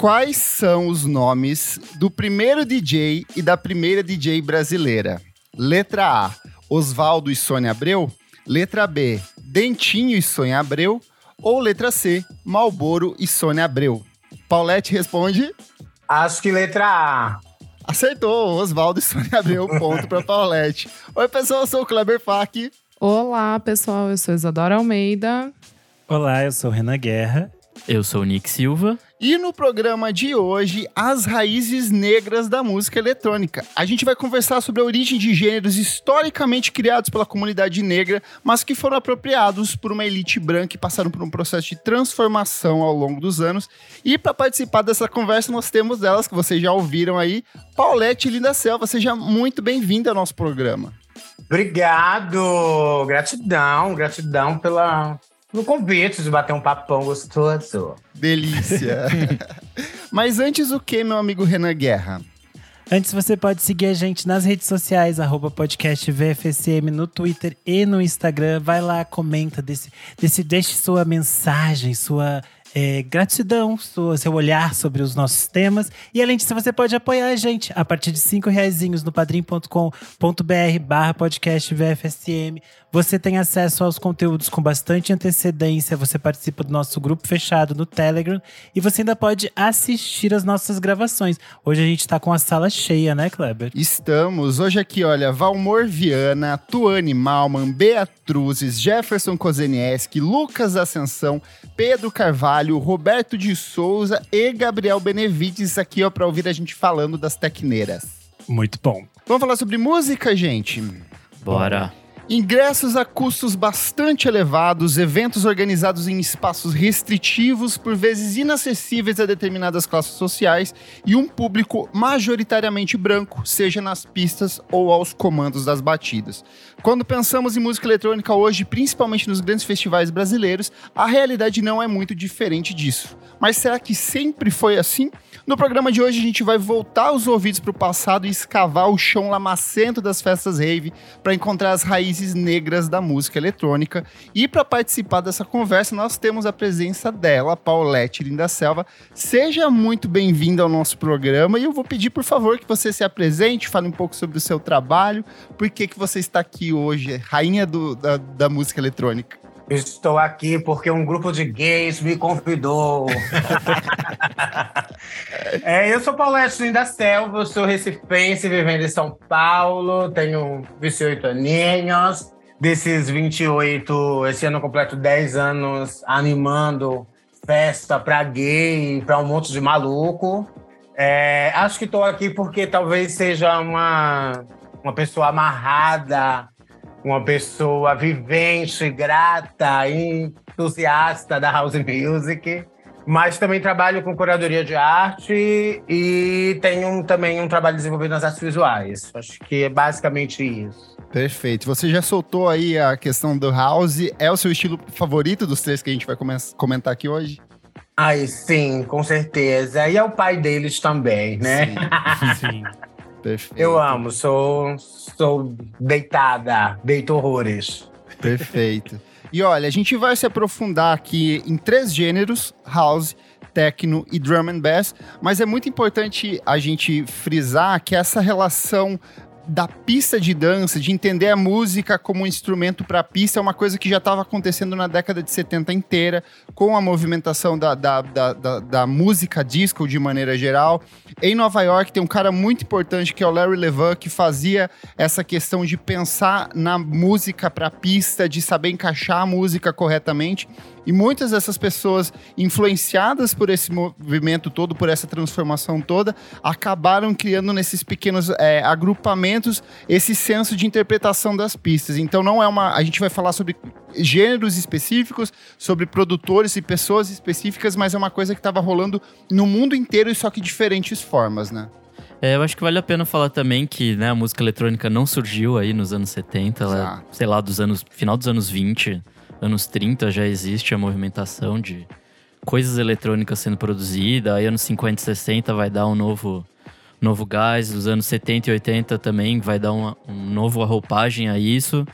Quais são os nomes do primeiro DJ e da primeira DJ brasileira? Letra A, Oswaldo e Sônia Abreu. Letra B, Dentinho e Sônia Abreu. Ou letra C, Malboro e Sônia Abreu. Paulette responde. Acho que letra A. Acertou, Oswaldo e Sônia Abreu, ponto para Paulette. Oi, pessoal, eu sou o Kleber Fak. Olá, pessoal, eu sou Isadora Almeida. Olá, eu sou Renan Guerra. Eu sou o Nick Silva. E no programa de hoje, as raízes negras da música eletrônica. A gente vai conversar sobre a origem de gêneros historicamente criados pela comunidade negra, mas que foram apropriados por uma elite branca e passaram por um processo de transformação ao longo dos anos. E para participar dessa conversa, nós temos delas que vocês já ouviram aí, Paulette Linda Selva. Seja muito bem-vinda ao nosso programa. Obrigado! Gratidão, gratidão pela, no convite de bater um papão gostoso. Delícia. Mas antes o que, meu amigo Renan Guerra? Antes, você pode seguir a gente nas redes sociais, arroba podcast VFSM, no Twitter e no Instagram. Vai lá, comenta, desse, desse, deixe sua mensagem, sua é, gratidão, sua, seu olhar sobre os nossos temas. E além disso, você pode apoiar a gente a partir de cinco reais no padrim.com.br barra podcast VFSM. Você tem acesso aos conteúdos com bastante antecedência, você participa do nosso grupo fechado no Telegram e você ainda pode assistir as nossas gravações. Hoje a gente está com a sala cheia, né, Kleber? Estamos. Hoje aqui, olha, Valmor Viana, Tuane Malman, Beatruzes, Jefferson Kozenieski, Lucas Ascensão, Pedro Carvalho, Roberto de Souza e Gabriel Benevides aqui, ó, para ouvir a gente falando das tecneiras. Muito bom. Vamos falar sobre música, gente? Bora. Ingressos a custos bastante elevados, eventos organizados em espaços restritivos, por vezes inacessíveis a determinadas classes sociais e um público majoritariamente branco, seja nas pistas ou aos comandos das batidas. Quando pensamos em música eletrônica hoje, principalmente nos grandes festivais brasileiros, a realidade não é muito diferente disso. Mas será que sempre foi assim? No programa de hoje a gente vai voltar os ouvidos para o passado e escavar o chão lamacento das festas rave para encontrar as raízes negras da música eletrônica. E para participar dessa conversa nós temos a presença dela, Paulette Linda Selva. Seja muito bem-vinda ao nosso programa e eu vou pedir por favor que você se apresente, fale um pouco sobre o seu trabalho, por que que você está aqui hoje, rainha do, da, da música eletrônica. Estou aqui porque um grupo de gays me convidou. é, eu sou Paulette da Selva, sou recifense, vivendo em São Paulo, tenho 28 aninhos. Desses 28, esse ano completo 10 anos animando festa pra gay, pra um monte de maluco. É, acho que estou aqui porque talvez seja uma, uma pessoa amarrada uma pessoa vivente, grata, entusiasta da house music, mas também trabalho com curadoria de arte e tenho também um trabalho desenvolvido nas artes visuais. Acho que é basicamente isso. Perfeito. Você já soltou aí a questão do house. É o seu estilo favorito dos três que a gente vai comentar aqui hoje? Ai, sim, com certeza. E é o pai deles também, né? Sim. sim. Perfeito. Eu amo, sou, sou deitada, deito horrores. Perfeito. E olha, a gente vai se aprofundar aqui em três gêneros: house, techno e drum and bass, mas é muito importante a gente frisar que essa relação da pista de dança, de entender a música como um instrumento para a pista, é uma coisa que já estava acontecendo na década de 70 inteira, com a movimentação da, da, da, da, da música disco de maneira geral. Em Nova York tem um cara muito importante que é o Larry Levan, que fazia essa questão de pensar na música para a pista, de saber encaixar a música corretamente. E muitas dessas pessoas, influenciadas por esse movimento todo, por essa transformação toda, acabaram criando nesses pequenos é, agrupamentos esse senso de interpretação das pistas. Então não é uma. A gente vai falar sobre gêneros específicos, sobre produtores e pessoas específicas, mas é uma coisa que estava rolando no mundo inteiro e só que diferentes formas, né? É, eu acho que vale a pena falar também que né, a música eletrônica não surgiu aí nos anos 70, ela, sei lá, dos anos final dos anos 20 anos 30 já existe a movimentação de coisas eletrônicas sendo produzida, aí anos 50 e 60 vai dar um novo novo gás, os anos 70 e 80 também vai dar uma, um novo roupagem a isso.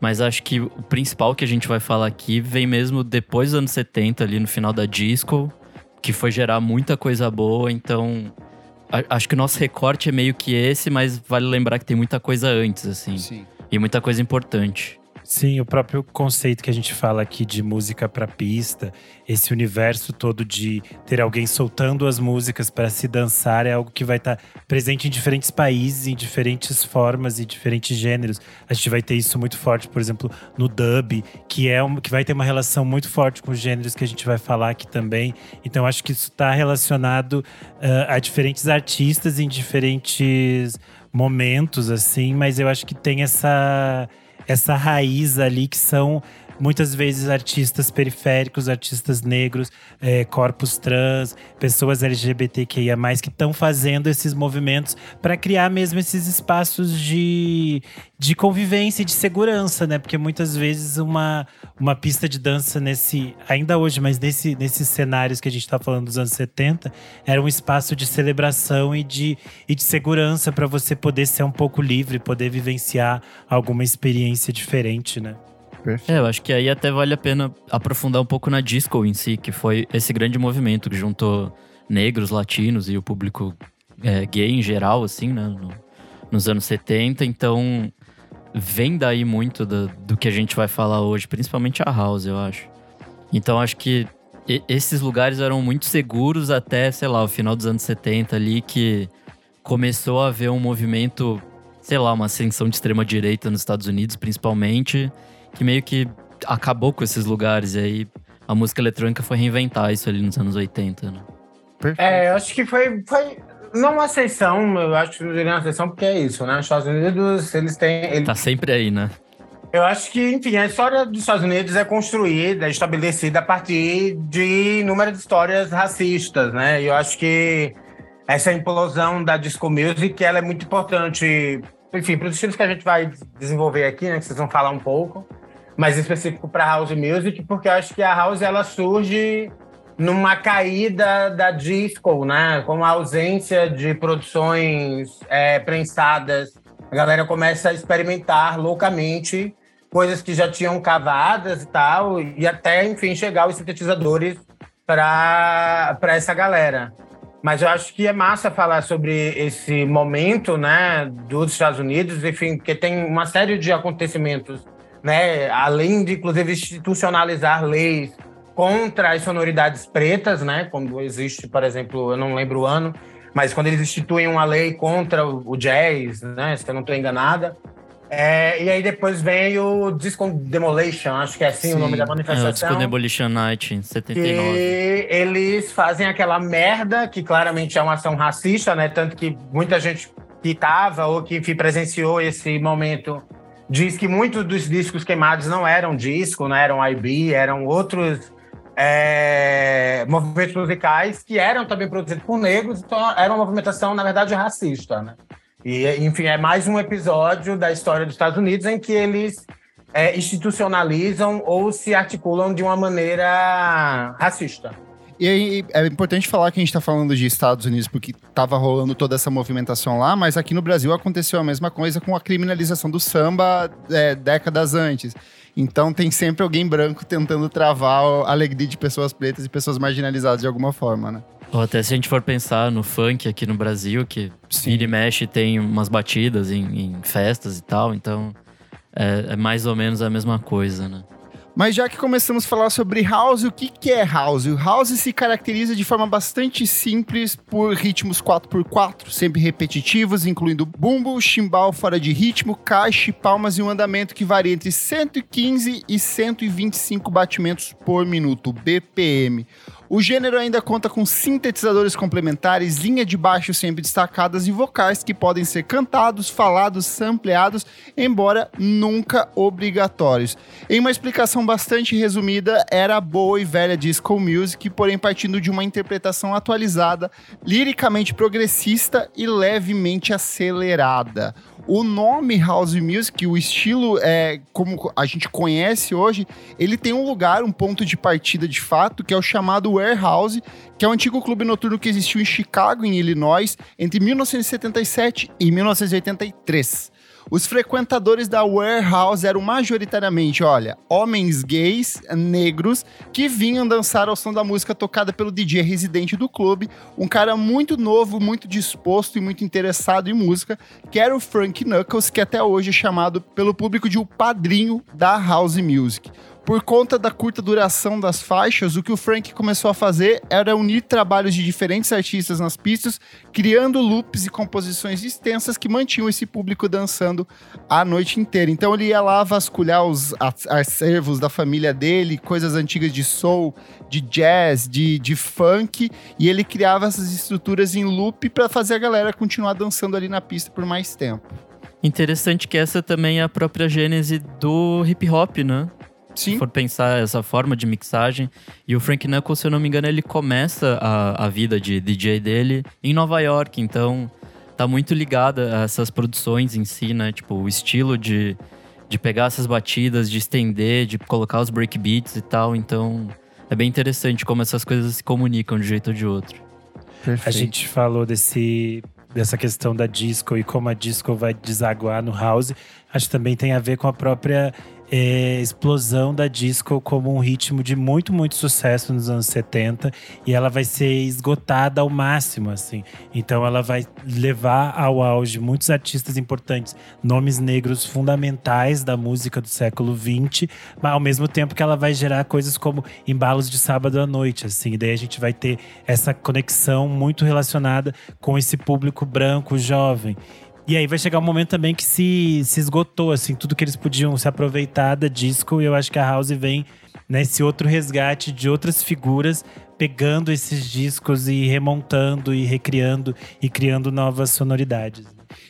Mas acho que o principal que a gente vai falar aqui vem mesmo depois dos anos 70, ali no final da disco, que foi gerar muita coisa boa, então acho que o nosso recorte é meio que esse, mas vale lembrar que tem muita coisa antes, assim. Sim. E muita coisa importante. Sim, o próprio conceito que a gente fala aqui de música para pista, esse universo todo de ter alguém soltando as músicas para se dançar é algo que vai estar tá presente em diferentes países, em diferentes formas e diferentes gêneros. A gente vai ter isso muito forte, por exemplo, no dub, que é um, que vai ter uma relação muito forte com os gêneros que a gente vai falar aqui também. Então acho que isso está relacionado uh, a diferentes artistas em diferentes momentos assim, mas eu acho que tem essa essa raiz ali que são muitas vezes artistas periféricos, artistas negros, é, corpos trans, pessoas LGBTQIA, que estão fazendo esses movimentos para criar mesmo esses espaços de, de convivência e de segurança, né? Porque muitas vezes uma, uma pista de dança nesse, ainda hoje, mas nesse, nesses cenários que a gente está falando dos anos 70, era um espaço de celebração e de, e de segurança para você poder ser um pouco livre, poder vivenciar alguma experiência diferente, né? É, eu acho que aí até vale a pena aprofundar um pouco na disco em si, que foi esse grande movimento que juntou negros, latinos e o público é, gay em geral, assim, né? No, nos anos 70. Então, vem daí muito do, do que a gente vai falar hoje, principalmente a house, eu acho. Então, acho que esses lugares eram muito seguros até, sei lá, o final dos anos 70 ali, que começou a haver um movimento, sei lá, uma ascensão de extrema direita nos Estados Unidos, principalmente que meio que acabou com esses lugares. E aí a música eletrônica foi reinventar isso ali nos anos 80, né? Perfeito. É, eu acho que foi, foi não uma exceção, eu acho que não diria uma exceção porque é isso, né? Os Estados Unidos, eles têm. Eles... Tá sempre aí, né? Eu acho que, enfim, a história dos Estados Unidos é construída, é estabelecida a partir de inúmeras histórias racistas, né? E eu acho que essa implosão da disco music, ela é muito importante, enfim, para os estilos que a gente vai desenvolver aqui, né? Que vocês vão falar um pouco mais específico para house music, porque eu acho que a house ela surge numa caída da disco, né? Com a ausência de produções é, prensadas, a galera começa a experimentar loucamente coisas que já tinham cavadas e tal, e até, enfim, chegar os sintetizadores para essa galera. Mas eu acho que é massa falar sobre esse momento, né, dos Estados Unidos, enfim, porque tem uma série de acontecimentos né? Além de, inclusive, institucionalizar leis contra as sonoridades pretas, né? Quando existe, por exemplo, eu não lembro o ano, mas quando eles instituem uma lei contra o jazz, né? Se eu não estou enganada. É, e aí depois vem o Disco Demolition, acho que é assim Sim, o nome da manifestação. É, o Disco Demolition Night, em 79. E eles fazem aquela merda, que claramente é uma ação racista, né? Tanto que muita gente que estava ou que presenciou esse momento diz que muitos dos discos queimados não eram disco, não eram IB, eram outros é, movimentos musicais que eram também produzidos por negros, então era uma movimentação, na verdade, racista, né? E, enfim, é mais um episódio da história dos Estados Unidos em que eles é, institucionalizam ou se articulam de uma maneira racista. E aí, é importante falar que a gente está falando de Estados Unidos porque estava rolando toda essa movimentação lá, mas aqui no Brasil aconteceu a mesma coisa com a criminalização do samba é, décadas antes. Então tem sempre alguém branco tentando travar a alegria de pessoas pretas e pessoas marginalizadas de alguma forma, né? Ou até se a gente for pensar no funk aqui no Brasil, que vira e mexe tem umas batidas em, em festas e tal, então é, é mais ou menos a mesma coisa, né? Mas já que começamos a falar sobre house, o que, que é house? O house se caracteriza de forma bastante simples por ritmos 4x4, sempre repetitivos, incluindo bumbo, chimbal fora de ritmo, caixa, palmas e um andamento que varia entre 115 e 125 batimentos por minuto, BPM. O gênero ainda conta com sintetizadores complementares, linha de baixo sempre destacadas e vocais que podem ser cantados, falados, sampleados, embora nunca obrigatórios. Em uma explicação bastante resumida, era boa e velha disco music, porém partindo de uma interpretação atualizada, liricamente progressista e levemente acelerada o nome House Music, o estilo é como a gente conhece hoje, ele tem um lugar, um ponto de partida de fato, que é o chamado Warehouse, que é um antigo clube noturno que existiu em Chicago, em Illinois, entre 1977 e 1983. Os frequentadores da Warehouse eram majoritariamente, olha, homens gays, negros, que vinham dançar ao som da música tocada pelo DJ residente do clube, um cara muito novo, muito disposto e muito interessado em música, que era o Frank Knuckles, que até hoje é chamado pelo público de o padrinho da house music. Por conta da curta duração das faixas, o que o Frank começou a fazer era unir trabalhos de diferentes artistas nas pistas, criando loops e composições extensas que mantinham esse público dançando a noite inteira. Então ele ia lá vasculhar os acervos da família dele, coisas antigas de soul, de jazz, de, de funk, e ele criava essas estruturas em loop para fazer a galera continuar dançando ali na pista por mais tempo. Interessante que essa também é a própria gênese do hip hop, né? Sim. Se for pensar essa forma de mixagem. E o Frank Knuckles, se eu não me engano, ele começa a, a vida de DJ dele em Nova York. Então, tá muito ligada a essas produções em si, né? Tipo, o estilo de, de pegar essas batidas, de estender, de colocar os breakbeats e tal. Então, é bem interessante como essas coisas se comunicam de um jeito ou de outro. Perfeito. A gente falou desse dessa questão da disco e como a disco vai desaguar no house, acho que também tem a ver com a própria é, explosão da disco como um ritmo de muito, muito sucesso nos anos 70 e ela vai ser esgotada ao máximo, assim. Então ela vai levar ao auge muitos artistas importantes, nomes negros fundamentais da música do século XX, mas ao mesmo tempo que ela vai gerar coisas como embalos de sábado à noite, assim. E daí a gente vai ter essa conexão muito relacionada com esse público branco jovem. E aí vai chegar um momento também que se, se esgotou, assim, tudo que eles podiam se aproveitar da disco. E eu acho que a House vem nesse outro resgate de outras figuras, pegando esses discos e remontando e recriando e criando novas sonoridades.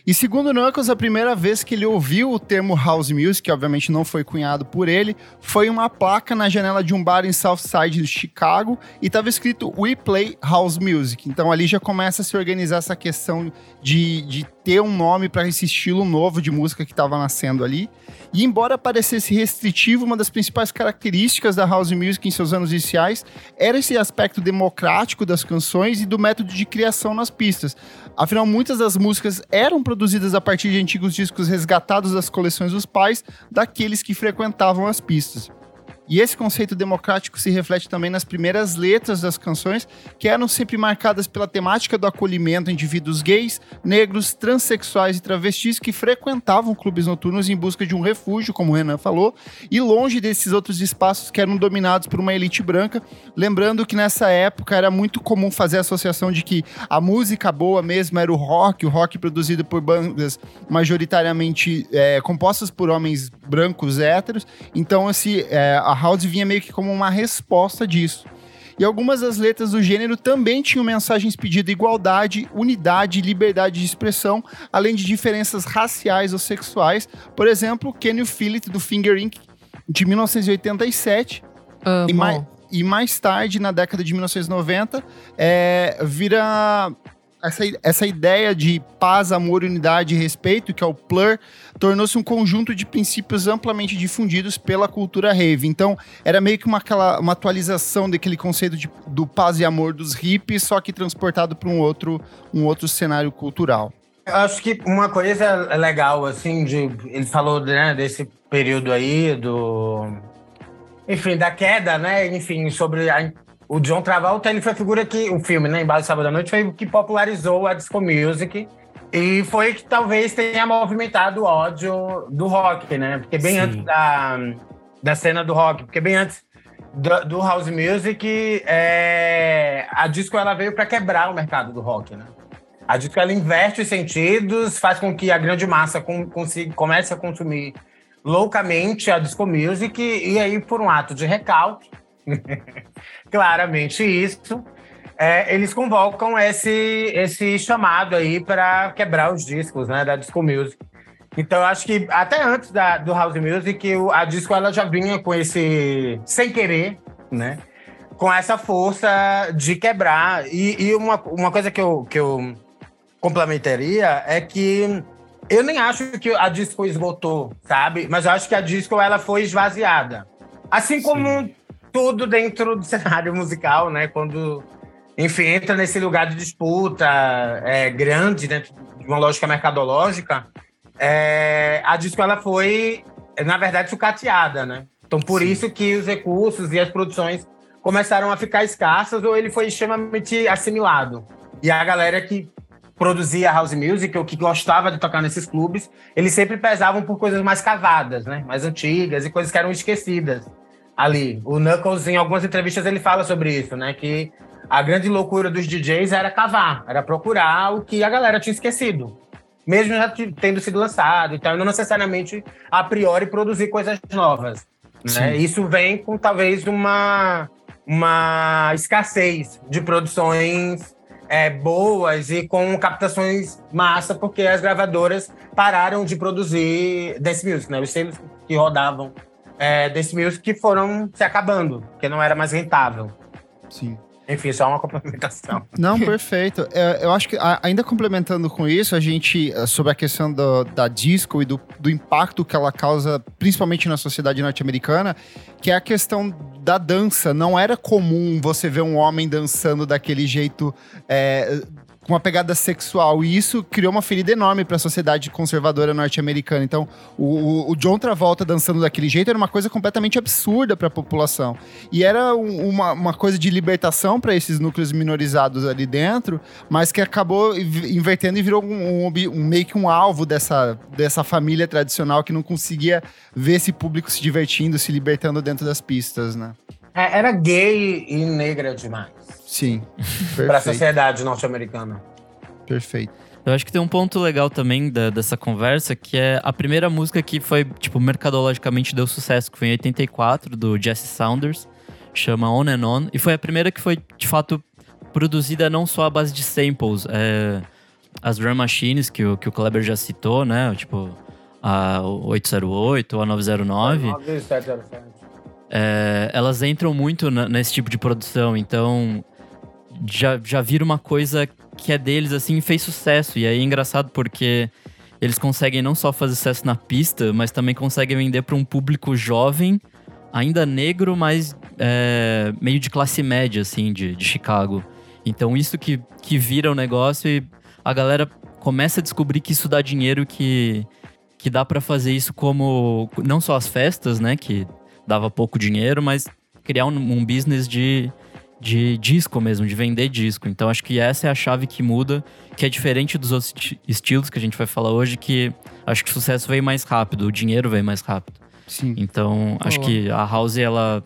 E segundo Knuckles, a primeira vez que ele ouviu o termo house music, que obviamente não foi cunhado por ele, foi uma placa na janela de um bar em Southside de Chicago e estava escrito We Play House Music. Então ali já começa a se organizar essa questão de, de ter um nome para esse estilo novo de música que estava nascendo ali. E embora parecesse restritivo, uma das principais características da house music em seus anos iniciais era esse aspecto democrático das canções e do método de criação nas pistas. Afinal, muitas das músicas eram produzidas a partir de antigos discos resgatados das coleções dos pais daqueles que frequentavam as pistas. E esse conceito democrático se reflete também nas primeiras letras das canções, que eram sempre marcadas pela temática do acolhimento a indivíduos gays, negros, transexuais e travestis que frequentavam clubes noturnos em busca de um refúgio, como o Renan falou, e longe desses outros espaços que eram dominados por uma elite branca. Lembrando que nessa época era muito comum fazer a associação de que a música boa mesmo era o rock, o rock produzido por bandas majoritariamente é, compostas por homens brancos héteros. Então, esse, é, a House vinha meio que como uma resposta disso. E algumas das letras do gênero também tinham mensagens pedindo igualdade, unidade liberdade de expressão, além de diferenças raciais ou sexuais. Por exemplo, Can You Feel It, do Finger Inc., de 1987. Amo. E mais, e mais tarde, na década de 1990, é, vira essa, essa ideia de paz, amor, unidade e respeito, que é o PLUR, tornou-se um conjunto de princípios amplamente difundidos pela cultura rave. Então, era meio que uma, aquela, uma atualização daquele conceito de, do paz e amor dos hippies, só que transportado para um outro, um outro cenário cultural. Eu acho que uma coisa legal, assim, de, ele falou né, desse período aí, do. Enfim, da queda, né? Enfim, sobre a o John Travolta ele foi a figura que o filme, né, Embalo Sábado à Noite, foi o que popularizou a disco music e foi que talvez tenha movimentado o ódio do rock, né? Porque bem Sim. antes da, da cena do rock, porque bem antes do, do house music, é, a disco ela veio para quebrar o mercado do rock, né? A disco ela inverte os sentidos, faz com que a grande massa com, consiga, comece a consumir loucamente a disco music e aí por um ato de recalque claramente isso. É, eles convocam esse, esse chamado aí para quebrar os discos, né, da disco music. Então, acho que até antes da, do house music, a disco ela já vinha com esse sem querer, né, com essa força de quebrar. E, e uma, uma coisa que eu, que eu complementaria é que eu nem acho que a disco esgotou, sabe? Mas eu acho que a disco ela foi esvaziada. Assim como Sim tudo dentro do cenário musical, né? Quando, enfim, entra nesse lugar de disputa é, grande dentro de uma lógica mercadológica, é, a disco ela foi, na verdade, sucateada, né? Então, por Sim. isso que os recursos e as produções começaram a ficar escassas ou ele foi extremamente assimilado. E a galera que produzia house music ou que gostava de tocar nesses clubes, eles sempre pesavam por coisas mais cavadas, né? Mais antigas e coisas que eram esquecidas ali. O Knuckles, em algumas entrevistas, ele fala sobre isso, né? Que a grande loucura dos DJs era cavar, era procurar o que a galera tinha esquecido. Mesmo já tendo sido lançado, então não necessariamente a priori produzir coisas novas. Né? Isso vem com talvez uma, uma escassez de produções é, boas e com captações massa, porque as gravadoras pararam de produzir dance music, né? Os selos que rodavam é, music que foram se acabando, porque não era mais rentável. Sim. Enfim, só uma complementação. Não, perfeito. É, eu acho que, ainda complementando com isso, a gente, é, sobre a questão do, da disco e do, do impacto que ela causa, principalmente na sociedade norte-americana, que é a questão da dança. Não era comum você ver um homem dançando daquele jeito. É, com uma pegada sexual. E isso criou uma ferida enorme para a sociedade conservadora norte-americana. Então, o, o, John Travolta dançando daquele jeito era uma coisa completamente absurda para a população. E era um, uma, uma coisa de libertação para esses núcleos minorizados ali dentro, mas que acabou invertendo e virou um, um, um, meio que um alvo dessa, dessa família tradicional que não conseguia ver esse público se divertindo, se libertando dentro das pistas, né? É, era gay e negra demais. Sim. para a sociedade norte-americana. Perfeito. Eu acho que tem um ponto legal também da, dessa conversa, que é a primeira música que foi, tipo, mercadologicamente deu sucesso, que foi em 84, do Jesse Saunders, chama On and On, e foi a primeira que foi, de fato, produzida não só à base de samples, é, as drum machines que o, que o Kleber já citou, né, tipo, a 808 ou a 909. 907. É, elas entram muito nesse tipo de produção, então já, já vira uma coisa que é deles, assim, fez sucesso. E aí é engraçado porque eles conseguem não só fazer sucesso na pista, mas também conseguem vender para um público jovem, ainda negro, mas é, meio de classe média, assim, de, de Chicago. Então isso que, que vira o negócio e a galera começa a descobrir que isso dá dinheiro, que, que dá para fazer isso como não só as festas, né, que dava pouco dinheiro, mas criar um, um business de, de disco mesmo, de vender disco. Então acho que essa é a chave que muda, que é diferente dos outros estilos que a gente vai falar hoje, que acho que o sucesso veio mais rápido, o dinheiro veio mais rápido. Sim. Então acho que a House, ela.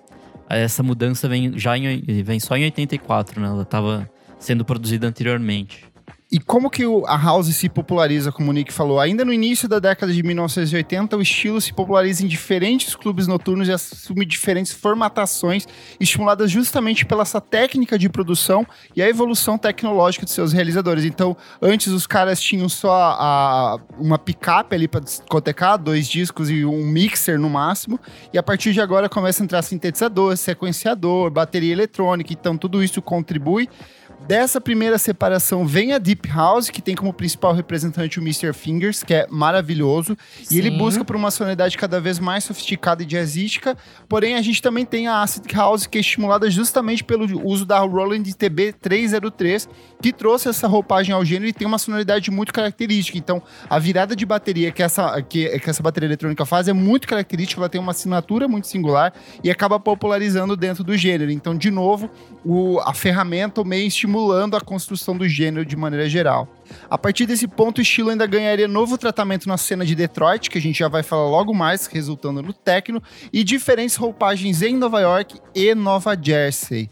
Essa mudança vem, já em, vem só em 84, né? Ela estava sendo produzida anteriormente. E como que a house se populariza, como o Nick falou? Ainda no início da década de 1980, o estilo se populariza em diferentes clubes noturnos e assume diferentes formatações, estimuladas justamente pela essa técnica de produção e a evolução tecnológica de seus realizadores. Então, antes os caras tinham só a, uma picape ali para discotecar, dois discos e um mixer no máximo, e a partir de agora começa a entrar sintetizador, sequenciador, bateria eletrônica, então tudo isso contribui Dessa primeira separação vem a Deep House, que tem como principal representante o Mr. Fingers, que é maravilhoso. Sim. E ele busca por uma sonoridade cada vez mais sofisticada e jazzística. Porém, a gente também tem a Acid House, que é estimulada justamente pelo uso da Roland TB 303, que trouxe essa roupagem ao gênero e tem uma sonoridade muito característica. Então, a virada de bateria que essa, que, que essa bateria eletrônica faz é muito característica, ela tem uma assinatura muito singular e acaba popularizando dentro do gênero. Então, de novo, o, a ferramenta, o meio estimulando a construção do gênero de maneira geral. A partir desse ponto, o estilo ainda ganharia novo tratamento na cena de Detroit, que a gente já vai falar logo mais, resultando no techno, e diferentes roupagens em Nova York e Nova Jersey.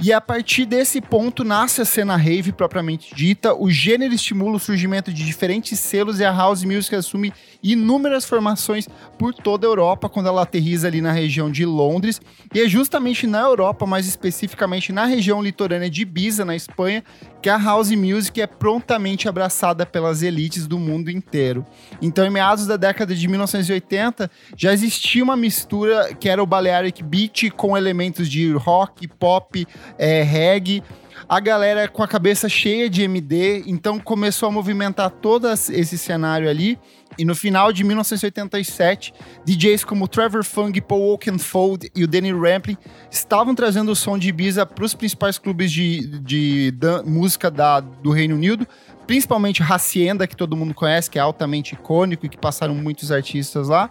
E a partir desse ponto nasce a cena rave propriamente dita. O gênero estimula o surgimento de diferentes selos e a house music assume inúmeras formações por toda a Europa quando ela aterriza ali na região de Londres. E é justamente na Europa, mais especificamente na região litorânea de Ibiza, na Espanha, que a house music é prontamente abraçada pelas elites do mundo inteiro. Então, em meados da década de 1980, já existia uma mistura que era o Balearic Beat com elementos de rock, pop, é, reggae. A galera com a cabeça cheia de MD, então começou a movimentar todo esse cenário ali. E no final de 1987, DJs como Trevor Fung, Paul Oakenfold e o Danny Rampling estavam trazendo o som de Ibiza para os principais clubes de, de, de música da, do Reino Unido, principalmente Hacienda, que todo mundo conhece, que é altamente icônico e que passaram muitos artistas lá.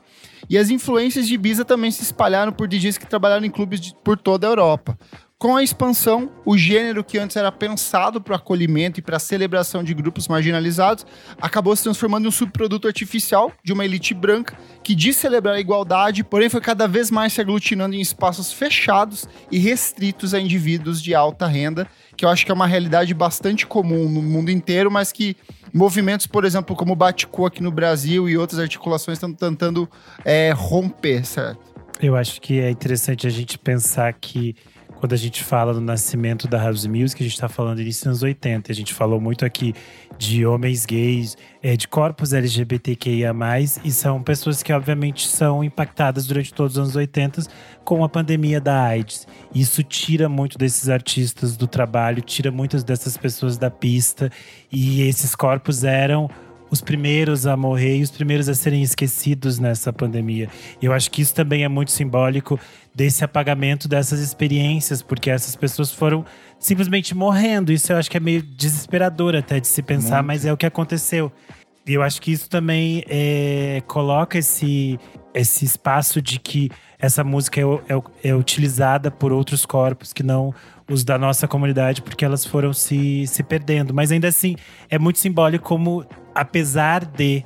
E as influências de Ibiza também se espalharam por DJs que trabalharam em clubes de, por toda a Europa. Com a expansão, o gênero que antes era pensado para o acolhimento e para a celebração de grupos marginalizados acabou se transformando em um subproduto artificial de uma elite branca que diz celebrar a igualdade, porém foi cada vez mais se aglutinando em espaços fechados e restritos a indivíduos de alta renda, que eu acho que é uma realidade bastante comum no mundo inteiro, mas que movimentos, por exemplo, como o Batico aqui no Brasil e outras articulações estão tentando é, romper, certo? Eu acho que é interessante a gente pensar que quando a gente fala do nascimento da house music, a gente está falando início dos anos 80. A gente falou muito aqui de homens gays, é, de corpos LGBTQIA+, e são pessoas que obviamente são impactadas durante todos os anos 80 com a pandemia da AIDS. Isso tira muito desses artistas do trabalho, tira muitas dessas pessoas da pista, e esses corpos eram os primeiros a morrer e os primeiros a serem esquecidos nessa pandemia. E eu acho que isso também é muito simbólico desse apagamento dessas experiências, porque essas pessoas foram simplesmente morrendo. Isso eu acho que é meio desesperador até de se pensar, muito. mas é o que aconteceu. E eu acho que isso também é, coloca esse, esse espaço de que essa música é, é, é, utilizada por outros corpos que não os da nossa comunidade, porque elas foram se, se perdendo. Mas ainda assim, é muito simbólico como, apesar de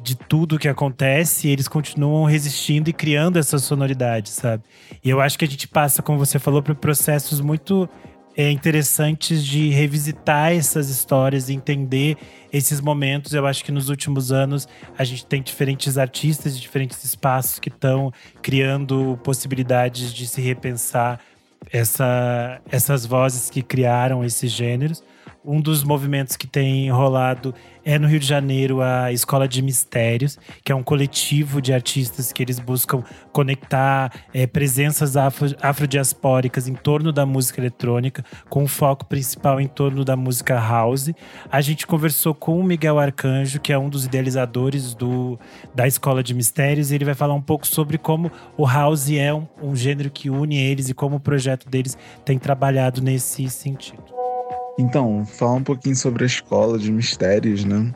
de tudo que acontece, eles continuam resistindo e criando essa sonoridade, sabe? E eu acho que a gente passa, como você falou, por processos muito é, interessantes de revisitar essas histórias entender esses momentos. Eu acho que nos últimos anos a gente tem diferentes artistas de diferentes espaços que estão criando possibilidades de se repensar essa, essas vozes que criaram esses gêneros. Um dos movimentos que tem rolado é no Rio de Janeiro a Escola de Mistérios, que é um coletivo de artistas que eles buscam conectar é, presenças afro, afrodiaspóricas em torno da música eletrônica, com o foco principal em torno da música house. A gente conversou com o Miguel Arcanjo, que é um dos idealizadores do, da Escola de Mistérios, e ele vai falar um pouco sobre como o house é um, um gênero que une eles e como o projeto deles tem trabalhado nesse sentido. Então, falar um pouquinho sobre a escola de mistérios, né?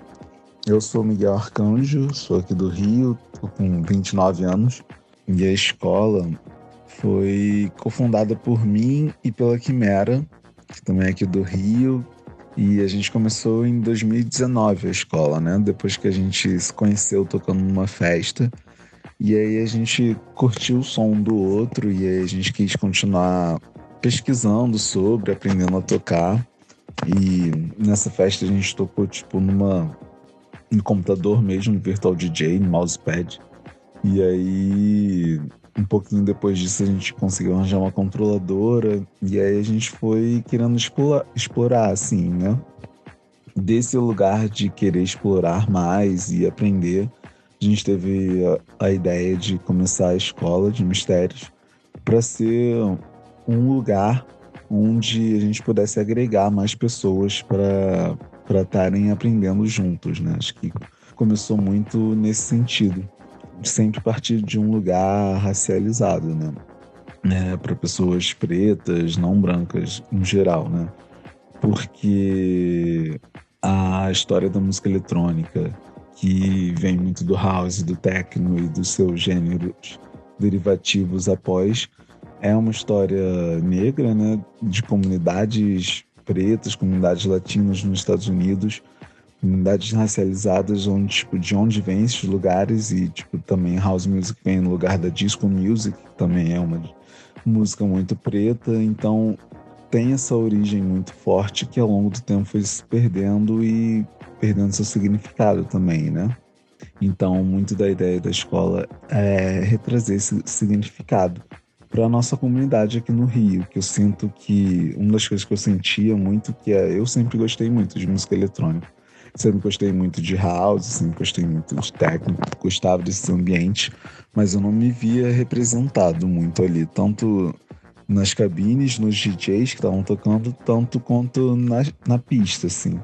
Eu sou Miguel Arcanjo, sou aqui do Rio, tô com 29 anos. E a escola foi cofundada por mim e pela Quimera, que também é aqui do Rio. E a gente começou em 2019 a escola, né? Depois que a gente se conheceu tocando numa festa. E aí a gente curtiu o som do outro e aí a gente quis continuar pesquisando sobre, aprendendo a tocar. E nessa festa a gente tocou, tipo, numa. no computador mesmo, Virtual DJ, no mousepad. E aí, um pouquinho depois disso, a gente conseguiu arranjar uma controladora. E aí a gente foi querendo explorar, explorar assim, né? Desse lugar de querer explorar mais e aprender, a gente teve a, a ideia de começar a escola de mistérios para ser um lugar onde a gente pudesse agregar mais pessoas para estarem aprendendo juntos, né? Acho que começou muito nesse sentido, sempre partir de um lugar racializado, né? né? Para pessoas pretas, não brancas em geral, né? Porque a história da música eletrônica, que vem muito do house, do techno e dos seus gêneros derivativos após, é uma história negra, né, de comunidades pretas, comunidades latinas nos Estados Unidos, comunidades racializadas, onde tipo de onde vem esses lugares e tipo também house music vem no lugar da disco music, que também é uma música muito preta, então tem essa origem muito forte que ao longo do tempo foi se perdendo e perdendo seu significado também, né? Então, muito da ideia da escola é retrazer esse significado para nossa comunidade aqui no Rio, que eu sinto que uma das coisas que eu sentia muito que é eu sempre gostei muito de música eletrônica. Sempre gostei muito de house, sempre gostei muito de técnico, gostava desse ambiente, mas eu não me via representado muito ali, tanto nas cabines, nos DJs que estavam tocando, tanto quanto na, na pista, assim.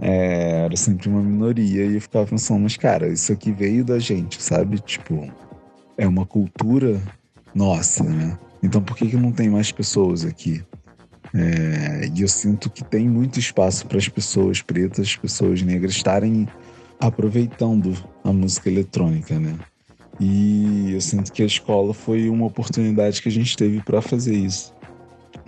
É, era sempre uma minoria e eu ficava pensando, mas cara, isso aqui veio da gente, sabe? Tipo, é uma cultura nossa, né? Então por que, que não tem mais pessoas aqui? É, e eu sinto que tem muito espaço para as pessoas pretas, as pessoas negras estarem aproveitando a música eletrônica, né? E eu sinto que a escola foi uma oportunidade que a gente teve para fazer isso,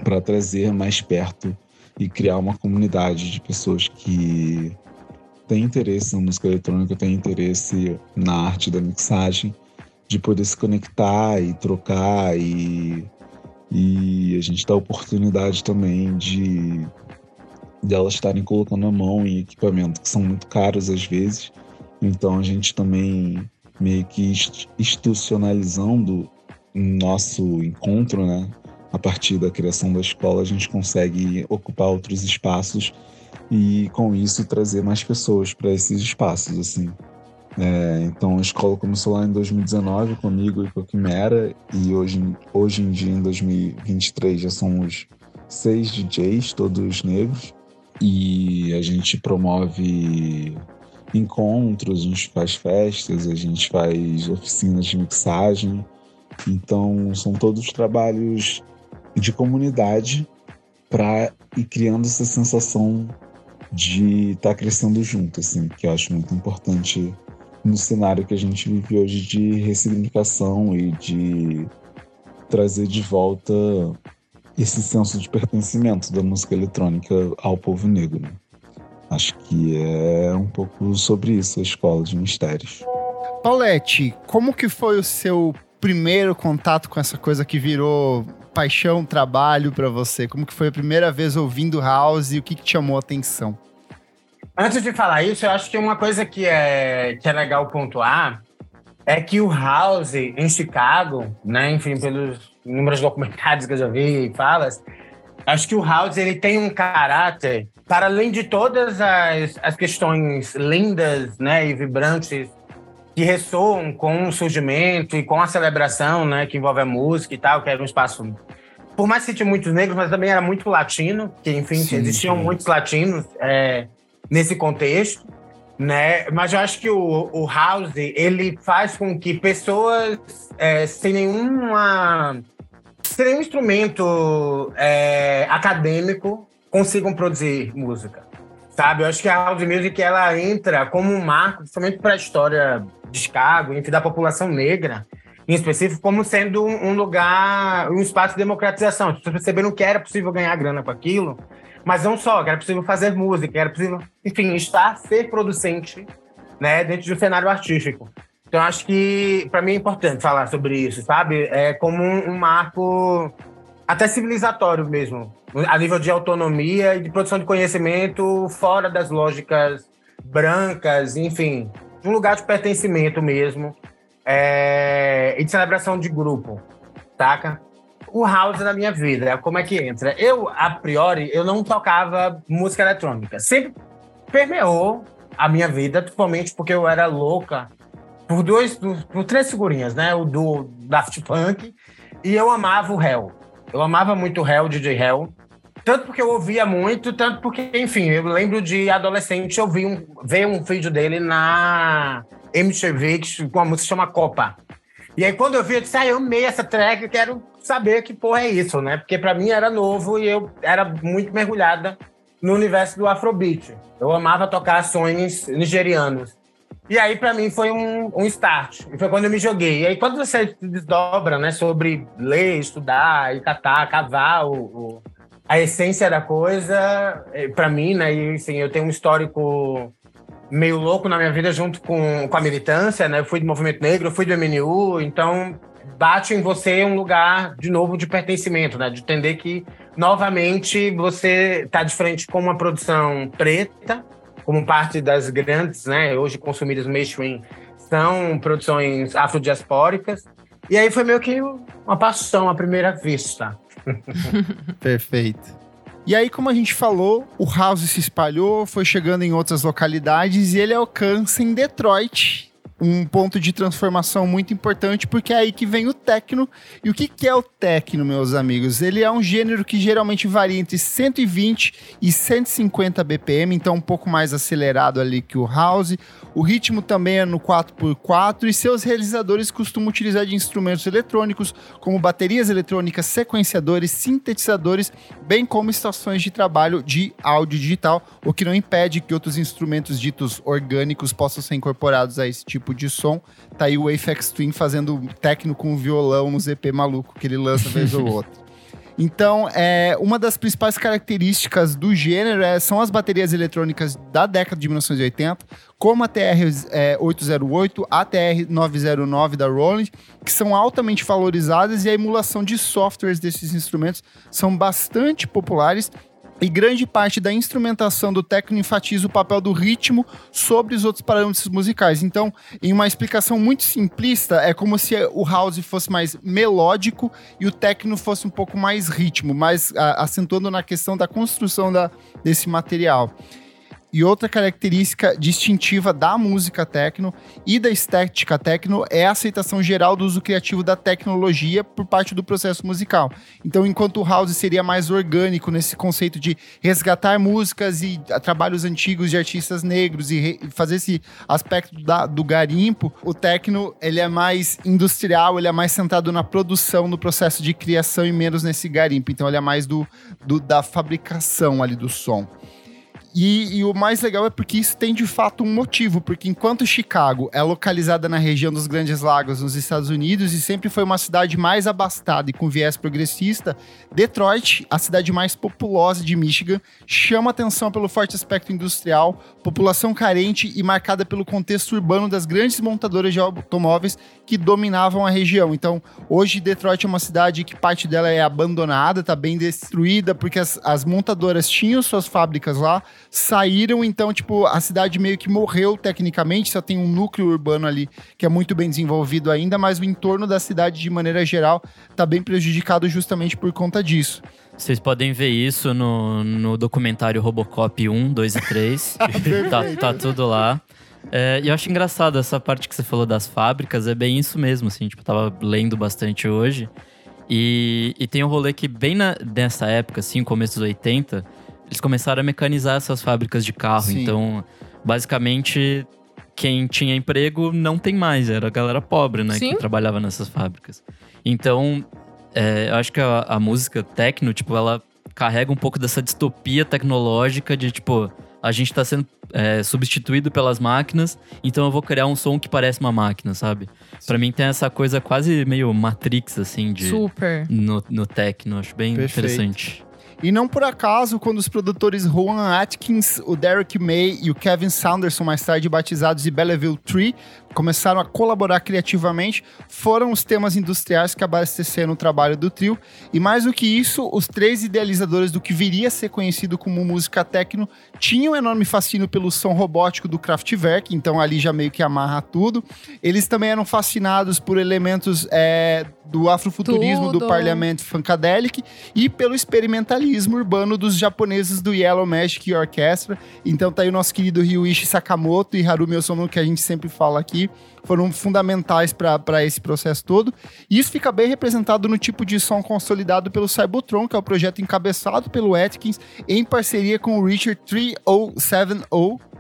para trazer mais perto e criar uma comunidade de pessoas que têm interesse na música eletrônica, têm interesse na arte da mixagem, de poder se conectar e trocar e e a gente dá oportunidade também de, de elas estarem colocando a mão em equipamento que são muito caros às vezes. Então a gente também meio que institucionalizando nosso encontro, né? A partir da criação da escola, a gente consegue ocupar outros espaços e com isso trazer mais pessoas para esses espaços, assim. É, então a escola começou lá em 2019 comigo e com a Quimera e hoje, hoje em dia, em 2023, já somos seis DJs, todos negros, e a gente promove encontros, a gente faz festas, a gente faz oficinas de mixagem. Então são todos trabalhos de comunidade para ir criando essa sensação de estar tá crescendo junto, assim, que eu acho muito importante no cenário que a gente vive hoje de ressignificação e de trazer de volta esse senso de pertencimento da música eletrônica ao povo negro. Né? Acho que é um pouco sobre isso a Escola de Mistérios. Paulette, como que foi o seu primeiro contato com essa coisa que virou paixão, trabalho para você? Como que foi a primeira vez ouvindo house e o que, que te chamou a atenção? Antes de falar isso, eu acho que uma coisa que é, que é legal pontuar é que o House em Chicago, né, enfim, pelos inúmeros documentários que eu já vi e falas, acho que o House ele tem um caráter, para além de todas as, as questões lindas né, e vibrantes que ressoam com o surgimento e com a celebração né, que envolve a música e tal, que era um espaço por mais que tinha muitos negros, mas também era muito latino, que enfim, sim, existiam sim. muitos latinos. É, nesse contexto, né? Mas eu acho que o, o House ele faz com que pessoas é, sem nenhuma sem nenhum instrumento é, acadêmico consigam produzir música, sabe? Eu acho que a House Music ela entra como um marco, principalmente para a história de Chicago, enfim, da população negra, em específico, como sendo um lugar, um espaço de democratização. As pessoas perceberam que era possível ganhar grana com aquilo mas não só, que era possível fazer música, era possível, enfim, estar, ser producente, né, dentro de um cenário artístico. Então, acho que, para mim, é importante falar sobre isso, sabe? É como um, um marco até civilizatório mesmo, a nível de autonomia e de produção de conhecimento fora das lógicas brancas, enfim, um lugar de pertencimento mesmo é, e de celebração de grupo, saca? O house na minha vida. Como é que entra? Eu, a priori, eu não tocava música eletrônica. Sempre permeou a minha vida, principalmente porque eu era louca por dois, por três figurinhas, né? O do Daft Punk e eu amava o Hell. Eu amava muito o Hell, DJ Hell. Tanto porque eu ouvia muito, tanto porque, enfim, eu lembro de adolescente ouvir um, ver um vídeo dele na MTV com uma música chama Copa. E aí, quando eu vi, eu disse, ah, eu amei essa track, eu quero saber que porra é isso, né? Porque para mim era novo e eu era muito mergulhada no universo do Afrobeat. Eu amava tocar sonhos nigerianos. E aí, para mim, foi um, um, start. E foi quando eu me joguei. E aí, quando você se desdobra, né, sobre ler, estudar e catar, cavar o, o, a essência da coisa, eh, para mim, né, e assim, eu tenho um histórico meio louco na minha vida junto com, com a militância, né? Eu fui do movimento negro, eu fui do MNU, então bate em você um lugar de novo de pertencimento, né? De entender que novamente você está de frente com uma produção preta, como parte das grandes, né? Hoje consumidas mainstream são produções afrodiaspóricas. E aí foi meio que uma paixão à primeira vista. Perfeito. E aí, como a gente falou, o House se espalhou, foi chegando em outras localidades e ele alcança em Detroit, um ponto de transformação muito importante, porque é aí que vem o techno. E o que, que é o techno, meus amigos? Ele é um gênero que geralmente varia entre 120 e 150 BPM, então um pouco mais acelerado ali que o house. O ritmo também é no 4x4 e seus realizadores costumam utilizar de instrumentos eletrônicos, como baterias eletrônicas, sequenciadores, sintetizadores, bem como estações de trabalho de áudio digital, o que não impede que outros instrumentos ditos orgânicos possam ser incorporados a esse tipo de som. Tá aí o Apex Twin fazendo techno com violão no ZP maluco que ele lança vez ou outra. Então, é, uma das principais características do gênero é, são as baterias eletrônicas da década de 1980, como a TR-808, é, a TR-909 da Roland, que são altamente valorizadas e a emulação de softwares desses instrumentos são bastante populares e grande parte da instrumentação do techno enfatiza o papel do ritmo sobre os outros parâmetros musicais. Então, em uma explicação muito simplista, é como se o house fosse mais melódico e o techno fosse um pouco mais ritmo, mais acentuando na questão da construção da, desse material. E outra característica distintiva da música techno e da estética techno é a aceitação geral do uso criativo da tecnologia por parte do processo musical. Então, enquanto o house seria mais orgânico nesse conceito de resgatar músicas e trabalhos antigos de artistas negros e fazer esse aspecto da, do garimpo, o techno ele é mais industrial, ele é mais centrado na produção, no processo de criação e menos nesse garimpo. Então, ele é mais do, do da fabricação ali do som. E, e, o mais legal é porque isso tem de fato um motivo, porque enquanto Chicago é localizada na região dos Grandes Lagos, nos Estados Unidos, e sempre foi uma cidade mais abastada e com viés progressista, Detroit, a cidade mais populosa de Michigan, chama atenção pelo forte aspecto industrial, população carente e marcada pelo contexto urbano das grandes montadoras de automóveis que dominavam a região. Então, hoje Detroit é uma cidade que parte dela é abandonada, está bem destruída, porque as, as montadoras tinham suas fábricas lá saíram, então, tipo, a cidade meio que morreu tecnicamente, só tem um núcleo urbano ali que é muito bem desenvolvido ainda, mas o entorno da cidade, de maneira geral, tá bem prejudicado justamente por conta disso. Vocês podem ver isso no, no documentário Robocop 1, 2 e 3. tá, tá tudo lá. É, e eu acho engraçado essa parte que você falou das fábricas, é bem isso mesmo, assim, tipo, tava lendo bastante hoje. E, e tem um rolê que bem na, nessa época, assim, começo dos 80, eles começaram a mecanizar essas fábricas de carro. Sim. Então, basicamente, quem tinha emprego não tem mais. Era a galera pobre, né? Sim. Que trabalhava nessas fábricas. Então, é, eu acho que a, a música techno, tipo, ela carrega um pouco dessa distopia tecnológica de, tipo, a gente tá sendo é, substituído pelas máquinas, então eu vou criar um som que parece uma máquina, sabe? Para mim tem essa coisa quase meio Matrix, assim, de. Super. No, no techno, acho bem Perfeito. interessante. E não por acaso, quando os produtores Rowan Atkins, o Derek May e o Kevin Saunderson, mais tarde batizados de Belleville Tree, começaram a colaborar criativamente, foram os temas industriais que abasteceram o trabalho do trio. E mais do que isso, os três idealizadores do que viria a ser conhecido como música techno tinham um enorme fascínio pelo som robótico do Kraftwerk, então ali já meio que amarra tudo. Eles também eram fascinados por elementos é, do afrofuturismo Tudo. do Parliament Funkadelic e pelo experimentalismo urbano dos japoneses do Yellow Magic Orchestra. Então tá aí o nosso querido Ryuichi Sakamoto e Harumi Osono, que a gente sempre fala aqui, foram fundamentais para esse processo todo. E isso fica bem representado no tipo de som consolidado pelo Cybotron, que é o projeto encabeçado pelo Atkins, em parceria com o Richard 3070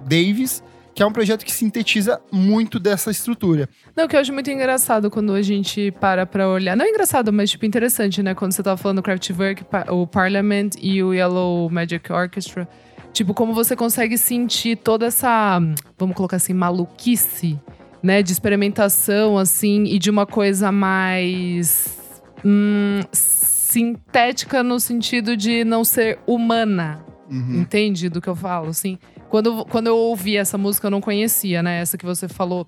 Davis, que é um projeto que sintetiza muito dessa estrutura. Não, que eu acho muito engraçado quando a gente para pra olhar. Não é engraçado, mas tipo interessante, né? Quando você tava falando do Kraftwerk, o Parliament e o Yellow Magic Orchestra. Tipo, como você consegue sentir toda essa, vamos colocar assim, maluquice, né? De experimentação, assim, e de uma coisa mais. Hum, sintética no sentido de não ser humana. Uhum. Entende do que eu falo, assim? Quando, quando eu ouvi essa música, eu não conhecia, né? Essa que você falou,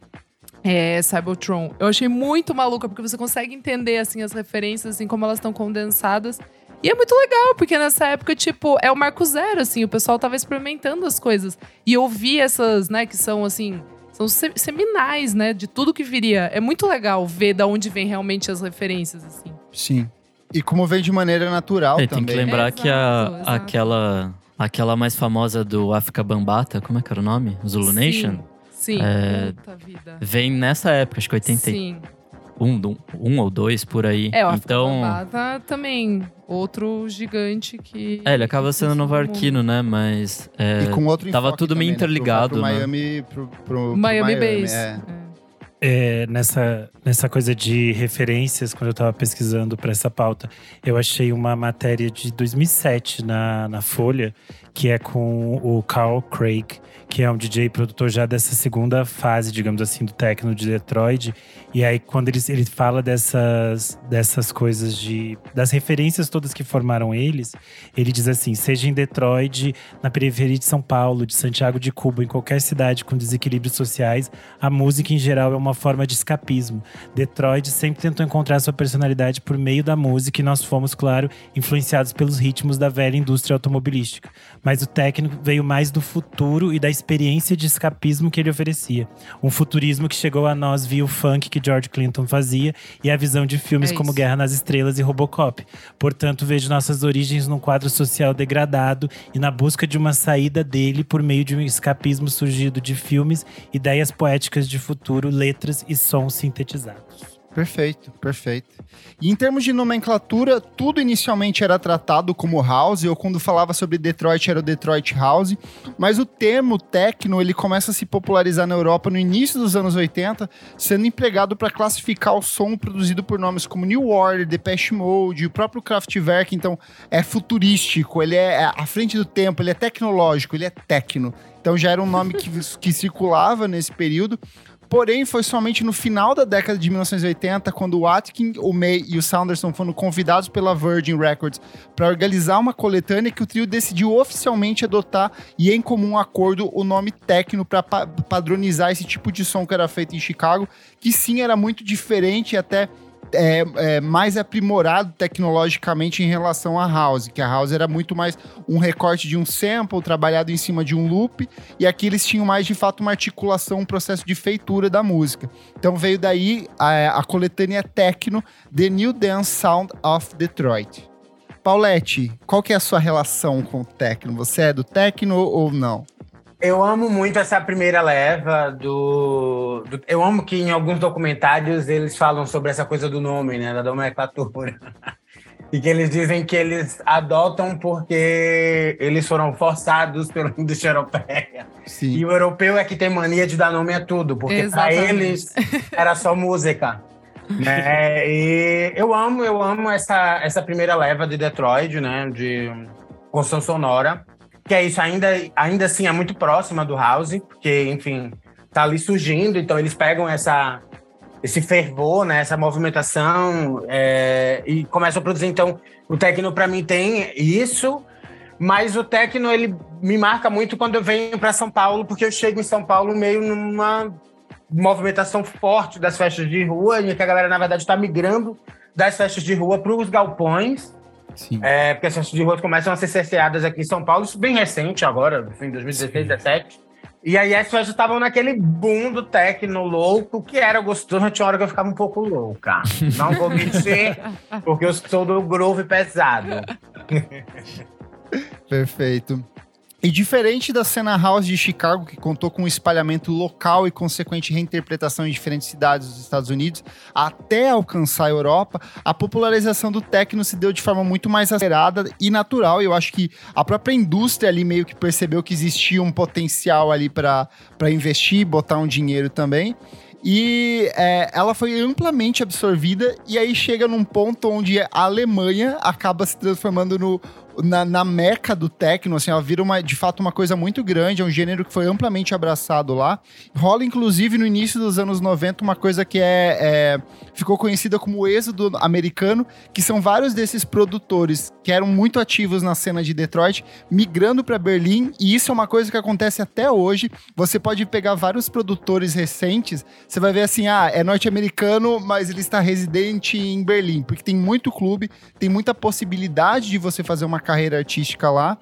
é, Cybertron. Eu achei muito maluca, porque você consegue entender, assim, as referências, assim, como elas estão condensadas. E é muito legal, porque nessa época, tipo, é o marco zero, assim, o pessoal tava experimentando as coisas. E ouvir essas, né, que são, assim, são seminais, né, de tudo que viria. É muito legal ver da onde vem realmente as referências, assim. Sim. E como vem de maneira natural é, também. Tem que lembrar exato, que a, exato. aquela Aquela mais famosa do África Bambata, como é que era o nome? Zulu Sim. Nation? Sim, É, puta vida. Vem nessa época, acho que 81 Sim. Um, um ou dois por aí. É, o então, Bambata também, outro gigante que... é, ele acaba sendo que nova arquino, né? Mas é, E com outro tava tudo meio também, né? Pro- interligado, né? Miami, pro, pro, pro Miami, Base. é. É. É, nessa, nessa coisa de referências, quando eu estava pesquisando para essa pauta, eu achei uma matéria de 2007 na, na Folha, que é com o Carl Craig, que é um DJ produtor já dessa segunda fase, digamos assim, do techno de Detroit. E aí, quando ele, ele fala dessas, dessas coisas de. das referências todas que formaram eles, ele diz assim: seja em Detroit, na periferia de São Paulo, de Santiago de Cuba, em qualquer cidade com desequilíbrios sociais, a música em geral é uma forma de escapismo. Detroit sempre tentou encontrar sua personalidade por meio da música e nós fomos, claro, influenciados pelos ritmos da velha indústria automobilística. Mas o técnico veio mais do futuro e da experiência de escapismo que ele oferecia. Um futurismo que chegou a nós via o funk que George Clinton fazia e a visão de filmes É como. Guerra nas Estrelas e Robocop. Portanto, vejo nossas origens num quadro social degradado e na busca de uma saída dele por meio de um escapismo surgido de filmes, ideias poéticas de futuro, letras e sons sintetizados. Perfeito, perfeito. E em termos de nomenclatura, tudo inicialmente era tratado como house, ou quando falava sobre Detroit era o Detroit House, mas o termo techno ele começa a se popularizar na Europa no início dos anos 80, sendo empregado para classificar o som produzido por nomes como New Order, Depeche Mode, o próprio Kraftwerk, então é futurístico, ele é à frente do tempo, ele é tecnológico, ele é techno. Então já era um nome que, que circulava nesse período. Porém, foi somente no final da década de 1980, quando o Atkin, o May e o Saunderson foram convidados pela Virgin Records para organizar uma coletânea que o trio decidiu oficialmente adotar e em comum acordo o nome Tecno para padronizar esse tipo de som que era feito em Chicago, que sim era muito diferente e até é, é, mais aprimorado tecnologicamente em relação à house, que a house era muito mais um recorte de um sample trabalhado em cima de um loop, e aqui eles tinham mais de fato uma articulação, um processo de feitura da música. Então veio daí a, a coletânea Tecno, The New Dance Sound of Detroit. Paulette, qual que é a sua relação com o Tecno? Você é do Tecno ou não? Eu amo muito essa primeira leva do, do- Eu amo que em alguns documentários eles falam sobre essa coisa do nome, né? Da nomenclatura. E que eles dizem que eles adotam porque eles foram forçados pela indústria europeia. E Sim. o europeu é que tem mania de dar nome a tudo, porque para eles era só música. né? E eu amo, eu amo essa, essa primeira leva de Detroit, né? De construção sonora. Que é isso, ainda, ainda assim é muito próxima do house, porque, enfim, tá ali surgindo, então eles pegam essa, esse fervor, né, essa movimentação é, e começam a produzir. Então, o techno para mim tem isso, mas o techno ele me marca muito quando eu venho para São Paulo, porque eu chego em São Paulo meio numa movimentação forte das festas de rua, e que a galera, na verdade, está migrando das festas de rua para os galpões. Sim. É, porque as festas de rua começam a ser cerceadas aqui em São Paulo, isso bem recente agora, em 2016, 2017. E aí as festas estavam naquele boom do techno louco, que era gostoso, tinha hora que eu ficava um pouco louca. Não vou mentir, porque eu sou do groove pesado. Perfeito. E diferente da cena house de Chicago, que contou com um espalhamento local e consequente reinterpretação em diferentes cidades dos Estados Unidos, até alcançar a Europa, a popularização do techno se deu de forma muito mais acelerada e natural. Eu acho que a própria indústria ali meio que percebeu que existia um potencial ali para investir, botar um dinheiro também. E é, ela foi amplamente absorvida, e aí chega num ponto onde a Alemanha acaba se transformando no, na, na meca do techno, assim, ela vira uma, de fato uma coisa muito grande, é um gênero que foi amplamente abraçado lá. Rola, inclusive, no início dos anos 90, uma coisa que é, é ficou conhecida como o êxodo americano, que são vários desses produtores que eram muito ativos na cena de Detroit, migrando para Berlim, e isso é uma coisa que acontece até hoje. Você pode pegar vários produtores recentes, você vai ver assim, ah, é norte-americano, mas ele está residente em Berlim, porque tem muito clube, tem muita possibilidade de você fazer uma carreira artística lá.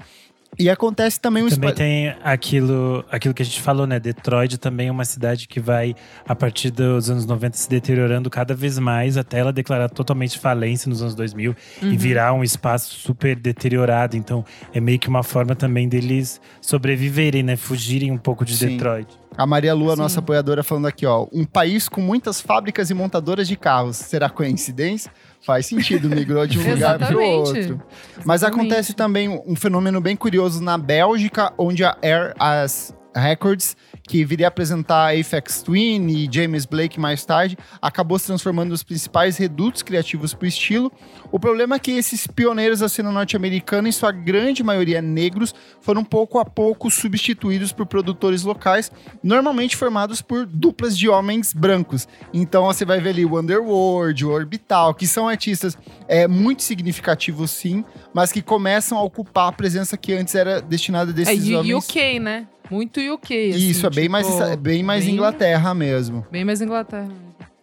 E acontece também um Também tem aquilo, aquilo que a gente falou, né? Detroit também é uma cidade que vai, a partir dos anos 90, se deteriorando cada vez mais, até ela declarar totalmente falência nos anos 2000 uhum. e virar um espaço super deteriorado. Então, é meio que uma forma também deles sobreviverem, né? Fugirem um pouco de Sim. Detroit. A Maria Lua, Sim. nossa apoiadora, falando aqui, ó. Um país com muitas fábricas e montadoras de carros. Será coincidência? Faz sentido, migrou de um lugar para o outro. Mas acontece também um fenômeno bem curioso na Bélgica, onde a Air as Records que viria a apresentar Apex Twin e James Blake mais tarde, acabou se transformando nos principais redutos criativos para o estilo. O problema é que esses pioneiros da cena norte-americana, em sua grande maioria negros, foram pouco a pouco substituídos por produtores locais, normalmente formados por duplas de homens brancos. Então você vai ver ali o Underworld, o Orbital, que são artistas é, muito significativos sim, mas que começam a ocupar a presença que antes era destinada a desses é, homens. UK, né? Muito UK, assim, Isso, é bem tipo, mais, bem mais bem, Inglaterra mesmo. Bem mais Inglaterra.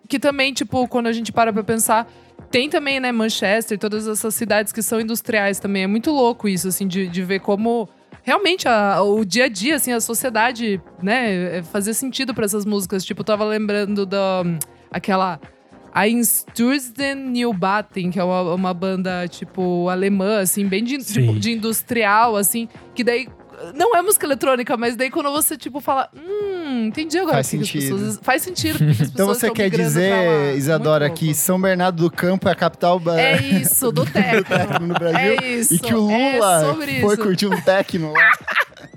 Que também, tipo, quando a gente para pra pensar, tem também, né, Manchester, todas essas cidades que são industriais também. É muito louco isso, assim, de, de ver como realmente a, o dia a dia, assim, a sociedade, né, é, fazia sentido para essas músicas. Tipo, eu tava lembrando da aquela a Insturzen Newbaten, que é uma, uma, banda, tipo, alemã, assim, bem de, tipo, de industrial, assim, que daí não é música eletrônica, mas daí quando você, tipo, fala, hum, entendi agora faz sentido. Pessoas, faz sentido. então você quer dizer, Isadora, que São Bernardo do Campo é a capital é isso, do techno no Brasil? É isso. E que o Lula é foi curtir um techno lá.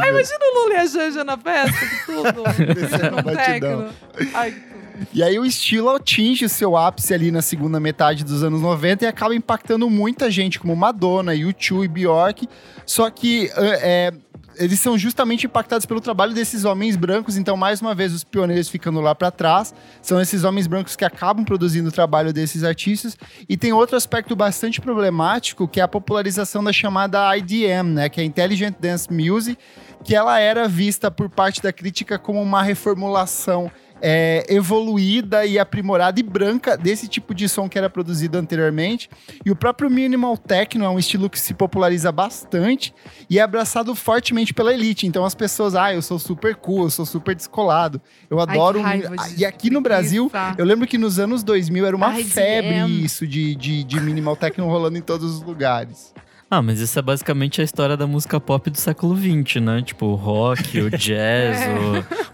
Ai, imagina o Lula e a Janja na festa, que tudo. Descendo um techno. Ai, que e aí o estilo atinge o seu ápice ali na segunda metade dos anos 90 e acaba impactando muita gente, como Madonna, U2 e Bjork. Só que é, eles são justamente impactados pelo trabalho desses homens brancos, então mais uma vez os pioneiros ficando lá para trás, são esses homens brancos que acabam produzindo o trabalho desses artistas. E tem outro aspecto bastante problemático, que é a popularização da chamada IDM, né, que é Intelligent Dance Music, que ela era vista por parte da crítica como uma reformulação é, evoluída e aprimorada e branca desse tipo de som que era produzido anteriormente. E o próprio minimal techno é um estilo que se populariza bastante e é abraçado fortemente pela elite. Então as pessoas, ah, eu sou super cool, eu sou super descolado, eu adoro. Ai, e aqui no Brasil, eu lembro que nos anos 2000 era uma febre isso de, de, de minimal techno rolando em todos os lugares. Ah, mas isso é basicamente a história da música pop do século XX, né? Tipo, o rock, o jazz, é.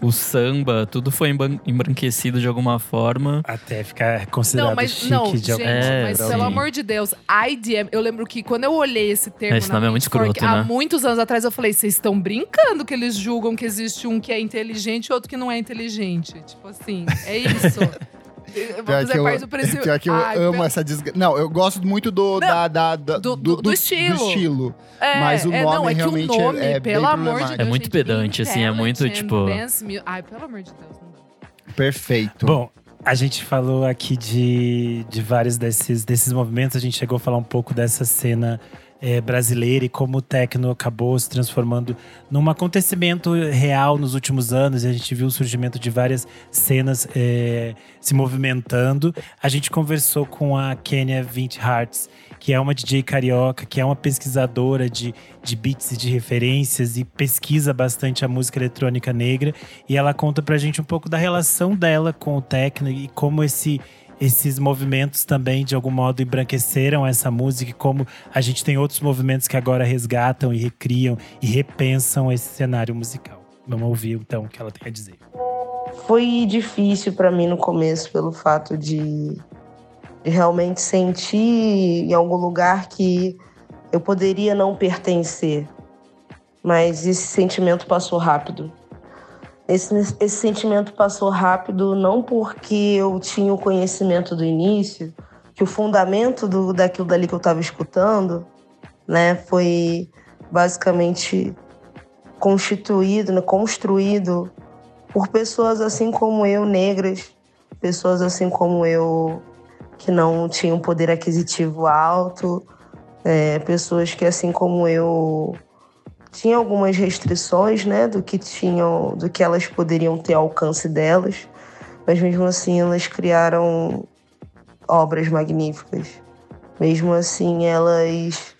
o, o, samba, tudo foi embranquecido de alguma forma. Até ficar considerado não, mas, chique não, de alguma gente, é, Mas sim. pelo amor de Deus, IDM, eu lembro que quando eu olhei esse termo esse nome é muito escroto, né? há muitos anos atrás, eu falei, vocês estão brincando que eles julgam que existe um que é inteligente e outro que não é inteligente. Tipo assim, é isso. Pior que, eu, princípio... pior que eu Ai, amo essa desgraça. Não, eu gosto muito do, da, da, da do, do, do, estilo. Do estilo. É, mas o é, nome não, é realmente o nome, é, é pelo amor de Deus, É muito pedante, assim, é muito tipo. Dance, ai, pelo amor de Deus, não dá. Perfeito. Bom, a gente falou aqui de, de vários desses, desses movimentos, a gente chegou a falar um pouco dessa cena é, brasileira e como o techno acabou se transformando num acontecimento real nos últimos anos. E a gente viu o surgimento de várias cenas é, se movimentando. A gente conversou com a Kenya Vint Hearts, que é uma DJ carioca, que é uma pesquisadora de, de beats e de referências e pesquisa bastante a música eletrônica negra. E ela conta pra gente um pouco da relação dela com o techno e como esse esses movimentos também, de algum modo, embranqueceram essa música, como a gente tem outros movimentos que agora resgatam e recriam e repensam esse cenário musical. Vamos ouvir então o que ela tem a dizer. Foi difícil para mim no começo, pelo fato de, de realmente sentir em algum lugar que eu poderia não pertencer. Mas esse sentimento passou rápido. Esse, esse sentimento passou rápido não porque eu tinha o conhecimento do início, que o fundamento do, daquilo dali que eu estava escutando, né, foi basicamente constituído, né, construído por pessoas assim como eu, negras, pessoas assim como eu que não tinham poder aquisitivo alto, é, pessoas que assim como eu tinha algumas restrições, né, do que tinham, do que elas poderiam ter alcance delas, mas mesmo assim elas criaram obras magníficas. Mesmo assim elas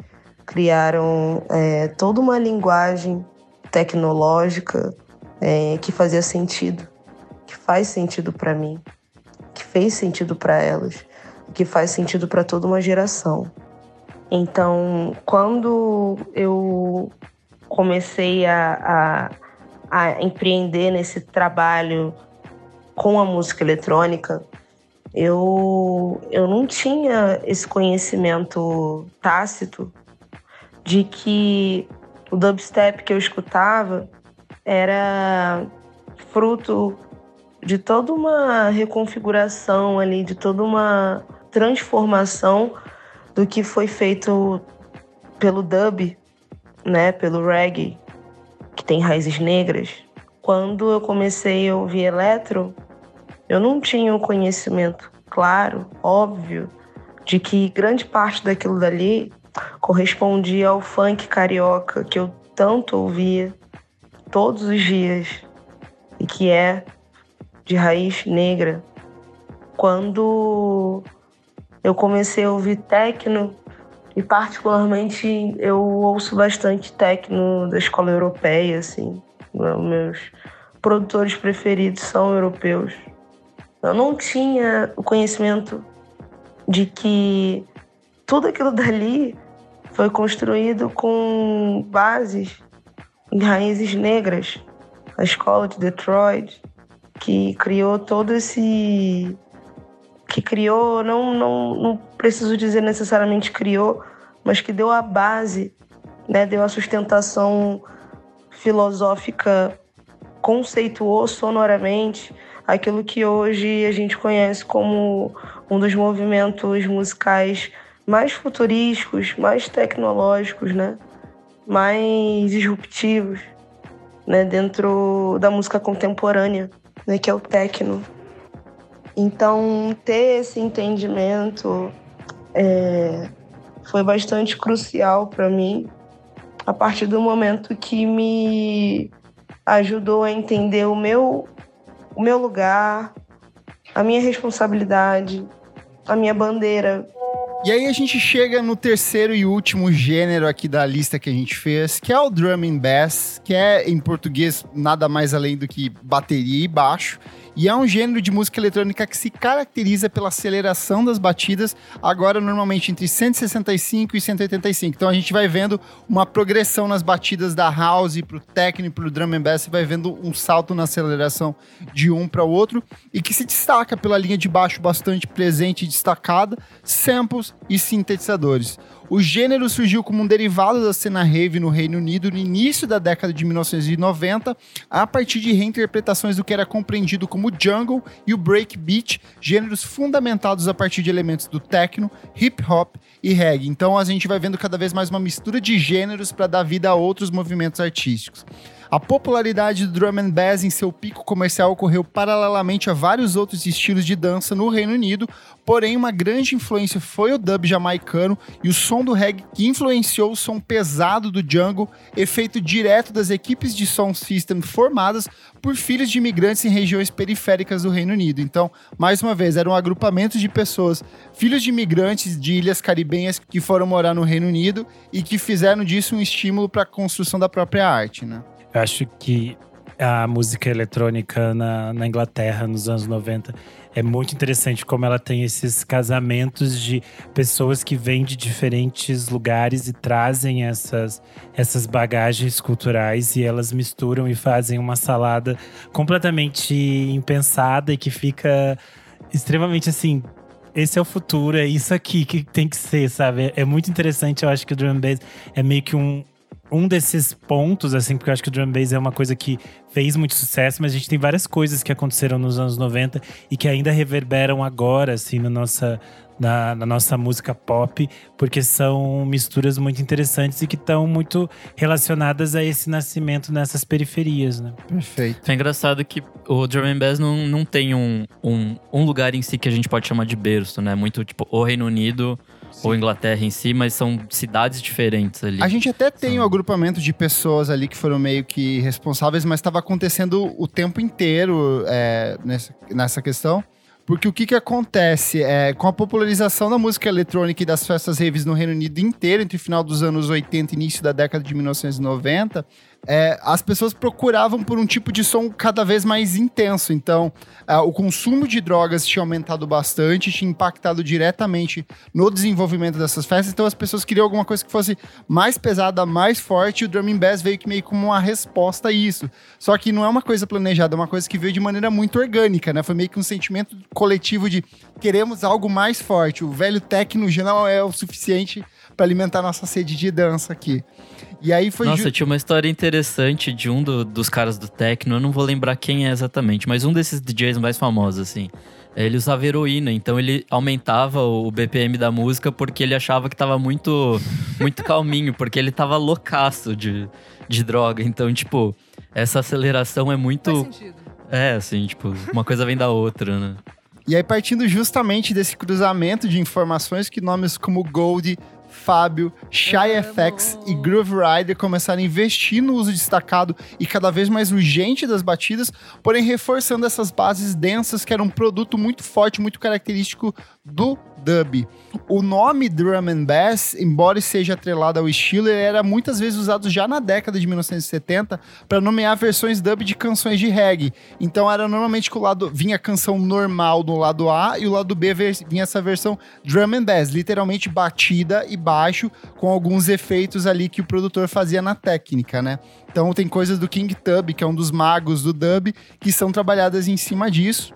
criaram é, toda uma linguagem tecnológica é, que fazia sentido, que faz sentido para mim, que fez sentido para elas, que faz sentido para toda uma geração. Então, quando eu comecei a, a, a empreender nesse trabalho com a música eletrônica, eu, eu não tinha esse conhecimento tácito de que o dubstep que eu escutava era fruto de toda uma reconfiguração ali, de toda uma transformação do que foi feito pelo dub, né, pelo reggae, que tem raízes negras. Quando eu comecei a ouvir eletro, eu não tinha o conhecimento claro, óbvio, de que grande parte daquilo dali correspondia ao funk carioca que eu tanto ouvia todos os dias e que é de raiz negra. Quando eu comecei a ouvir techno e particularmente eu ouço bastante techno da escola europeia, assim. Meus produtores preferidos são europeus. Eu não tinha o conhecimento de que tudo aquilo dali foi construído com bases em raízes negras. A escola de Detroit, que criou todo esse. Que criou, não, não, não preciso dizer necessariamente criou, mas que deu a base, né, deu a sustentação filosófica, conceituou sonoramente aquilo que hoje a gente conhece como um dos movimentos musicais mais futurísticos, mais tecnológicos, né? mais disruptivos né? dentro da música contemporânea, né? que é o techno. Então, ter esse entendimento é, foi bastante crucial para mim, a partir do momento que me ajudou a entender o meu, o meu lugar, a minha responsabilidade, a minha bandeira e aí a gente chega no terceiro e último gênero aqui da lista que a gente fez, que é o drum and bass, que é em português nada mais além do que bateria e baixo. E é um gênero de música eletrônica que se caracteriza pela aceleração das batidas, agora normalmente entre 165 e 185. Então a gente vai vendo uma progressão nas batidas da house pro techno e pro drum and bass, você vai vendo um salto na aceleração de um para o outro e que se destaca pela linha de baixo bastante presente e destacada, samples e sintetizadores. O gênero surgiu como um derivado da cena rave no Reino Unido no início da década de 1990, a partir de reinterpretações do que era compreendido como jungle e o breakbeat, gêneros fundamentados a partir de elementos do techno, hip hop e reggae. Então a gente vai vendo cada vez mais uma mistura de gêneros para dar vida a outros movimentos artísticos. A popularidade do drum and bass em seu pico comercial ocorreu paralelamente a vários outros estilos de dança no Reino Unido, porém uma grande influência foi o dub jamaicano e o som do reggae que influenciou o som pesado do jungle, efeito direto das equipes de sound system formadas por filhos de imigrantes em regiões periféricas do Reino Unido. Então, mais uma vez, era um agrupamento de pessoas, filhos de imigrantes de ilhas caribenhas que foram morar no Reino Unido e que fizeram disso um estímulo para a construção da própria arte, né? Eu acho que a música eletrônica na, na, Inglaterra nos anos 90 é muito interessante como ela tem esses casamentos de pessoas que vêm de diferentes lugares e trazem essas, essas bagagens culturais e elas misturam e fazem uma salada completamente impensada e que fica extremamente assim esse é o futuro, é isso aqui que tem que ser, sabe? É muito interessante, eu acho que o drum bass é meio que um, um desses pontos, assim, porque eu acho que o drum bass é uma coisa que fez muito sucesso, mas a gente tem várias coisas que aconteceram nos anos 90 e que ainda reverberam agora, assim, na nossa, na, na nossa música pop, porque são misturas muito interessantes e que estão muito relacionadas a esse nascimento nessas periferias, né? Perfeito. É engraçado que o drum and bass não, não tem um, um, um lugar em si que a gente pode chamar de berço, né? Muito tipo o Reino Unido Sim. ou Inglaterra em si, mas são cidades diferentes ali. A gente até tem são... um agrupamento de pessoas ali que foram meio que responsáveis, mas estava acontecendo o tempo inteiro é, nessa, nessa questão. Porque o que, que acontece? É, com a popularização da música eletrônica e das festas raves no Reino Unido inteiro, entre o final dos anos 80 e início da década de 1990, é, as pessoas procuravam por um tipo de som cada vez mais intenso. Então, é, o consumo de drogas tinha aumentado bastante, tinha impactado diretamente no desenvolvimento dessas festas. Então, as pessoas queriam alguma coisa que fosse mais pesada, mais forte. E o drum and bass veio que meio como uma resposta a isso. Só que não é uma coisa planejada, é uma coisa que veio de maneira muito orgânica, né? Foi meio que um sentimento coletivo de queremos algo mais forte. O velho techno já não é o suficiente para alimentar nossa sede de dança aqui. E aí foi. Nossa, tinha uma história interessante de um do, dos caras do techno, eu não vou lembrar quem é exatamente, mas um desses DJs mais famosos, assim. Ele usava heroína, então ele aumentava o BPM da música porque ele achava que tava muito, muito calminho, porque ele tava loucaço de, de droga. Então, tipo, essa aceleração é muito. Faz sentido. É, assim, tipo, uma coisa vem da outra, né? E aí, partindo justamente desse cruzamento de informações que nomes como Gold, Fábio, Shy FX e Groove Rider começaram a investir no uso destacado e cada vez mais urgente das batidas, porém reforçando essas bases densas que eram um produto muito forte, muito característico do dub. O nome drum and bass, embora seja atrelado ao estilo, era muitas vezes usado já na década de 1970 para nomear versões dub de canções de reggae. Então era normalmente que o lado vinha a canção normal do lado A e o lado B vinha essa versão drum and bass, literalmente batida e baixo com alguns efeitos ali que o produtor fazia na técnica, né? Então tem coisas do King Tub, que é um dos magos do dub, que são trabalhadas em cima disso.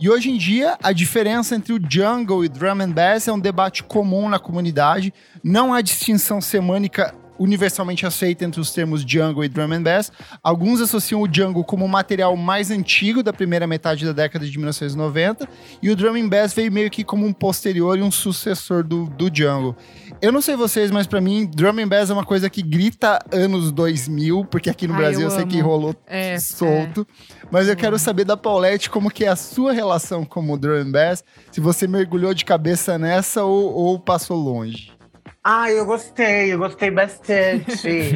E hoje em dia, a diferença entre o jungle e drum and bass é um debate comum na comunidade. Não há distinção semânica universalmente aceita entre os termos jungle e drum and bass. Alguns associam o jungle como o material mais antigo da primeira metade da década de 1990 e o drum and bass veio meio que como um posterior e um sucessor do, do jungle. Eu não sei vocês, mas para mim, drum and bass é uma coisa que grita anos 2000, porque aqui no Ai, Brasil eu, eu sei que rolou É, solto. Mas eu quero saber da Paulette como que é a sua relação com o drum and bass, se você mergulhou de cabeça nessa ou, ou passou longe. Ah, eu gostei, eu gostei bastante.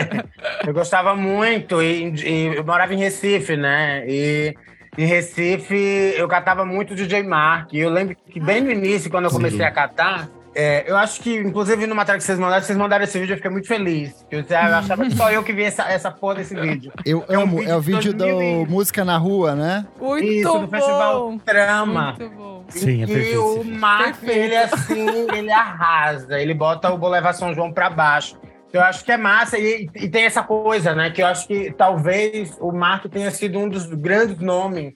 eu gostava muito e, e eu morava em Recife, né? E em Recife eu catava muito DJ Mark. E eu lembro que bem no início, quando eu comecei a catar, é, eu acho que, inclusive, no matéria que vocês mandaram, vocês mandaram esse vídeo, eu fiquei muito feliz. Eu, eu achava que só eu que vi essa, essa porra desse vídeo. Eu É um amo, vídeo é o de vídeo do 2020. Música na Rua, né? Muito Isso, bom. do Festival Trama. Muito bom. Sim, é e perfeito. o vídeo. Mark, Perfeito. ele assim, ele arrasa. Ele bota o Boulevard São João pra baixo. Eu acho que é massa. E, e tem essa coisa, né? Que eu acho que talvez o Mark tenha sido um dos grandes nomes,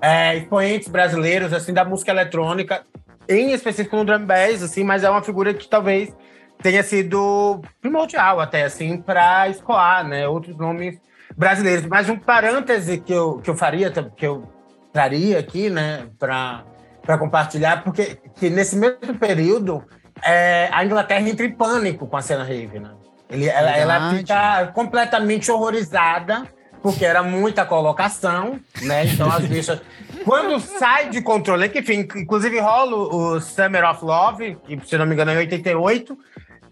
é, expoentes brasileiros, assim, da música eletrônica, em específico no drum bass, assim, mas é uma figura que talvez tenha sido primordial até, assim, para escoar, né? Outros nomes brasileiros. Mas um parêntese que eu, que eu faria, que eu traria aqui, né, para compartilhar, porque que nesse mesmo período é, a Inglaterra entra em pânico com a cena rave, né? Ele, ela, ela fica completamente horrorizada, porque era muita colocação, né? Então as bichas. Quando sai de controle, que enfim, inclusive rola o Summer of Love, que se não me engano é em 88,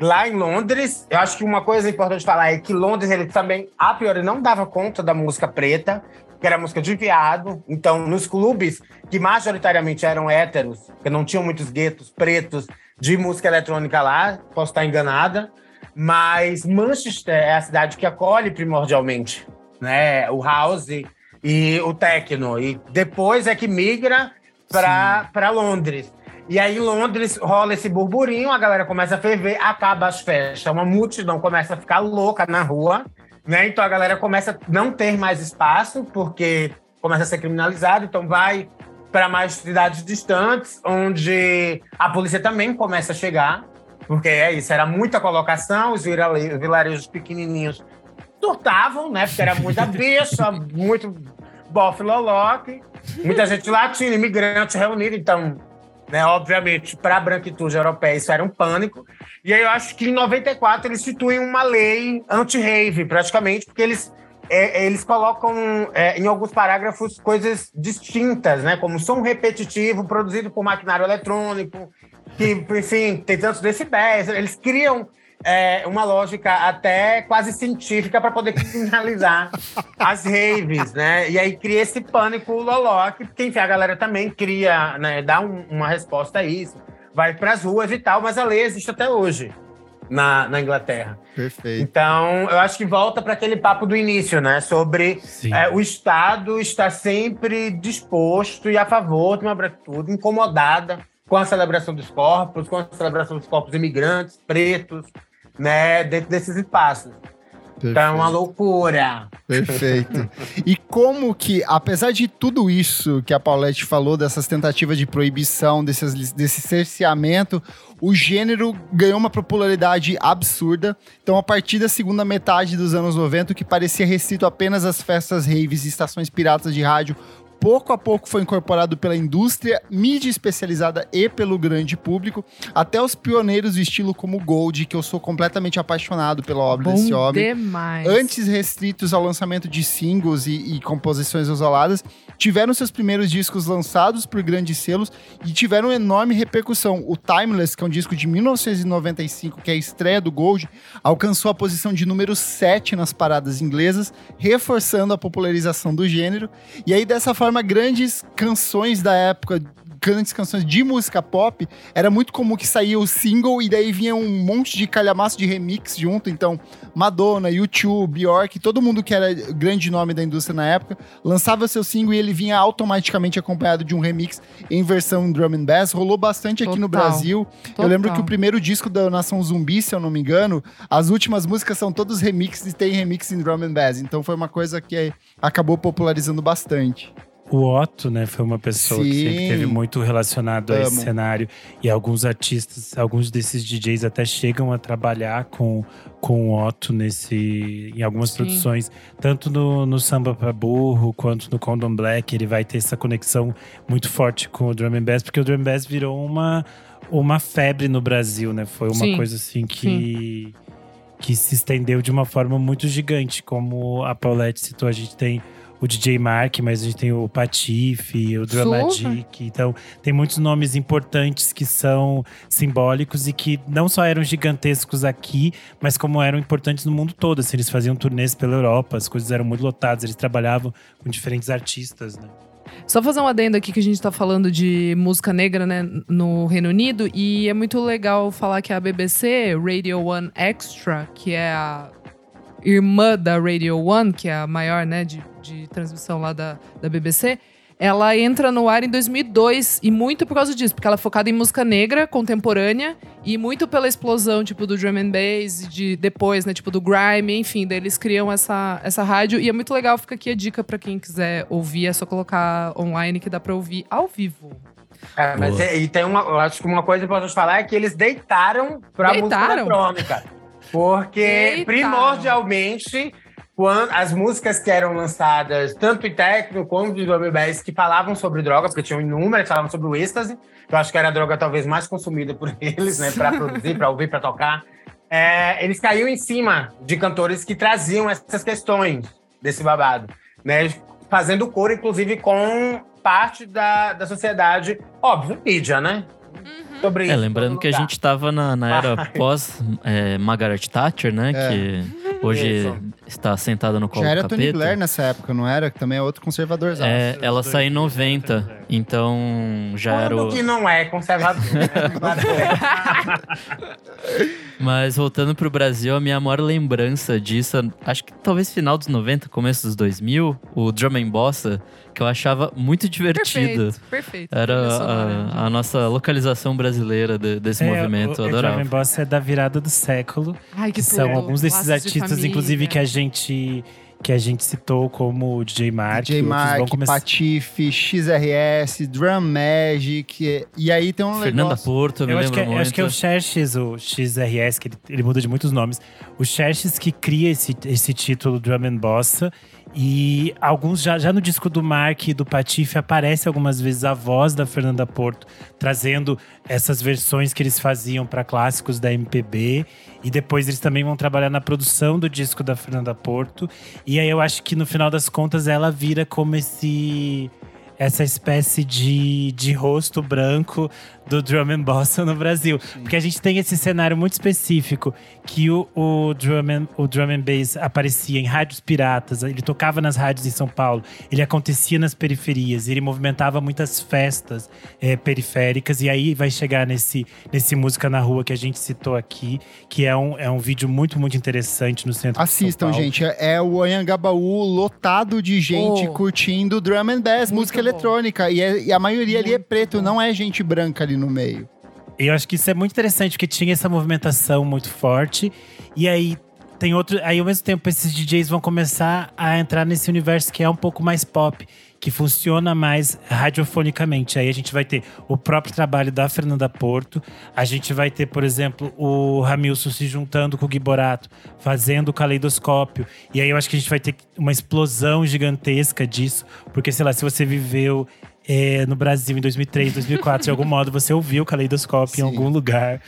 lá em Londres. Eu acho que uma coisa importante falar é que Londres ele também, a priori, não dava conta da música preta, que era música de viado. Então, nos clubes, que majoritariamente eram héteros, que não tinham muitos guetos pretos de música eletrônica lá, posso estar enganada, mas Manchester é a cidade que acolhe primordialmente né, o house e o techno. E depois é que migra para Londres. E aí, em Londres, rola esse burburinho, a galera começa a ferver, acaba as festas, uma multidão começa a ficar louca na rua, né? Então a galera começa a não ter mais espaço, porque começa a ser criminalizado, então vai para mais cidades distantes, onde a polícia também começa a chegar, porque é isso, era muita colocação, os vilare- vilarejos pequenininhos surtavam, né? Porque era muita bicha, muito bofe loloque, muita gente latina, imigrante reunida, então né? Obviamente, para a branquitude europeia, isso era um pânico. E aí eu acho que em 94 eles instituem uma lei anti-rave, praticamente, porque eles, é, eles colocam é, em alguns parágrafos coisas distintas, né? Como som repetitivo produzido por maquinário eletrônico, que, enfim, tem tantos decibéis. Eles criam é, uma lógica até quase científica para poder criminalizar as raves, né? E aí cria esse pânico loló, que enfim, a galera também cria, né, dá um, uma resposta a isso. Vai para as ruas e tal, mas a lei existe até hoje na, na Inglaterra. Perfeito. Então, eu acho que volta para aquele papo do início, né? Sobre é, o Estado estar sempre disposto e a favor de uma tudo incomodada com a celebração dos corpos, com a celebração dos corpos imigrantes, pretos, né? Dentro desses espaços. Perfeito. Então é uma loucura. Perfeito. e como que, apesar de tudo isso que a Paulette falou, dessas tentativas de proibição, desses, desse cerceamento, o gênero ganhou uma popularidade absurda. Então, a partir da segunda metade dos anos 90, o que parecia restrito apenas às festas raves e estações piratas de rádio pouco a pouco foi incorporado pela indústria, mídia especializada e pelo grande público, até os pioneiros do estilo como Gold, que eu sou completamente apaixonado pela obra Bom desse homem. Demais. Antes restritos ao lançamento de singles e, e composições isoladas, tiveram seus primeiros discos lançados por grandes selos e tiveram enorme repercussão. O Timeless, que é um disco de 1995, que é a estreia do Gold, alcançou a posição de número 7 nas paradas inglesas, reforçando a popularização do gênero. E aí, dessa forma, grandes canções da época, grandes canções de música pop, era muito comum que saía o single e daí vinha um monte de calhamaço de remix junto. Então, Madonna, YouTube, Bjork, todo mundo que era grande nome da indústria na época, lançava seu single e ele vinha automaticamente acompanhado de um remix em versão drum and bass. Rolou bastante aqui Total. no Brasil. Total. Eu lembro que o primeiro disco da Nação Zumbi, se eu não me engano, as últimas músicas são todos remixes e tem remix em drum and bass. Então foi uma coisa que acabou popularizando bastante. O Otto, né, foi uma pessoa Sim. que sempre teve muito relacionado a esse Amo. cenário. E alguns artistas, alguns desses DJs até chegam a trabalhar com, com o Otto nesse, em algumas Sim. produções. Tanto no, no Samba pra Burro, quanto no Condom Black. Ele vai ter essa conexão muito forte com o Drum and Bass. Porque o Drum and Bass virou uma, uma febre no Brasil, né? Foi uma Sim. coisa assim que… Que se estendeu de uma forma muito gigante. Como a Paulette citou, a gente tem o DJ Mark, mas a gente tem o Patife, o Dramatic. Então, tem muitos nomes importantes que são simbólicos e que não só eram gigantescos aqui, mas como eram importantes no mundo todo. Assim, eles faziam turnês pela Europa, as coisas eram muito lotadas, eles trabalhavam com diferentes artistas, né? Só fazer um adendo aqui que a gente tá falando de música negra, né, no Reino Unido. E é muito legal falar que a BBC, Radio One Extra, que é a irmã da Radio One, que é a maior, né, de, de transmissão lá da, da BBC, ela entra no ar em 2002 e muito por causa disso, porque ela é focada em música negra contemporânea e muito pela explosão, tipo, do drum and bass, e de depois, né, tipo, do grime, enfim, daí eles criam essa, essa rádio e é muito legal, fica aqui a dica pra quem quiser ouvir, é só colocar online que dá pra ouvir ao vivo. É, mas Boa. é- e tem uma, eu acho que uma coisa importante falar é que eles deitaram pra música Deitaram? eletrônica. Porque, Deitaram. primordialmente, quando as músicas que eram lançadas, tanto em techno quanto em drum bass, que falavam sobre droga, porque tinham inúmeras, falavam sobre o êxtase, que eu acho que era a droga talvez mais consumida por eles, né, pra produzir, pra ouvir, pra tocar. É, eles caíam em cima de cantores que traziam essas questões desse babado, né, fazendo coro, inclusive, com parte da, da sociedade, óbvio, mídia, né? Sobre É, lembrando que a gente tava na, na era pós é, Margaret Thatcher, né? É. Que hoje Isso. está sentada no colo Já do era Tony capeta. Blair nessa época, não era? Que também é outro conservador. É, ela saiu em 90, então já era Quando o... que não é conservador. né? Mas voltando pro Brasil, a minha maior lembrança disso, acho que talvez final dos 90, começo dos 2000, o Drum and Bossa, que eu achava muito divertido. Perfeito, perfeito. Era sonora, gente. a, a nossa localização brasileira de- desse movimento, eu o, o adorava. Drum and Boss é da virada do século. Ai, que que são alguns desses Laços de artistas, família. inclusive, que a gente que a gente citou como o DJ Mark. DJ Mark, começar- Patife, XRS, Drum Magic. E aí tem um Fernanda negócio... Porto, eu me Eu acho, lembro que, é- eu muito. acho que é o Xerxes, o XRS, que ele, ele muda de muitos nomes. O Xerxes que cria esse, esse título Drum and Bossa. E alguns, já, já no disco do Mark e do Patife, aparece algumas vezes a voz da Fernanda Porto, trazendo essas versões que eles faziam para clássicos da MPB. E depois eles também vão trabalhar na produção do disco da Fernanda Porto. E aí eu acho que no final das contas ela vira como esse essa espécie de, de rosto branco do drum and bossa no Brasil. Sim. Porque a gente tem esse cenário muito específico que o, o, drum and, o drum and bass aparecia em rádios piratas, ele tocava nas rádios em São Paulo, ele acontecia nas periferias, ele movimentava muitas festas é, periféricas e aí vai chegar nesse, nesse Música na Rua que a gente citou aqui, que é um, é um vídeo muito, muito interessante no centro Assistam, gente. É o Anhangabaú lotado de gente oh. curtindo drum and bass, muito música. Eletrônica. E, é, e, a maioria muito ali é preto, bom. não é gente branca ali no meio. Eu acho que isso é muito interessante, porque tinha essa movimentação muito forte. E aí tem outro. Aí, ao mesmo tempo, esses DJs vão começar a entrar nesse universo que é um pouco mais pop que funciona mais radiofonicamente. Aí a gente vai ter o próprio trabalho da Fernanda Porto, a gente vai ter, por exemplo, o Ramilson se juntando com o Giborato, fazendo o caleidoscópio. E aí eu acho que a gente vai ter uma explosão gigantesca disso, porque sei lá, se você viveu é, no Brasil em 2003, 2004, de algum modo você ouviu o caleidoscópio Sim. em algum lugar.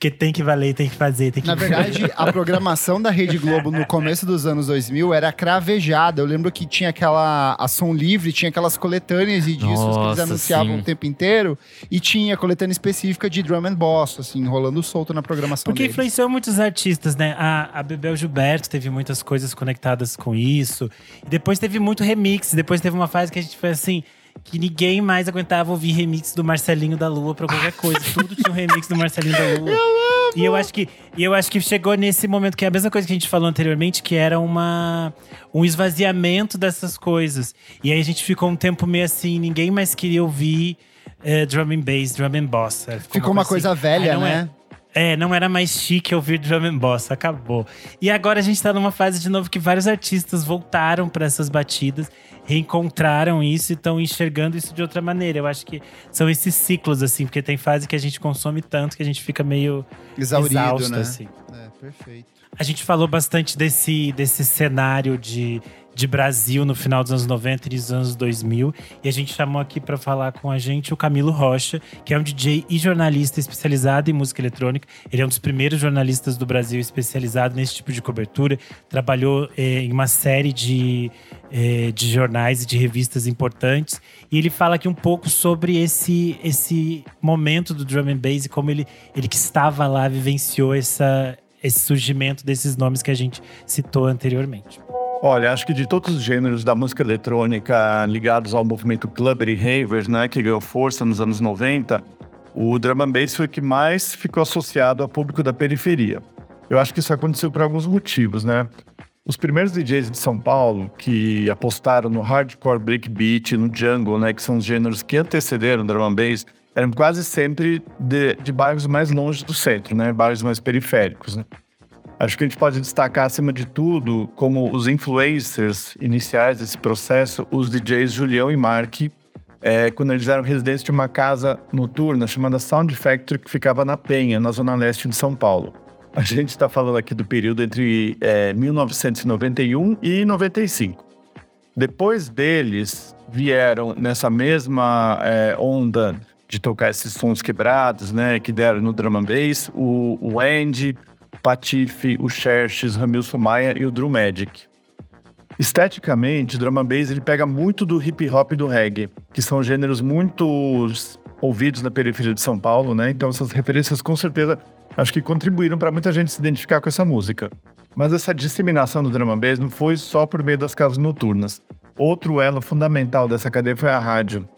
Porque tem que valer, tem que fazer, tem que Na verdade, a programação da Rede Globo no começo dos anos 2000 era cravejada. Eu lembro que tinha aquela ação livre, tinha aquelas coletâneas de discos Nossa, que eles anunciavam sim. o tempo inteiro. E tinha coletânea específica de drum and boss, assim, rolando solto na programação Porque deles. influenciou muitos artistas, né? A, a Bebel Gilberto teve muitas coisas conectadas com isso. E depois teve muito remix. Depois teve uma fase que a gente foi assim que ninguém mais aguentava ouvir remix do Marcelinho da Lua pra qualquer coisa. Tudo tinha um remix do Marcelinho da Lua. Eu e eu acho que e eu acho que chegou nesse momento que é a mesma coisa que a gente falou anteriormente, que era uma um esvaziamento dessas coisas. E aí a gente ficou um tempo meio assim, ninguém mais queria ouvir uh, drum and bass, drum and bossa. Ficou, ficou uma, coisa, assim. velha, né? É, é, não era mais chique ouvir drum and bossa, acabou. E agora a gente tá numa fase de novo que vários artistas voltaram para essas batidas reencontraram isso e estão enxergando isso de outra maneira. Eu acho que são esses ciclos, assim, porque tem fase que a gente consome tanto que a gente fica meio Exaurido, exausto, né? assim. É, perfeito. A gente falou bastante desse, desse cenário de de Brasil no final dos anos 90 e dos anos 2000. E a gente chamou aqui para falar com a gente o Camilo Rocha, que é um DJ e jornalista especializado em música eletrônica. Ele é um dos primeiros jornalistas do Brasil especializado nesse tipo de cobertura. Trabalhou eh, em uma série de, eh, de jornais e de revistas importantes. E ele fala aqui um pouco sobre esse, esse momento do drum and bass e como ele, ele que estava lá vivenciou essa, esse surgimento desses nomes que a gente citou anteriormente. Olha, acho que de todos os gêneros da música eletrônica ligados ao movimento clubber e ravers, né, que ganhou força nos anos 90, o drum and bass foi o que mais ficou associado ao público da periferia. Eu acho que isso aconteceu por alguns motivos, né? Os primeiros DJs de São Paulo que apostaram no hardcore breakbeat, no jungle, né, que são os gêneros que antecederam o drum and bass, eram quase sempre de, de bairros mais longe do centro, né, bairros mais periféricos, né? Acho que a gente pode destacar, acima de tudo, como os influencers iniciais desse processo, os DJs Julião e Mark, é, quando eles eram residentes de uma casa noturna chamada Sound Factory, que ficava na Penha, na zona leste de São Paulo. A gente está falando aqui do período entre é, 1991 e 95. Depois deles, vieram nessa mesma é, onda de tocar esses sons quebrados, né, que deram no drum and bass, o, o Andy, Patife, o Xerxes, Ramilson Maia e o Drew Magic. Esteticamente, o drum and bass ele pega muito do hip hop e do reggae, que são gêneros muito ouvidos na periferia de São Paulo, né? Então essas referências com certeza acho que contribuíram para muita gente se identificar com essa música. Mas essa disseminação do drum and bass não foi só por meio das casas noturnas. Outro elo fundamental dessa cadeia foi a rádio.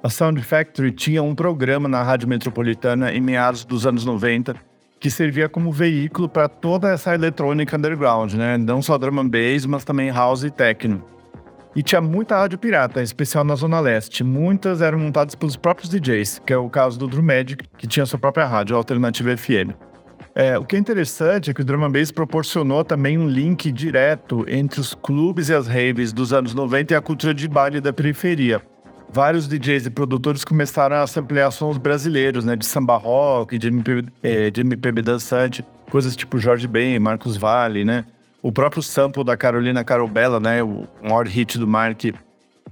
A Sound Factory tinha um programa na rádio metropolitana em meados dos anos 90 que servia como veículo para toda essa eletrônica underground, né? Não só drum and bass, mas também house e techno. E tinha muita rádio pirata, em especial na Zona Leste. Muitas eram montadas pelos próprios DJs, que é o caso do Drum Magic, que tinha sua própria rádio, Alternativa FM. É, o que é interessante é que o Drum and Bass proporcionou também um link direto entre os clubes e as raves dos anos 90 e a cultura de baile da periferia vários DJs e produtores começaram a samplear sons brasileiros, né? De samba rock, de MPB, é, de MPB dançante, coisas tipo Jorge Ben, Marcos Valle, né? O próprio sample da Carolina Carobella, né? O maior hit do Mark,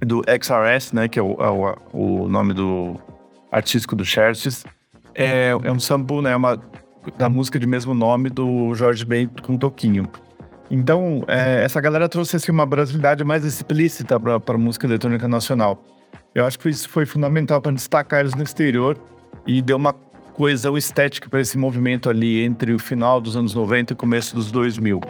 do XRS, né? Que é o, é o, o nome do artístico do Xerxes. É, é um sample, né? Uma, da música de mesmo nome do Jorge Ben com Toquinho. Então, é, essa galera trouxe assim, uma brasilidade mais explícita para a música eletrônica nacional. Eu acho que isso foi fundamental para destacar eles no exterior e deu uma coesão estética para esse movimento ali entre o final dos anos 90 e começo dos 2000.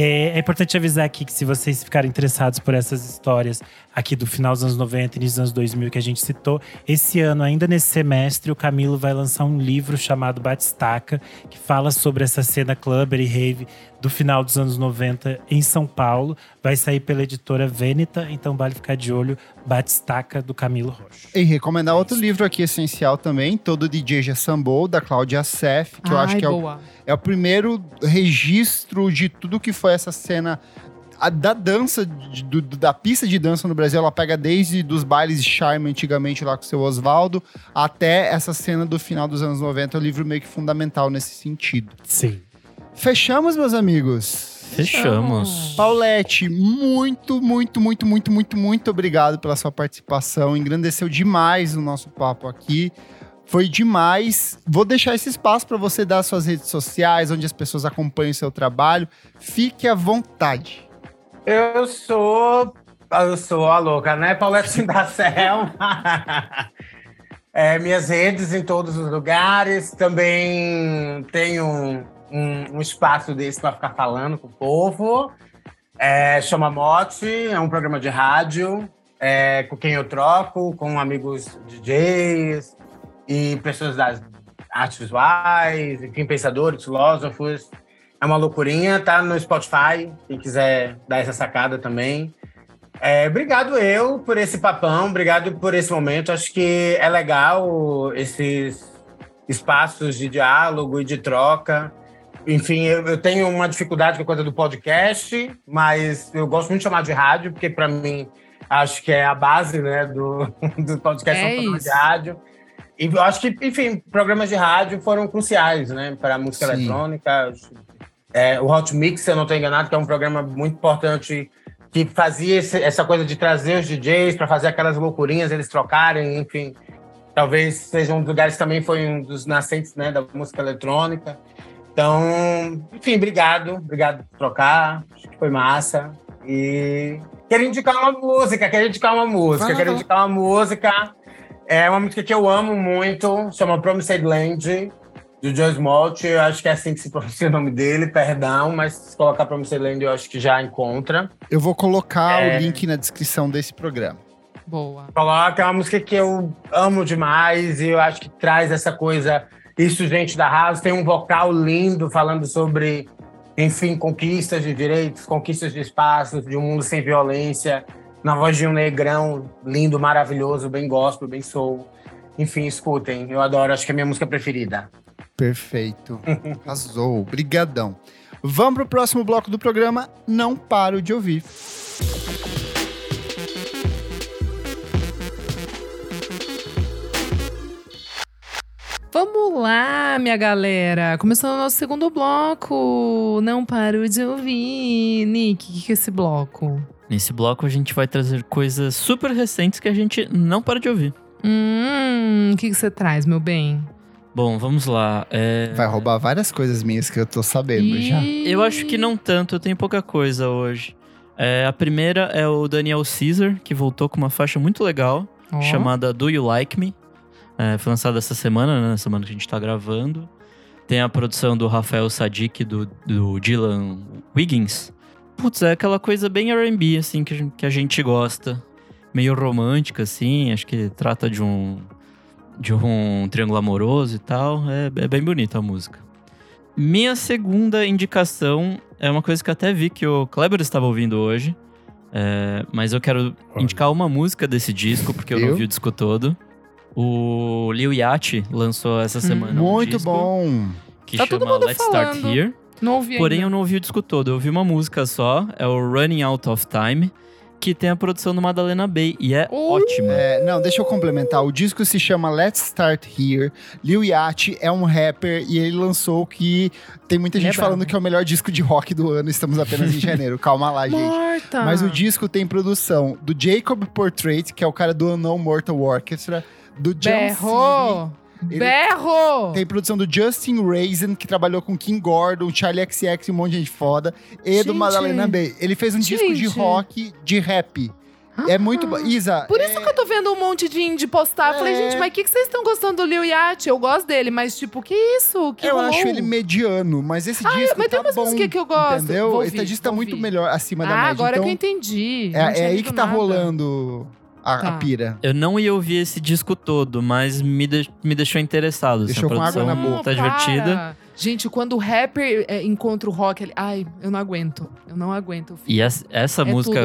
É, é, importante avisar aqui que se vocês ficarem interessados por essas histórias aqui do final dos anos 90 e início dos anos 2000 que a gente citou, esse ano, ainda nesse semestre, o Camilo vai lançar um livro chamado Batistaca, que fala sobre essa cena clubber e rave do final dos anos 90 em São Paulo. Vai sair pela editora Veneta, então vale ficar de olho. Batistaca, do Camilo Rocha. E recomendar outro livro aqui essencial também, Todo DJ já Sambou, da Cláudia Sef, que Ai, eu acho que é o, é o primeiro registro de tudo que foi essa cena a, da dança, de, do, da pista de dança no Brasil, ela pega desde dos bailes de charme antigamente lá com o seu Oswaldo, até essa cena do final dos anos 90, é um livro meio que fundamental nesse sentido. Sim. Fechamos, meus amigos? Fechamos. Paulette, muito, muito, muito, muito, muito, muito obrigado pela sua participação. Engrandeceu demais o nosso papo aqui. Foi demais. Vou deixar esse espaço para você dar suas redes sociais, onde as pessoas acompanham o seu trabalho. Fique à vontade. Eu sou. Eu sou a louca, né? Paulette da Selma. é, minhas redes em todos os lugares. Também tenho um, um espaço desse para ficar falando com o povo. É, chama Mote, é um programa de rádio é, com quem eu troco, com amigos DJs e pessoas das artes visuais, enfim, pensadores, filósofos. É uma loucurinha, tá no Spotify, quem quiser dar essa sacada também. É, obrigado eu por esse papão, obrigado por esse momento. Acho que é legal esses espaços de diálogo e de troca. Enfim, eu, eu tenho uma dificuldade com a coisa do podcast, mas eu gosto muito de chamar de rádio, porque para mim acho que é a base né, do, do podcast É um de rádio. E eu acho que, enfim, programas de rádio foram cruciais, né, para a música Sim. eletrônica. É, o Hot Mix, se eu não estou enganado, que é um programa muito importante que fazia esse- essa coisa de trazer os DJs para fazer aquelas loucurinhas, eles trocarem, enfim. Talvez seja um dos lugares que também foi um dos nascentes né, da música eletrônica. Então, enfim, obrigado. Obrigado por trocar. Acho que foi massa. E quero indicar uma música, quero indicar uma música, quero lá. indicar uma música. É uma música que eu amo muito, chama Promised Land, do Joe Smolt. Eu acho que é assim que se pronuncia o nome dele, perdão, mas se colocar Promised Land eu acho que já encontra. Eu vou colocar É. o link na descrição desse programa. Boa. Coloca, é uma música que eu amo demais e eu acho que traz essa coisa. Isso, gente da House, tem um vocal lindo falando sobre, enfim, conquistas de direitos, conquistas de espaços, de um mundo sem violência, na voz de um negrão lindo, maravilhoso, bem gospel, bem soul. Enfim, escutem, eu adoro, acho que é a minha música preferida. Perfeito. Arrasou. Brigadão. Vamos pro próximo bloco do programa. Não paro de ouvir. Vamos lá, minha galera. Começando o nosso segundo bloco. Não paro de ouvir. Nick, o que, que é esse bloco? Nesse bloco a gente vai trazer coisas super recentes que a gente não para de ouvir. Hum, o que, que você traz, meu bem? Bom, vamos lá. É, Vai roubar várias coisas minhas que eu tô sabendo já. Ih, Eu acho que não tanto, eu tenho pouca coisa hoje. É, a primeira é o Daniel Caesar, que voltou com uma faixa muito legal, ó. chamada Do You Like Me? É, foi lançada essa semana, né? Na semana que a gente tá gravando. Tem a produção do Rafael Sadiq, do, do Dylan Wiggins. Putz, é aquela coisa bem R&B, assim, que a gente- que a gente gosta. Meio romântica, assim, acho que trata de um... De um triângulo amoroso e tal. É, é bem bonita a música. Minha segunda indicação é uma coisa que eu até vi que o Kleber estava ouvindo hoje. É, mas eu quero indicar uma música desse disco, porque eu não Eu? vi o disco todo. O Lil Yachty lançou essa semana um Muito disco bom. que Tá todo chama mundo Let's Start falando. Here. Não ouvi Porém, eu ainda. não ouvi o disco todo. Eu ouvi uma música só, é o Running Out of Time, que tem a produção do Madalena Bay. E é Uh! ótima. É, não, deixa eu complementar. O disco se chama Let's Start Here. Lil Yachty é um rapper e ele lançou que tem muita gente é falando que é o melhor disco de rock do ano. Estamos apenas em janeiro. Calma lá, gente. Morta. Mas o disco tem produção do Jacob Portrait, que é o cara do Unknown Mortal Orchestra, do Berro! Ele- Berro! Tem produção do Justin Raisin, que trabalhou com King Gordon, Charlie XX e um monte de gente foda. E do Gente. Madalena Bay. Ele fez um disco de Gente. rock, de rap. É muito. bo- Isa. Por é- isso que eu tô vendo um monte de indie postar. Falei, É. gente, mas o que, que vocês estão gostando do Lil Yachty? Eu gosto dele, mas tipo, que isso? Que eu rolou? acho ele mediano, mas esse disco mas tá tem umas bom, músicas que eu gosto. Entendeu? Esse disco tá muito melhor acima da Ah, média. agora então, que eu entendi. é, é aí que tá rolando a, a Tá. pira. Eu não ia ouvir esse disco todo, mas me, de- me deixou interessado. assim, Deixou a com água produção na boca. Tá divertida. para. Gente, quando o rapper é, encontra o rock, ele... ai, eu não aguento. Eu não aguento. E essa, essa é música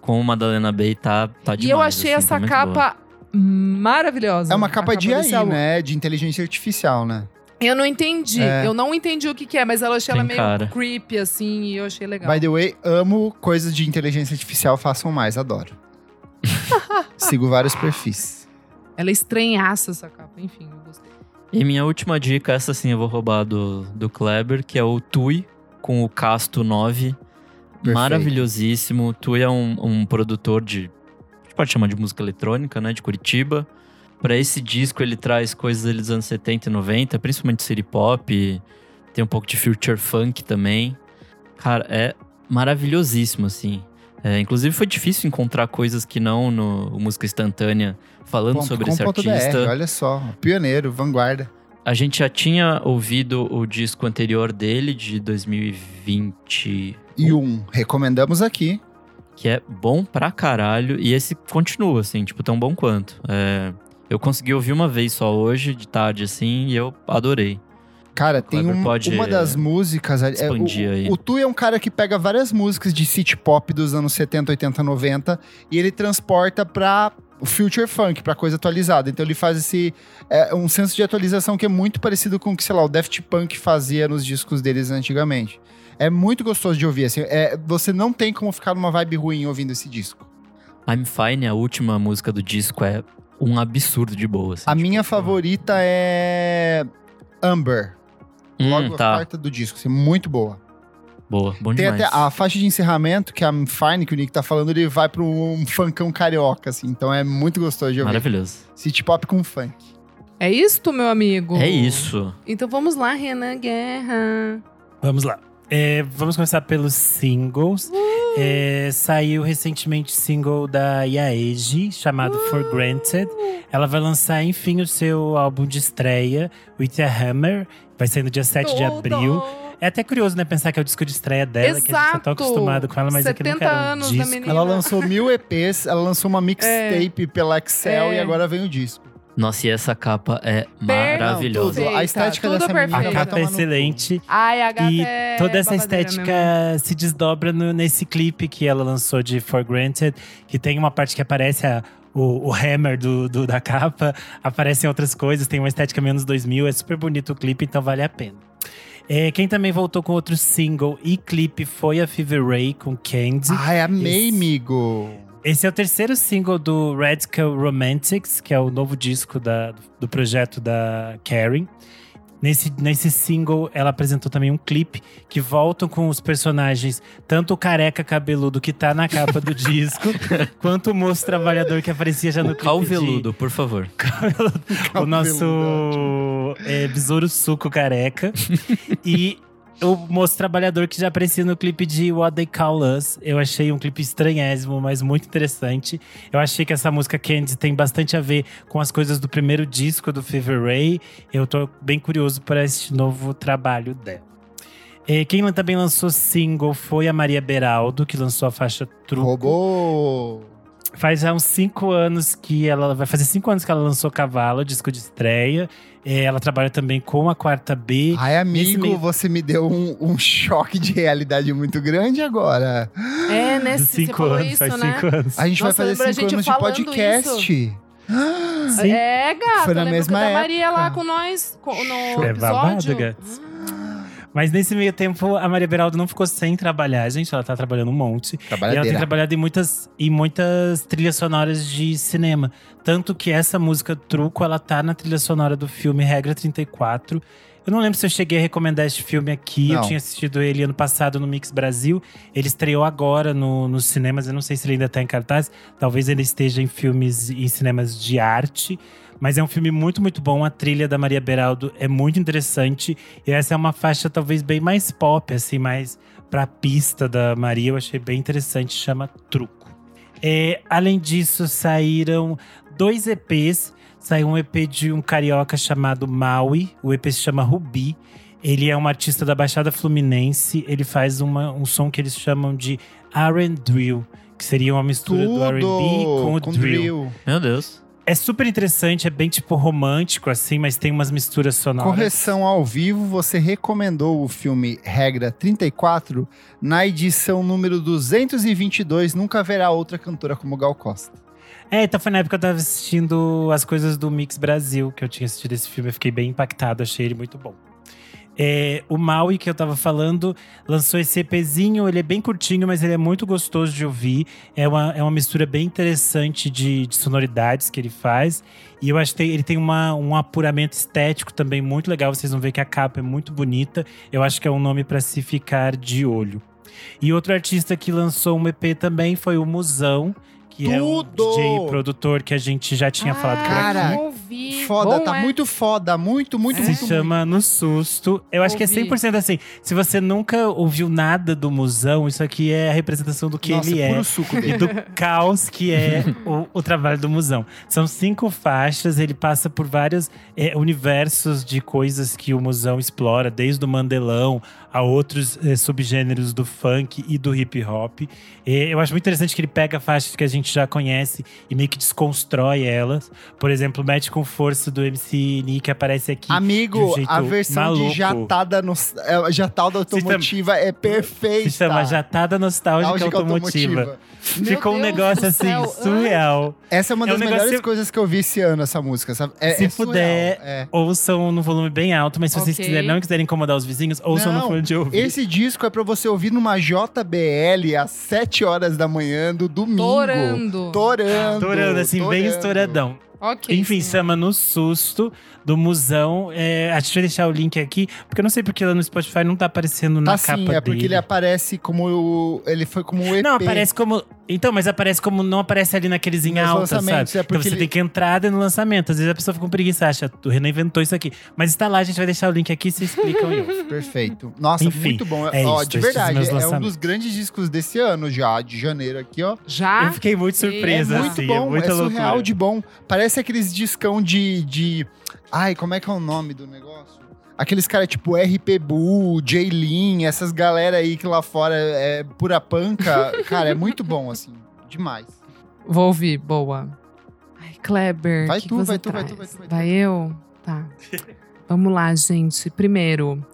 com o Madalena Bay tá, tá demais. E eu achei assim, essa tá muito boa. capa maravilhosa. É uma A capa de AI, álbum. né? De inteligência artificial, né? Eu não entendi. É. Eu não entendi o que, que é, mas eu achei Tem ela meio cara. creepy, assim, e eu achei legal. By the way, amo coisas de inteligência artificial, façam mais, adoro. Sigo vários perfis. Ela é estranhaça, essa capa. Enfim, eu gostei. E minha última dica, essa sim eu vou roubar do, do Kleber, que é o Tui, com o Casto 9. Perfeito. Maravilhosíssimo. Tui é um, um produtor de. A gente pode chamar de música eletrônica, né? De Curitiba. Pra esse disco, ele traz coisas dos anos 70 e 90, principalmente city pop. Tem um pouco de future funk também. Cara, é maravilhosíssimo, assim. É, inclusive, foi difícil encontrar coisas que não no música instantânea falando Ponto sobre esse artista. BR, olha só, pioneiro, vanguarda. A gente já tinha ouvido o disco anterior dele, de 2020, E um, recomendamos aqui. que é bom pra caralho. E esse continua, assim, tipo, tão bom quanto. É, eu consegui ouvir uma vez só hoje, de tarde, assim, e eu adorei. Cara, tem um- uma das músicas. é, o, aí. o Tu é um cara que pega várias músicas de city pop dos anos 70, 80, 90 e ele transporta pra future funk, pra coisa atualizada. Então ele faz esse é, um senso de atualização que é muito parecido com o que, sei lá, o Daft Punk fazia nos discos deles antigamente. É muito gostoso de ouvir. Assim, é, você não tem como ficar numa vibe ruim ouvindo esse disco. I'm Fine, a última música do disco, é um absurdo de boa. assim, A tipo, minha favorita é Amber. Hum, Logo a tá, quarta do disco. Assim, muito boa. boa, bom Tem demais. até a faixa de encerramento, que é a Fine, que o Nick tá falando, ele vai pra um funkão carioca, assim. Então é muito gostoso de ouvir. Maravilhoso. City pop com funk. É isto, meu amigo? É isso. Então vamos lá, Renan Guerra. Vamos lá. É, vamos começar pelos singles. É, saiu recentemente o single da Yaeji, chamado For Granted. Ela vai lançar, enfim, o seu álbum de estreia, With a Hammer. Vai ser no dia 7 de abril. É até curioso, né? Pensar que é o disco de estreia dela, que a gente tá tão Exato. acostumado com ela, mas é que 70 nunca era um disco. Ela lançou mil EPs, ela lançou uma mixtape pela Excel É. e agora vem o disco. Nossa, e essa capa é maravilhosa. A estética Tudo dessa menina A capa é excelente. Ai, a gata E é toda essa estética mesmo. se desdobra no- nesse clipe que ela lançou de For Granted, que tem uma parte que aparece a- o, o hammer do, do- da capa, aparecem outras coisas, tem uma estética menos 2000, é super bonito o clipe, então vale a pena. É, quem também voltou com outro single e clipe foi a Fever Ray com Candy. Ai, amei, Esse- amigo. Esse é o terceiro single do Radical Romantics, que é o novo disco da- do projeto da Karen. Nesse, nesse single, ela apresentou também um clipe que voltam com os personagens, tanto o careca cabeludo que tá na capa do disco, quanto o moço trabalhador que aparecia já no O clipe. calveludo, por favor. De, o nosso é, besouro suco careca. e o moço trabalhador que já aparecia no clipe de What They Call Us. Eu achei um clipe estranhésimo, mas muito interessante. Eu achei que essa música Candy tem bastante a ver com as coisas do primeiro disco do Fever Ray. Eu tô bem curioso para este novo trabalho dela. Eh, Quem também lançou single foi a Maria Beraldo, que lançou a faixa Truco. Roubou. Faz já uns cinco anos que ela. Vai fazer cinco anos que ela lançou Cavalo, disco de estreia. Eh, ela trabalha também com a quarta B. Ai, amigo, meio- você me deu um, um choque de realidade muito grande agora. É, né? Cinco anos, isso, faz né? cinco anos. A gente Nossa, vai fazer cinco anos de podcast. Sim. É, gata. Foi na mesma que a Maria lá época. com nós co- no É babado, episódio. gata. Mas nesse meio tempo, a Maria Beraldo não ficou sem trabalhar, gente. Ela tá trabalhando um monte. E ela tem trabalhado em muitas, em muitas trilhas sonoras de cinema. Tanto que essa música Truco, ela tá na trilha sonora do filme Regra 34. Eu não lembro se eu cheguei a recomendar este filme aqui. Eu Não. tinha assistido ele ano passado no Mix Brasil. Ele estreou agora no, nos cinemas. Eu não sei se ele ainda tá em cartaz. Talvez ele esteja em filmes em cinemas de arte. Mas é um filme muito, muito bom. A trilha da Maria Beraldo é muito interessante. E essa é uma faixa talvez bem mais pop, assim, mais pra pista da Maria. Eu achei bem interessante. Chama Truco. É, além disso, saíram dois EPs. Saiu um EP de um carioca chamado Maui. O EP se chama Rubi. Ele é um artista da Baixada Fluminense. Ele faz uma, um som que eles chamam de R&B Drill. Que seria uma mistura do R&B com o com drill. drill. Meu Deus. É super interessante, é bem tipo romântico assim, mas tem umas misturas sonoras. Correção ao vivo, você recomendou o filme Regra 34 na edição número 222, nunca haverá outra cantora como Gal Costa. É, então foi na época que eu tava assistindo as coisas do Mix Brasil, que eu tinha assistido esse filme, eu fiquei bem impactado, achei ele muito bom. É, o Maui, que eu tava falando, lançou esse EPzinho, ele é bem curtinho, mas ele é muito gostoso de ouvir. É uma, é uma mistura bem interessante de, de sonoridades que ele faz. E eu acho que ele tem uma, um apuramento estético também muito legal. Vocês vão ver que a capa é muito bonita. Eu acho que é um nome para se ficar de olho. E outro artista que lançou um EP também foi o Musão, que é um Tudo! DJ produtor que a gente já tinha falado por aqui. Cara, não ouvi. Foda, Bom, tá é? muito foda, muito, muito, É? muito. Se chama No Susto. Eu acho que é Ouvi. 100% assim. Se você nunca ouviu nada do Musão, isso aqui é a representação do que Nossa, ele é. puro suco E dele. do caos que é o, o trabalho do Musão. São cinco faixas, ele passa por vários é, universos de coisas que o Musão explora, desde o mandelão a outros é, subgêneros do funk e do hip hop. É, eu acho muito interessante que ele pega faixas que a gente já conhece e meio que desconstrói elas. Por exemplo, Mete com Força do MC Nick aparece aqui. Amigo, um a versão maluco. de jatada, no, é, jatada automotiva é perfeita. Se chama Jatada Nostálgica Nostálgica Automotiva. Meu Ficou um Deus negócio do assim, céu. surreal. Essa é uma É um das melhores negócio- coisas que eu vi esse ano, essa música, sabe? É, Se é puder, é. Ouçam no volume bem alto, mas se vocês Ok. quiserem, não quiserem incomodar os vizinhos, ouçam no Não, de ouvido. Esse disco é pra você ouvir numa JBL às 7 horas da manhã do domingo. Torando. Torando. Estourando, assim, bem torando. estouradão. Ok. Enfim, senhor. chama No Susto, do Musão. É, a gente vai deixar o link aqui, porque eu não sei porque lá no Spotify não tá aparecendo na Tá capa sim, é porque dele. ele aparece como. o- Ele foi como o EP. Não, aparece como. Então, mas aparece como. Não aparece ali naqueles em Nos alta, sabe? é então porque você ele- tem que entrar no lançamento. Às vezes a pessoa fica com preguiça, acha, o Renan inventou isso aqui. Mas está lá, a gente vai deixar o link aqui, vocês explicam e ouvem. Perfeito. Nossa, Enfim, muito bom. é ó, isso, de verdade, é um dos grandes discos desse ano já, de janeiro aqui, ó. Já? Eu fiquei muito surpresa, é muito assim. bom, é muita é surreal loucura. de bom. Parece aqueles discão de, de. Ai, como é que é o nome do negócio? Aqueles caras tipo RP Bull, Jaylin, essas galera aí que lá fora é pura panca. cara, é muito bom, assim. Demais. Vou ouvir, boa. Ai, Kleber. Vai que tu, que vai tu, vai tu, vai tu, vai tu. Vai eu? Tá. Vamos lá, gente. Primeiro,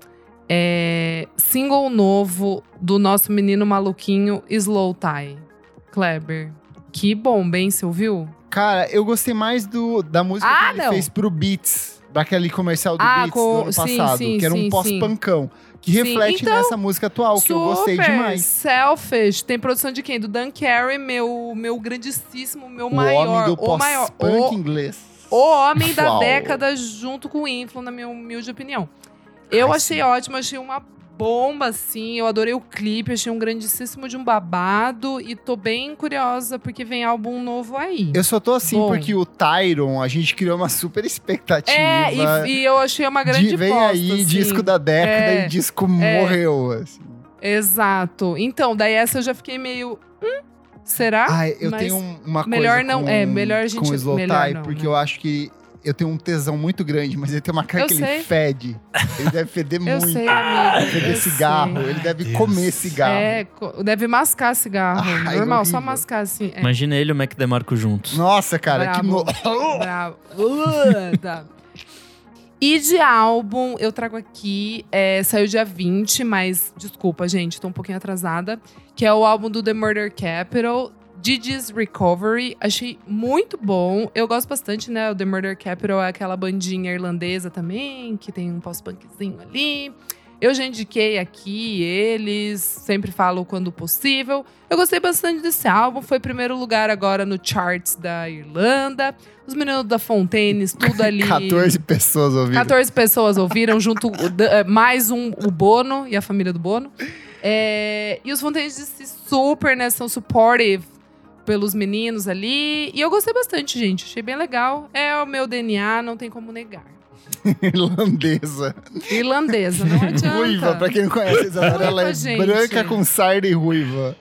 é, single novo do nosso menino maluquinho Slow Tie. Kleber. Que bom, bem, você ouviu? Cara, eu gostei mais do, da música Ah, que ele não. fez pro Beats. Daquele comercial do Ah, Beats com- do ano sim, passado. sim, que era um pós-pancão. Que reflete então, nessa música atual, que eu gostei demais. Selfish. Tem produção de quem? Do Dan Carey, meu, meu grandíssimo, meu O maior. homem do o maior. O, inglês. o homem da Uau. década junto com o Influ, na minha humilde opinião. Eu Ai, achei sim. ótimo, achei uma bomba, assim. Eu adorei o clipe, achei um grandíssimo de um babado. E tô bem curiosa, porque vem álbum novo aí. Eu só tô assim Bom. porque o Tyron, a gente criou uma super expectativa. É, e, e eu achei uma grande de, vem bosta, aí, assim. disco da década É, e disco morreu. Assim. Exato. Então, daí essa eu já fiquei meio. Hum, será? Ai, eu Mas tenho um- uma melhor coisa não- com, é, melhor a gente- com o Slow melhor não, porque né? eu acho que eu tenho um tesão muito grande, mas ele tem uma cara Eu que sei. ele fede. Ele deve feder Eu muito. sei, amigo. Feder eu cigarro, sei. ele deve Deus. comer cigarro. É, deve mascar cigarro. Ai, Normal, só mascar assim. É. Imagina ele e o Mac DeMarco juntos. Nossa, cara, que Brabo. no... Bravo. Uh, tá. E de álbum, eu trago aqui, é, saiu dia 20, mas desculpa, gente, tô um pouquinho atrasada. Que é o álbum do The Murder Capital, Gigi's Recovery. Achei muito bom. Eu gosto bastante, né? O The Murder Capital é aquela bandinha irlandesa também, que tem um pós-punkzinho ali. Eu já indiquei aqui eles, sempre falo quando possível. Eu gostei bastante desse álbum, foi primeiro lugar agora no charts da Irlanda. Os meninos da Fontaines, tudo ali. 14 pessoas ouviram. 14 pessoas ouviram, junto eh, mais um, o Bono e a família do Bono. É, e os Fontaines disse super, né? São supportive pelos meninos ali. E eu gostei bastante, gente. Achei bem legal. É o meu DNA, não tem como negar. Irlandesa. Irlandesa, não adianta. Ruiva, pra quem não conhece, Isadora, ela é gente. branca com sarda e ruiva.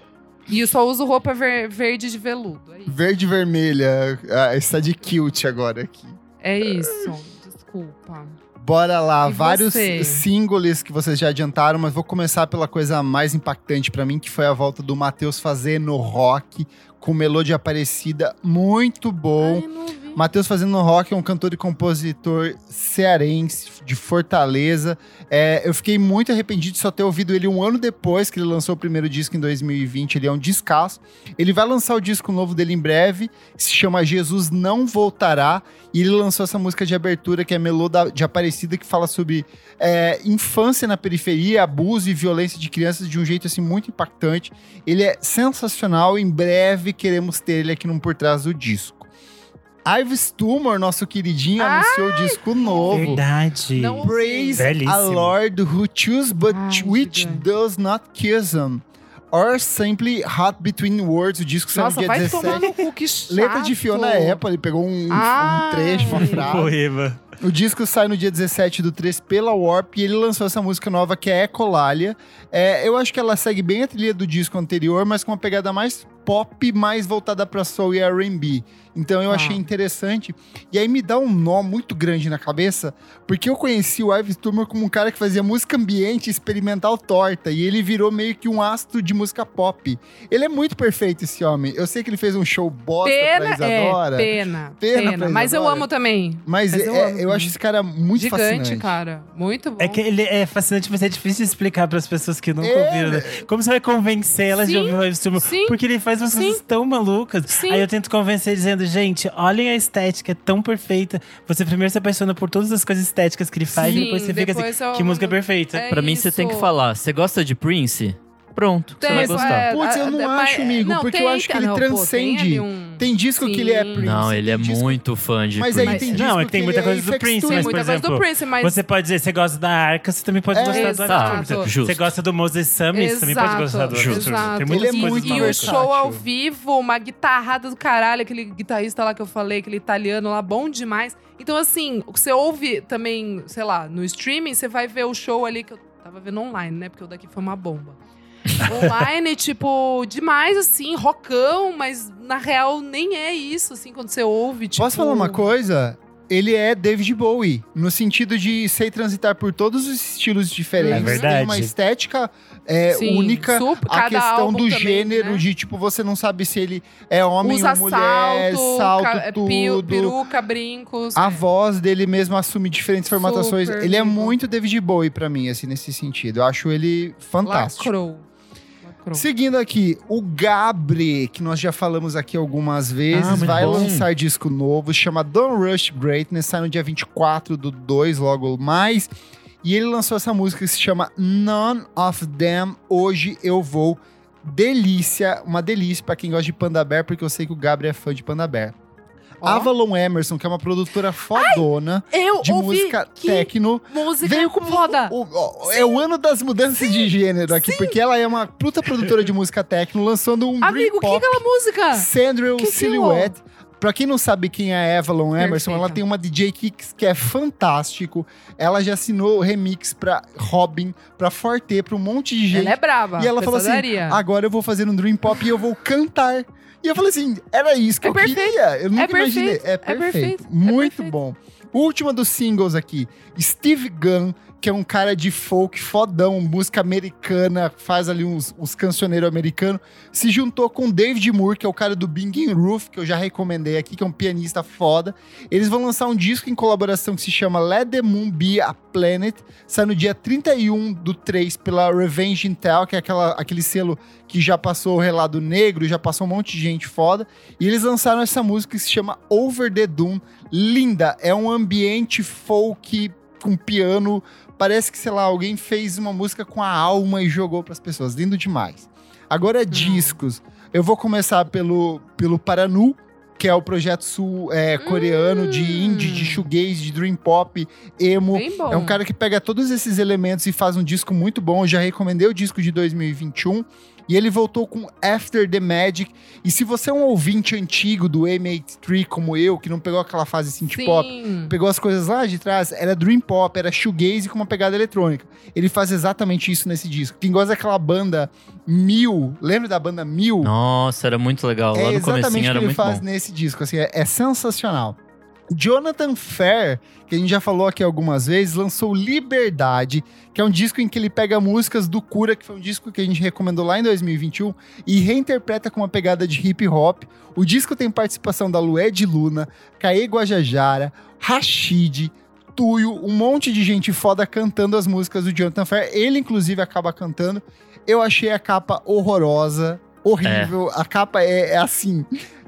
E eu só uso roupa ver- verde de veludo. É. Verde e vermelha. Ah, está de kilt agora aqui. É isso. Desculpa. Bora lá, E vários você? singles que vocês já adiantaram, mas vou começar pela coisa mais impactante pra mim, que foi a volta do Matheus fazendo rock com melodia Aparecida, muito bom. Ai. Matheus Fazendo Rock é um cantor e compositor cearense, de Fortaleza. É, eu fiquei muito arrependido de só ter ouvido ele um ano depois que ele lançou o primeiro disco em 2020. Ele é um descasso. Ele vai lançar o disco novo dele em breve, se chama Jesus Não Voltará. E ele lançou essa música de abertura, que é Melô de Aparecida, que fala sobre é, infância na periferia, abuso e violência de crianças de um jeito assim muito impactante. Ele é sensacional. Em breve queremos ter ele aqui no Por Trás do Disco. Ives Tumor, nosso queridinho, Ai, anunciou o disco novo. Verdade. Não- Praise Belíssimo. a Lord who choose but Ai, which does not kiss him. Or simply hot between words. O disco saiu no Nossa, dia vai 17. tomar no cu, que chato. Letra de Fiona Apple, ele pegou um, um trecho, uma frase. Poema. O disco sai no dia 17 do 3 pela Warp e ele lançou essa música nova que é Ecolalia. É, eu acho que ela segue bem a trilha do disco anterior, mas com uma pegada mais pop, mais voltada pra soul e R&B. Então eu Ah. achei interessante. E aí me dá um nó muito grande na cabeça, porque eu conheci o Ives Turmer como um cara que fazia música ambiente experimental torta, e ele virou meio que um astro de música pop. Ele é muito perfeito, esse homem. Eu sei que ele fez um show bosta Pena, pra Isadora. é, pena, Pena pena. pra Mas eu amo também. Mas, Mas é- eu é- amo eu acho esse cara muito Gigante, fascinante. cara. Muito bom. É que ele é fascinante, mas é difícil de explicar para as pessoas que nunca É, ouviram. né? Como você vai convencer elas de Sim, ouvir o Ives Turbo? sim, Porque ele faz umas sim. coisas tão malucas. Sim. Aí eu tento convencer dizendo, gente, olhem a estética, é tão perfeita. Você primeiro se apaixona por todas as coisas estéticas que ele faz Sim, e depois você fica depois assim, eu que música perfeita. É Pra mim, você tem que isso. falar. Você gosta de Prince? Pronto, você Tem, vai isso gostar. é- Putz, eu não acho, amigo, não, porque eu tem, acho que ele não, pô, tem transcende. um- Tem disco que ele é Sim. Prince. Não, ele é tem disco- muito fã de Mas aí Prince. tem Mas- disco Não, é que tem ele muita é coisa do Prince. Tem mas, por exemplo, Prince, mas... Você pode dizer, você gosta da Arca, você também pode É, gostar do. Justo. Você gosta do Moses Summit, você também pode gostar do exato. Tem muitas Ele é coisas muito E o show ao vivo, uma guitarrada do caralho, aquele guitarrista lá que eu falei, aquele italiano lá, bom demais. Então, assim, o que você ouve também, sei lá, no streaming, você vai ver o show ali que eu tava vendo online, né? Porque o daqui foi uma bomba. Online, tipo, demais, assim, rockão, mas na real nem é isso, assim, quando você ouve, tipo... Posso falar uma coisa? Ele é David Bowie, no sentido de sei transitar por todos os estilos diferentes. É verdade. Tem uma estética é, Sim, única. super- A questão do também, gênero, né? de tipo, você não sabe se ele é homem Usa ou mulher, salto, salto, ca- é, pio- tudo. peruca, brincos. A voz dele mesmo assume diferentes formatações. Super ele é muito David Bowie pra mim, assim, nesse sentido. Eu acho ele fantástico. Lacrou. Seguindo aqui, o Gabri, que nós já falamos aqui algumas vezes, Ah, vai bom. lançar disco novo, chama Don't Rush Greatness, sai no dia 24 do 2, logo mais. E ele lançou essa música que se chama None of Them, Hoje Eu Vou. Delícia, uma delícia pra quem gosta de Panda Bear, porque eu sei que o Gabri é fã de Panda Bear. Ó. Avalon Emerson, que é uma produtora fodona Eu de música techno, música veio como foda. o- o- é o ano das mudanças de gênero aqui, porque ela é uma puta produtora de música techno, lançando um Amigo, o que é aquela música? Sandrill Que que Silhouette. Pra quem não sabe quem é a Avalon Emerson, Perfeita. ela tem uma DJ Kicks que é fantástico. Ela já assinou remix pra Robin, pra Forte, pra um monte de gente. Ela é brava. E ela falou assim: agora eu vou fazer um dream pop e eu vou cantar. E eu falei assim: era isso que É eu perfeito. queria. Eu nunca perfeito. imaginei. É É perfeito. perfeito. É Muito perfeito. bom. Última dos singles aqui: Steve Gunn, que é um cara de folk fodão, música americana, faz ali uns, uns cancioneiros americanos, se juntou com David Moore, que é o cara do Bing Roof, que eu já recomendei aqui, que é um pianista foda. Eles vão lançar um disco em colaboração que se chama Let the Moon Be a Planet, sai no dia 31 do 3 pela Revenge Intel, que é aquela, aquele selo que já passou o Relado Negro, já passou um monte de gente foda. E eles lançaram essa música que se chama Over the Doom. Linda, é um ambiente folk com piano. Parece que, sei lá, alguém fez uma música com a alma e jogou pras pessoas. Lindo demais. Agora, discos. Eu vou começar pelo, pelo Paranu, que é o projeto sul é, coreano de Hum. indie, de shoegaze, de dream pop, emo. É um cara que pega todos esses elementos e faz um disco muito bom. Eu já recomendei o disco de 2021. E ele voltou com After the Magic. E se você é um ouvinte antigo do M83, como eu, que não pegou aquela fase synth pop, pegou as coisas lá de trás, era Dream Pop, era shoegaze com uma pegada eletrônica. Ele faz exatamente isso nesse disco. Quem gosta daquela banda Mil, lembra da banda Mil? Nossa, era muito legal. Lá é no exatamente comecinho o que ele faz bom. nesse disco, assim, é, é sensacional. Jonathan Fair, que a gente já falou aqui algumas vezes, lançou Liberdade, que é um disco em que ele pega músicas do Cura, que foi um disco que a gente recomendou lá em 2021, e reinterpreta com uma pegada de hip hop. O disco tem participação da Lued Luna, Caê Guajajara, Rashid, Tuyo, um monte de gente foda cantando as músicas do Jonathan Fair. Ele, inclusive, acaba cantando. Eu achei a capa horrorosa, horrível. A capa é, é assim.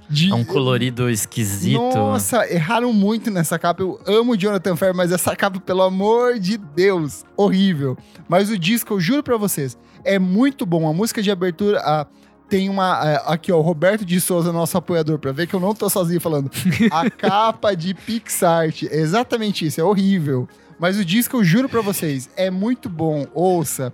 De, É um colorido esquisito. nossa, erraram muito nessa capa. Eu amo o Jonathan Fair, mas essa capa, pelo amor de Deus, horrível. Mas o disco, eu juro pra vocês, é muito bom. A música de abertura ah, tem uma. ah, aqui, ó, o Roberto de Souza, nosso apoiador, pra ver que eu não tô sozinho falando. A capa de Pixart. É exatamente isso, é horrível. Mas o disco, eu juro pra vocês, é muito bom. Ouça.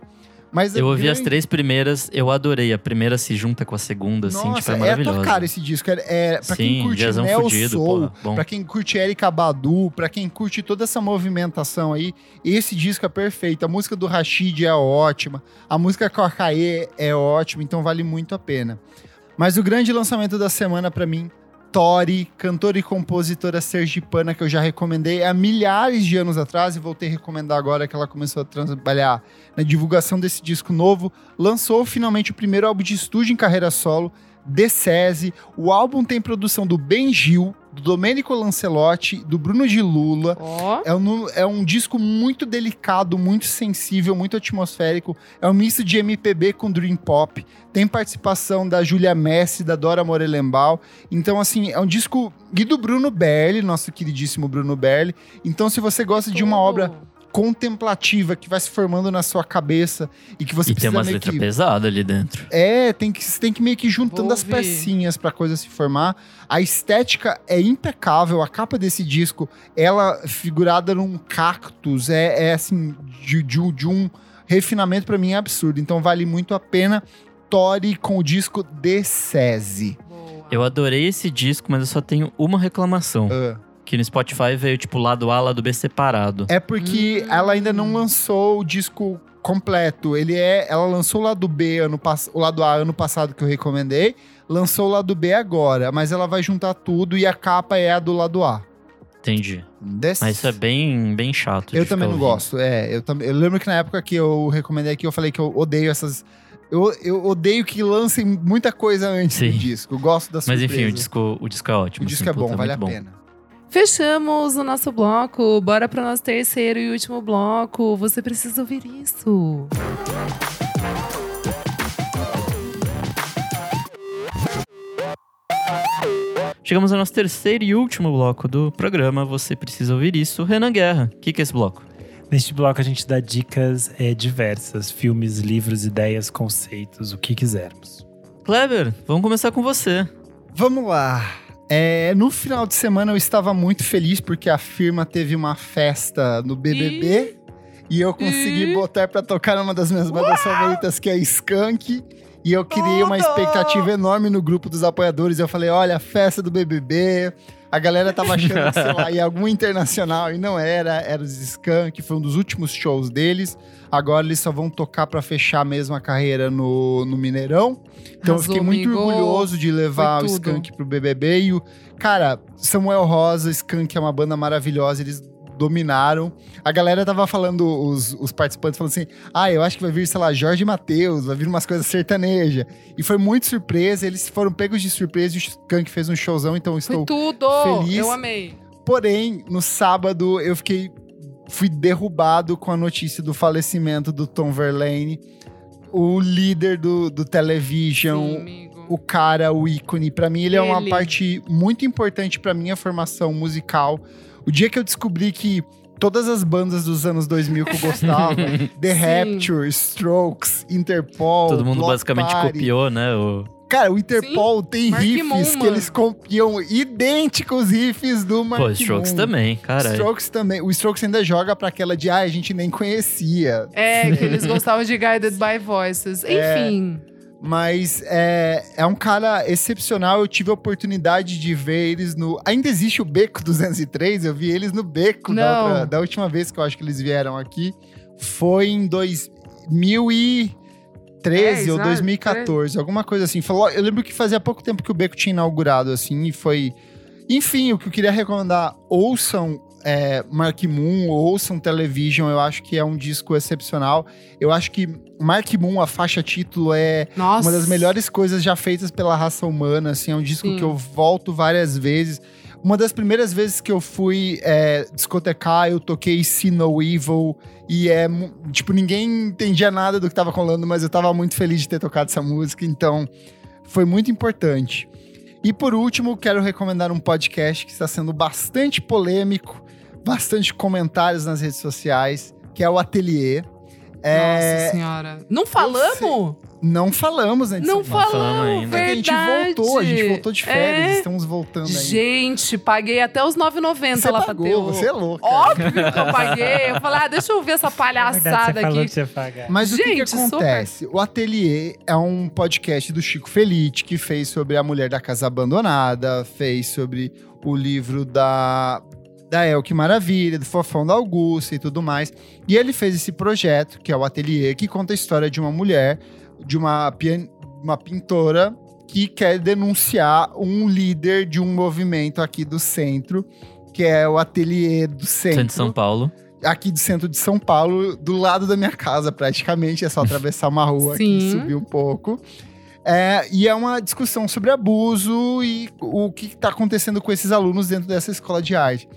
Mas a Eu ouvi as grande- três primeiras, eu adorei. A primeira se junta com a segunda, assim, tipo, Nossa, é é a maravilhosa. tua cara esse disco. É, é, pra quem Sim, curte jazzão Neo fudido, Soul, porra, pra quem curte Erika Badu, pra quem curte toda essa movimentação aí, esse disco é perfeito. A música do Rashid é ótima, a música com a Kaê é ótima, então vale muito a pena. Mas o grande lançamento da semana pra mim, Tori, cantora e compositora sergipana que eu já recomendei há milhares de anos atrás e voltei a recomendar agora que ela começou a trabalhar na divulgação desse disco novo, lançou finalmente o primeiro álbum de estúdio em carreira solo, The Sese. O álbum tem produção do Ben Gil, do Domenico Lancelotti, do Bruno de Lula. Ó. É um, é um disco muito delicado, muito sensível, muito atmosférico. É um misto de MPB com Dream Pop. Tem participação da Julia Messi, da Dora Morelembal. Então, assim, é um disco. E do Bruno Berli, nosso queridíssimo Bruno Berli. Então, se você gosta de uma obra contemplativa que vai se formando na sua cabeça e que você E tem precisa umas meio letras que pesadas ali dentro. é, tem que, você tem que meio que ir juntando as pecinhas pra coisa se formar. A estética é impecável. A capa desse disco, ela figurada num cactus, é, é assim, de, de um- de um refinamento pra mim é absurdo. Então vale muito a pena. Tori com o disco The Sese. Eu adorei esse disco, mas eu só tenho uma reclamação. Ah. Que no Spotify veio, tipo, lado A, lado B separado. É porque Hum. ela ainda não lançou o disco completo. Ele é, ela lançou o lado B ano o lado A ano passado que eu recomendei, lançou o lado B agora, mas ela vai juntar tudo e a capa é a do lado A. Entendi. Desse- Mas isso é bem, bem chato. de Eu também não ouvindo. gosto. É, eu também. Eu lembro que na época que eu recomendei aqui, eu falei que eu odeio essas. Eu, eu odeio que lancem muita coisa antes Sim. do disco. Eu gosto da Mas surpresa. enfim, o disco, o disco é ótimo. O disco assim, é bom, vale a bom. pena. Fechamos o nosso bloco. Bora pro nosso terceiro e último bloco. Você precisa ouvir isso. Chegamos ao nosso terceiro e último bloco do programa. Você precisa ouvir isso. Renan Guerra. O que, que é esse bloco? Neste bloco a gente dá dicas é, diversas: filmes, livros, ideias, conceitos, o que quisermos. Kleber, vamos começar com você. Vamos lá. É, no final de semana eu estava muito feliz porque a firma teve uma festa no BBB e eu consegui Ih. botar pra tocar numa das minhas bandas favoritas que é Skank. E eu criei uma expectativa enorme no grupo dos apoiadores. Eu falei: olha, a festa do BBB. A galera tava achando que, sei lá, ia algum internacional e não era. Era os Skank, foi um dos últimos shows deles. Agora eles só vão tocar pra fechar mesmo a carreira no, no Mineirão. Então eu Arrasou, fiquei muito amigo. orgulhoso de levar o. Skank pro BBB. E o, cara, Samuel Rosa, Skank é uma banda maravilhosa, eles dominaram. A galera tava falando, os, os participantes falando assim: ah, eu acho que vai vir, sei lá, Jorge Matheus, vai vir umas coisas sertanejas. E foi muito surpresa, eles foram pegos de surpresa e o Skank fez um showzão, então eu Foi estou. tudo. feliz. Eu amei. Porém, no sábado eu fiquei. Fui derrubado com a notícia do falecimento do Tom Verlaine, o líder do, do Television, Sim, o cara, o ícone. Pra mim, ele, é uma Ele. parte muito importante pra minha formação musical. O dia que eu descobri que todas as bandas dos anos 2000 que eu gostava, The Sim. Rapture, Strokes, Interpol, Todo mundo Block basicamente Party. copiou, né? O... Cara, o Interpol tem Mark riffs Moon, que eles copiam idênticos riffs do Mark Pô, Strokes Moon. também, cara. Strokes também. O Strokes ainda joga pra aquela de, ah, a gente nem conhecia. É, que eles gostavam de Guided by Voices. É. Mas é, é um cara excepcional. Eu tive a oportunidade de ver eles no. Ainda existe o Beco 203, eu vi eles no Beco da, outra, da, última vez que eu acho que eles vieram aqui. Foi em 2013 é, ou 2014, alguma coisa assim. Falou, eu lembro que fazia pouco tempo que o Beco tinha inaugurado, assim, e foi. Enfim, o que eu queria recomendar, ouçam é, Mark Moon, ouçam Television, eu acho que é um disco excepcional. Eu acho que Mark Moon, a faixa título, é Nossa. uma das melhores coisas já feitas pela raça humana. Assim, é um disco Sim. que eu volto várias vezes. Uma das primeiras vezes que eu fui é, discotecar, eu toquei See No Evil. E é, tipo, ninguém entendia nada do que tava rolando, mas eu tava muito feliz de ter tocado essa música. Então, foi muito importante. E por último, quero recomendar um podcast que está sendo bastante polêmico bastante comentários nas redes sociais, que é o Ateliê. É... Nossa senhora. Não falamos? Não falamos, né? Não, falamos, ainda. É a gente voltou, a gente voltou de férias, é... estamos voltando ainda. Gente, paguei até os 9,90 lá pagou, pra ter Você é louco. Óbvio que eu paguei. Eu falei, ah, deixa eu ver essa palhaçada é aqui. Mas gente, o que, que acontece? Super. O Ateliê é um podcast do Chico Felite, que fez sobre a mulher da casa abandonada, fez sobre o livro da da El Que Maravilha, do Fofão da Augusta e tudo mais. E ele fez esse projeto, que é o Ateliê, que conta a história de uma mulher, de uma, pian uma pintora que quer denunciar um líder de um movimento aqui do centro, que é o Ateliê do Centro. Centro de São Paulo. Aqui do centro de São Paulo, do lado da minha casa, praticamente. É só atravessar uma rua aqui e subir um pouco. É, e é uma discussão sobre abuso e o que está acontecendo com esses alunos dentro dessa escola de arte.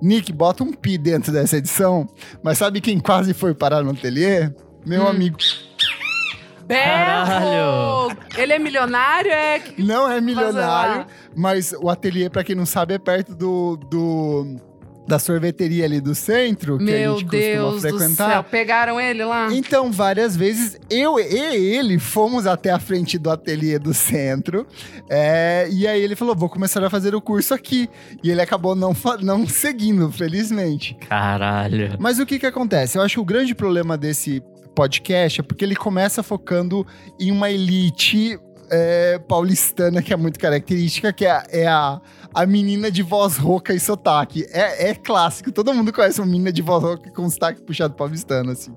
Nick, bota um pi dentro dessa edição. Mas sabe quem quase foi parar no ateliê? Meu hum. amigo. Berro! Ele é milionário? É... Não é milionário, mas o ateliê, para quem não sabe, é perto do, do da sorveteria ali do centro, Meu que a gente Deus costuma frequentar. Do céu. Pegaram ele lá? Então, várias vezes, eu e ele fomos até a frente do ateliê do centro. É, e aí ele falou: vou começar a fazer o curso aqui. E ele acabou não, não seguindo, felizmente. Caralho. Mas o que que acontece? Eu acho que o grande problema desse podcast é porque ele começa focando em uma elite é, paulistana que é muito característica, que é, é a, a menina de voz rouca e sotaque. É, é clássico, todo mundo conhece uma menina de voz rouca com sotaque puxado paulistano, assim.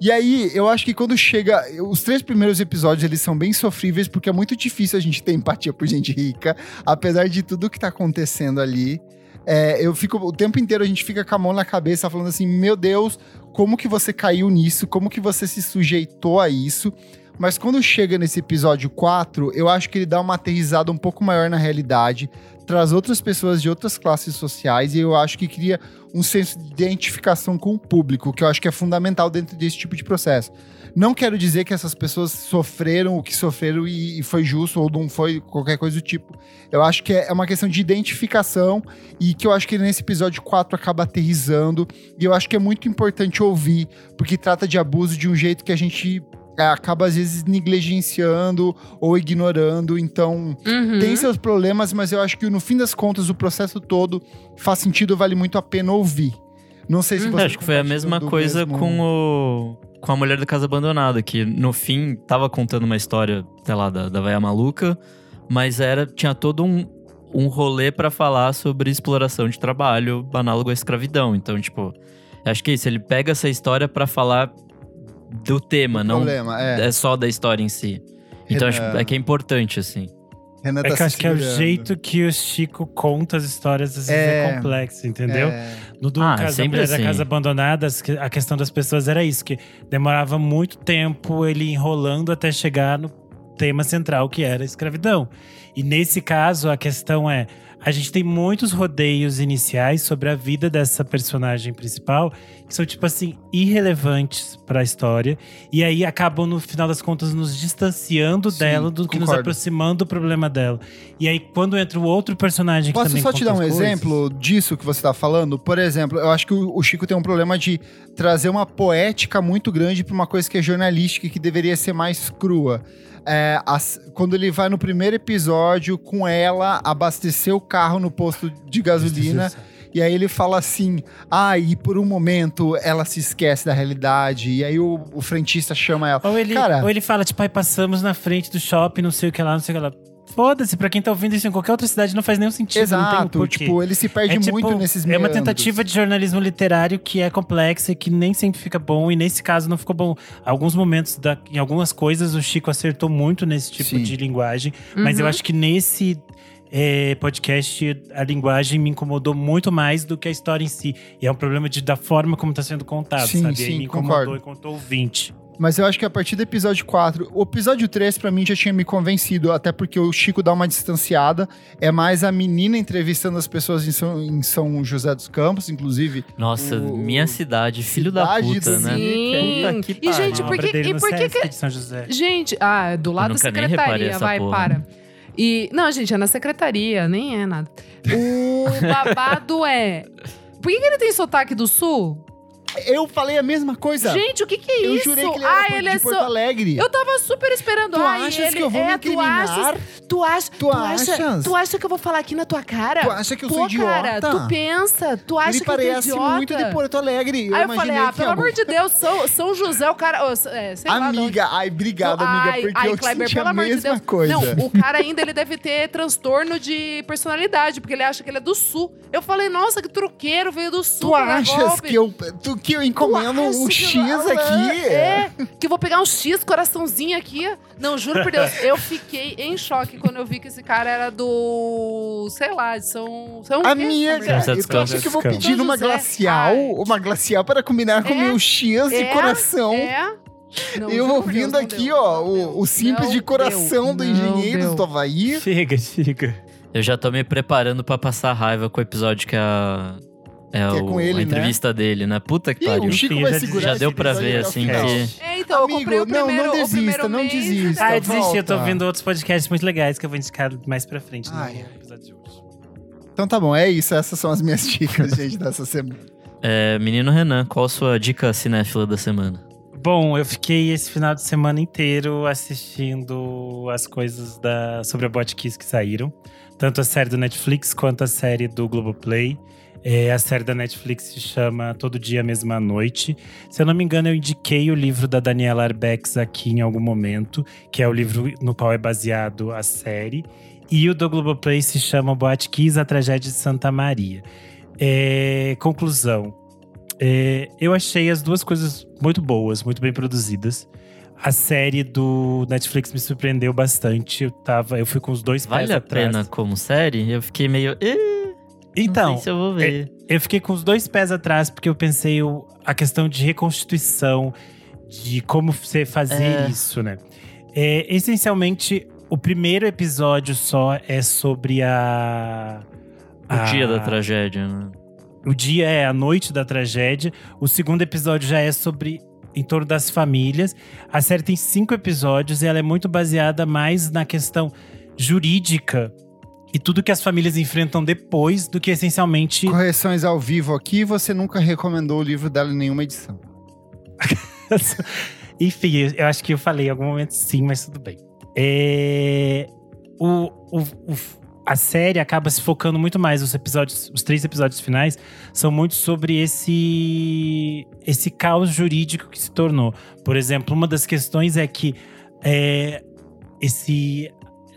E aí, eu acho que quando chega. Os três primeiros episódios eles são bem sofríveis, porque é muito difícil a gente ter empatia por gente rica, apesar de tudo que tá acontecendo ali. É, eu fico o tempo inteiro a gente fica com a mão na cabeça falando assim: meu Deus, como que você caiu nisso? Como que você se sujeitou a isso? Mas quando chega nesse episódio 4, eu acho que ele dá uma aterrizada um pouco maior na realidade, traz outras pessoas de outras classes sociais e eu acho que cria um senso de identificação com o público, que eu acho que é fundamental dentro desse tipo de processo. Não quero dizer que essas pessoas sofreram o que sofreram e, e foi justo ou não foi qualquer coisa do tipo. Eu acho que é uma questão de identificação e que eu acho que nesse episódio 4 acaba aterrizando. E eu acho que é muito importante ouvir, porque trata de abuso de um jeito que a gente é, acaba às vezes negligenciando ou ignorando. Então, uhum. tem seus problemas, mas eu acho que no fim das contas, o processo todo faz sentido, vale muito a pena ouvir. Não sei se uhum. você. Acho que foi a mesma coisa mesmo... com o. Com a mulher da casa abandonada, que no fim tava contando uma história, sei lá, da, da Vaia Maluca, mas era tinha todo um, um rolê para falar sobre exploração de trabalho análogo à escravidão. Então, tipo, acho que é isso. Ele pega essa história para falar do tema, não problema, é. é. só da história em si. Então acho é que é importante, assim. Renan é tá que acho que é o jeito que o Chico conta as histórias, às vezes é, é complexo, entendeu? É. No do ah, casa, da assim. Casa Abandonada, a questão das pessoas era isso, que demorava muito tempo ele enrolando até chegar no tema central, que era a escravidão. E nesse caso, a questão é a gente tem muitos rodeios iniciais sobre a vida dessa personagem principal que são, tipo assim, irrelevantes para a história. E aí acabam, no final das contas, nos distanciando Sim, dela, do que nos aproximando do problema dela. E aí, quando entra o outro personagem Posso que também só te dar um coisas, exemplo disso que você tá falando? Por exemplo, eu acho que o Chico tem um problema de trazer uma poética muito grande para uma coisa que é jornalística e que deveria ser mais crua é, as, quando ele vai no primeiro episódio com ela abastecer o carro no posto de gasolina. E aí ele fala assim: ah, e por um momento ela se esquece da realidade. E aí o, o frentista chama ela. Ou ele, Cara, ou ele fala, tipo, aí passamos na frente do shopping, não sei o que lá, não sei o que lá. Foda-se, pra quem tá ouvindo isso em qualquer outra cidade não faz nenhum sentido. não tem um exato. Tipo, ele se perde É tipo, muito nesses É uma meandros. tentativa de jornalismo literário que é complexa e que nem sempre fica bom. E nesse caso não ficou bom. Alguns momentos, da, em algumas coisas, o Chico acertou muito nesse tipo Sim. de linguagem. Mas eu Uhum. acho que nesse é, podcast, a linguagem me incomodou muito mais do que a história em si. E é um problema de, da forma como tá sendo contado, Sim, sabe? sim, Aí me incomodou concordo. enquanto ouvinte. Mas eu acho que a partir do episódio 4, o episódio 3 pra mim já tinha me convencido, até porque o Chico dá uma distanciada. É mais a menina entrevistando as pessoas em São, em São José dos Campos, inclusive. Nossa, O- minha cidade, filho da Cidade puta, do né? Sim. Puta que E, gente, A por obra que- dele e por que que- de São José. Gente, ah, do lado da secretaria, vai, porra. para. E, não, gente, é na secretaria, nem é nada. O babado é. Por que, que ele tem sotaque do sul? Eu falei a mesma coisa. Gente, o que, que é eu isso? jurei que ele era ah, de ele é Porto. Alegre. Eu tava super esperando. Tu Ai, achas ele que eu vou é, me tu incriminar? achas, tu, acha, Tu acha, achas? tu acha que eu vou falar aqui na tua cara? Tu acha que eu Pô, sou idiota? cara, tu pensa, tu acha ele que eu parece idiota? muito de Porto Alegre. Eu Aí eu falei, ah, pelo algum- amor de Deus, São, São José, o cara. ô, é, sei lá, de Amiga, ai, obrigado, amiga, Ai, porque ai, eu Kleber, senti pelo a de mesma Deus. coisa. Não, o cara ainda ele deve ter transtorno de personalidade, porque ele acha que ele é do sul. Eu falei, nossa, que truqueiro veio do sul. Tu achas que eu, tu, que eu encomendo um X eu- aqui? É, que eu vou pegar um X coraçãozinho aqui. Não, juro por Deus, eu fiquei em choque quando eu vi que esse cara era do. sei lá, de São. São quê? Amiga, São tu acha Campos. que eu vou pedir uma glacial? Ai. Uma glacial para combinar com o É, meu X de é, coração. É. Não, eu ouvindo Deus, aqui, deu, ó, o, o simples Não de coração deu, do deu. do Havaí. Chega, chega. Eu já tô me preparando pra passar raiva com o episódio que é a. É, Que é o- com ele, a entrevista dele, né? Puta que pariu. o Chico Enfim, vai já- segurar já deu pra ver, o assim, que. É, então, Amigo, eu comprei o não, não primeiro, o desista, primeiro não mês, desista. Ah, eu Então desisti, eu tô ouvindo outros podcasts muito legais que eu vou indicar mais pra frente Ai. no episódio de hoje. Então tá bom, é isso. Essas são as minhas dicas, gente, dessa semana. É, menino Renan, qual a sua dica cinéfila da semana? Bom, eu fiquei esse final de semana inteiro assistindo as coisas da, sobre a Botkiss que saíram. Tanto a série do Netflix quanto a série do Globoplay. É, a série da Netflix se chama Todo Dia, Mesma Noite. Se eu não me engano, eu indiquei o livro da Daniela Arbex aqui em algum momento, que é o livro no qual é baseado a série. E o do Globoplay se chama Boate Kiss, a Tragédia de Santa Maria. É, conclusão. É, eu achei as duas coisas muito boas, muito bem produzidas. A série do Netflix me surpreendeu bastante. Eu, tava, eu fui com os dois Vale pés a atrás. pena como série? Eu fiquei meio. "Eh, Então, se eu vou ver. eu fiquei com os dois pés atrás porque eu pensei o- a questão de reconstituição, de como você fazer É. isso, né? É, essencialmente, o primeiro episódio só é sobre a. o a- dia da tragédia, né? O dia é a noite da tragédia. O segundo episódio já é sobre em torno das famílias. A série tem cinco episódios e ela é muito baseada mais na questão jurídica e tudo que as famílias enfrentam depois do que essencialmente Correções ao vivo aqui, você nunca recomendou o livro dela em nenhuma edição. Enfim, eu- acho que eu falei em algum momento sim, mas tudo bem. É, o, o- o- a série acaba se focando muito mais. Os episódios, os três episódios finais são muito sobre esse esse caos jurídico que se tornou. Por exemplo, uma das questões é que é, esse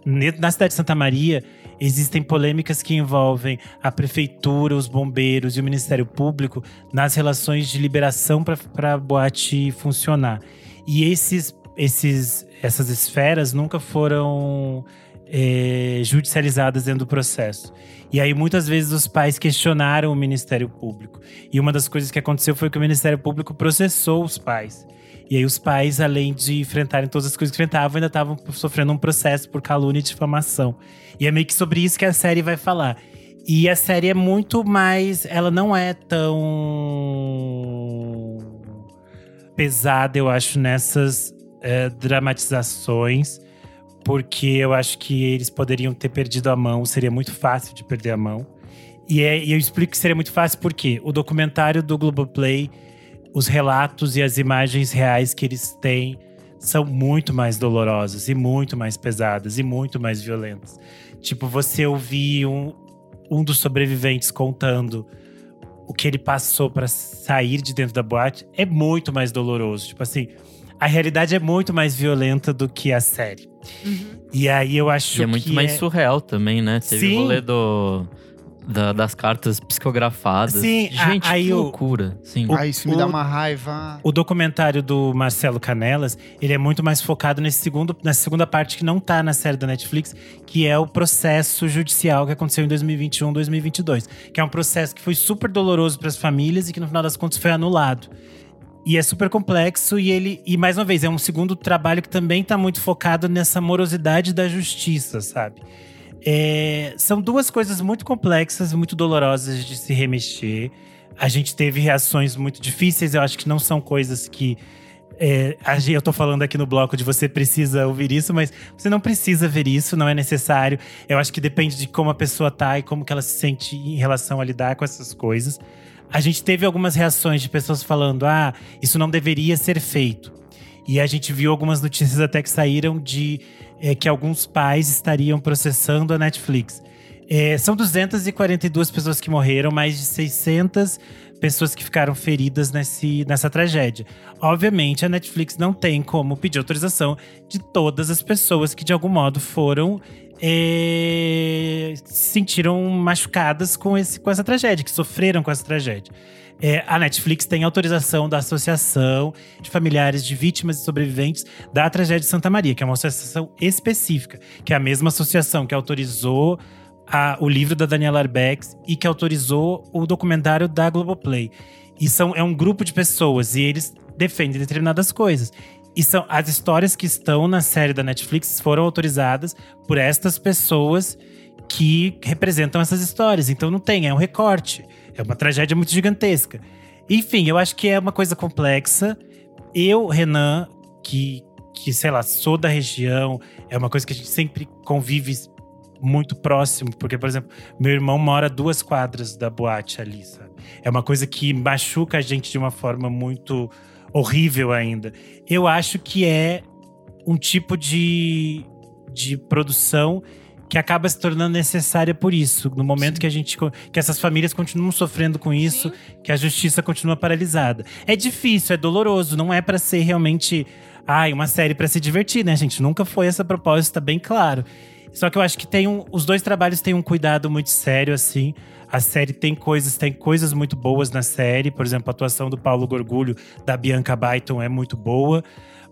na cidade de Santa Maria existem polêmicas que envolvem a prefeitura, os bombeiros e o Ministério Público nas relações de liberação para a boate funcionar. E esses, esses, essas esferas nunca foram é, judicializadas dentro do processo. E aí, muitas vezes, os pais questionaram o Ministério Público. E uma das coisas que aconteceu foi que o Ministério Público processou os pais. E aí, os pais, além de enfrentarem todas as coisas que enfrentavam, ainda estavam sofrendo um processo por calúnia e difamação. E é meio que sobre isso que a série vai falar. E a série é muito mais. Ela não é tão pesada, eu acho, nessas é, dramatizações, porque eu acho que eles poderiam ter perdido a mão, seria muito fácil de perder a mão. E, é- e eu explico que seria muito fácil porque o documentário do Globoplay, os relatos e as imagens reais que eles têm são muito mais dolorosas e muito mais pesadas e muito mais violentas. Tipo, você ouvir um, um dos sobreviventes contando o que ele passou para sair de dentro da boate é muito mais doloroso. Tipo assim, a realidade é muito mais violenta do que a série. Uhum. E aí eu acho E é muito que mais é... surreal também, né? Teve Sim. o rolê do, da- das cartas psicografadas. Sim, a- Gente, aí que o- loucura. Sim. o- Ah, isso me o- dá uma raiva. O documentário do Marcelo Canelas, ele é muito mais focado nesse segundo, nessa segunda parte que não tá na série da Netflix, que é o processo judicial que aconteceu em 2021, 2022, que é um processo que foi super doloroso para as famílias e que no final das contas foi anulado. E é super complexo e ele e mais uma vez é um segundo trabalho que também tá muito focado nessa morosidade da justiça, sabe? É, são duas coisas muito complexas, muito dolorosas de se remexer. A gente teve reações muito difíceis, eu acho que não são coisas que. é, eu tô falando aqui no bloco de você precisa ouvir isso, mas você não precisa ver isso, não é necessário. Eu acho que depende de como a pessoa tá e como que ela se sente em relação a lidar com essas coisas. A gente teve algumas reações de pessoas falando: ah, isso não deveria ser feito. E a gente viu algumas notícias até que saíram de é, que alguns pais estariam processando a Netflix. É, são 242 pessoas que morreram, mais de 600 pessoas que ficaram feridas nesse, nessa tragédia. Obviamente, a Netflix não tem como pedir autorização de todas as pessoas que de algum modo foram é, se sentiram machucadas com, esse, com essa tragédia, que sofreram com essa tragédia. É, a Netflix tem autorização da Associação de Familiares de Vítimas e Sobreviventes da Tragédia de Santa Maria, que é uma associação específica, que é a mesma associação que autorizou a- o livro da Daniela Arbex e que autorizou o documentário da Globoplay. E são, é um grupo de pessoas e eles defendem determinadas coisas. E são as histórias que estão na série da Netflix foram autorizadas por estas pessoas que representam essas histórias. Então não tem, é um recorte. É uma tragédia muito gigantesca. Enfim, eu acho que é uma coisa complexa. Eu, Renan, que, que sei lá, sou da região, é uma coisa que a gente sempre convive muito próximo, porque, por exemplo, meu irmão mora duas quadras da boate ali, sabe? É uma coisa que machuca a gente de uma forma muito horrível ainda. Eu acho que é um tipo de, de produção que acaba se tornando necessária por isso. No momento que a gente que essas famílias continuam sofrendo com isso, que a justiça continua paralisada. É difícil, é doloroso, não é pra ser realmente ai, uma série pra se divertir, né, gente? Nunca foi essa proposta, tá bem claro. Só que eu acho que tem um, os dois trabalhos têm um cuidado muito sério assim. A série tem coisas, tem coisas muito boas na série, por exemplo, a atuação do Paulo Gorgulho, da Bianca Byton é muito boa.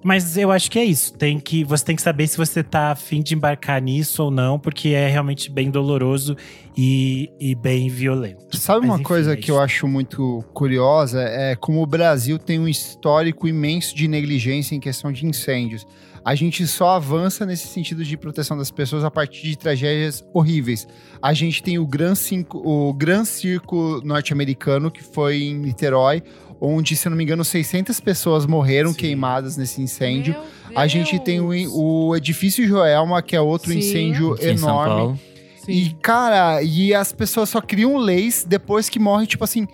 Mas eu acho que é isso. Tem que, você tem que saber se você tá afim de embarcar nisso ou não, porque é realmente bem doloroso e, e bem violento. Sabe Mas uma enfim, coisa é que eu acho muito curiosa? É como o Brasil tem um histórico imenso de negligência em questão de incêndios. A gente só avança nesse sentido de proteção das pessoas a partir de tragédias horríveis. A gente tem o Gran, Cinco, o Gran Circo norte-americano, que foi em Niterói, onde, se eu não me engano, 600 pessoas morreram Sim. queimadas nesse incêndio. Meu A gente tem o, o edifício Joelma, que é outro Sim. incêndio Aqui em São enorme. Paulo. E, cara, e as pessoas só criam leis depois que morre, tipo assim,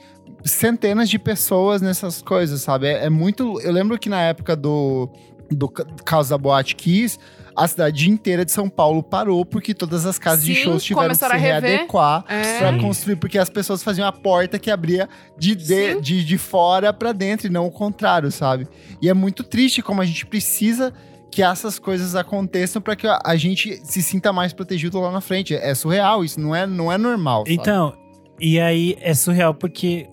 centenas de pessoas nessas coisas, sabe? É, é muito. Eu lembro que na época do, do ca- caso da Boate Kiss, a cidade inteira de São Paulo parou porque todas as casas de Sim, shows tiveram que se readequar É. pra Sim. construir, porque as pessoas faziam a porta que abria de, de, de, de fora pra dentro e não o contrário, sabe? E é muito triste como a gente precisa que essas coisas aconteçam pra que a, gente se sinta mais protegido lá na frente. É surreal, isso não é, não é normal. sabe? Então, e aí é surreal porque,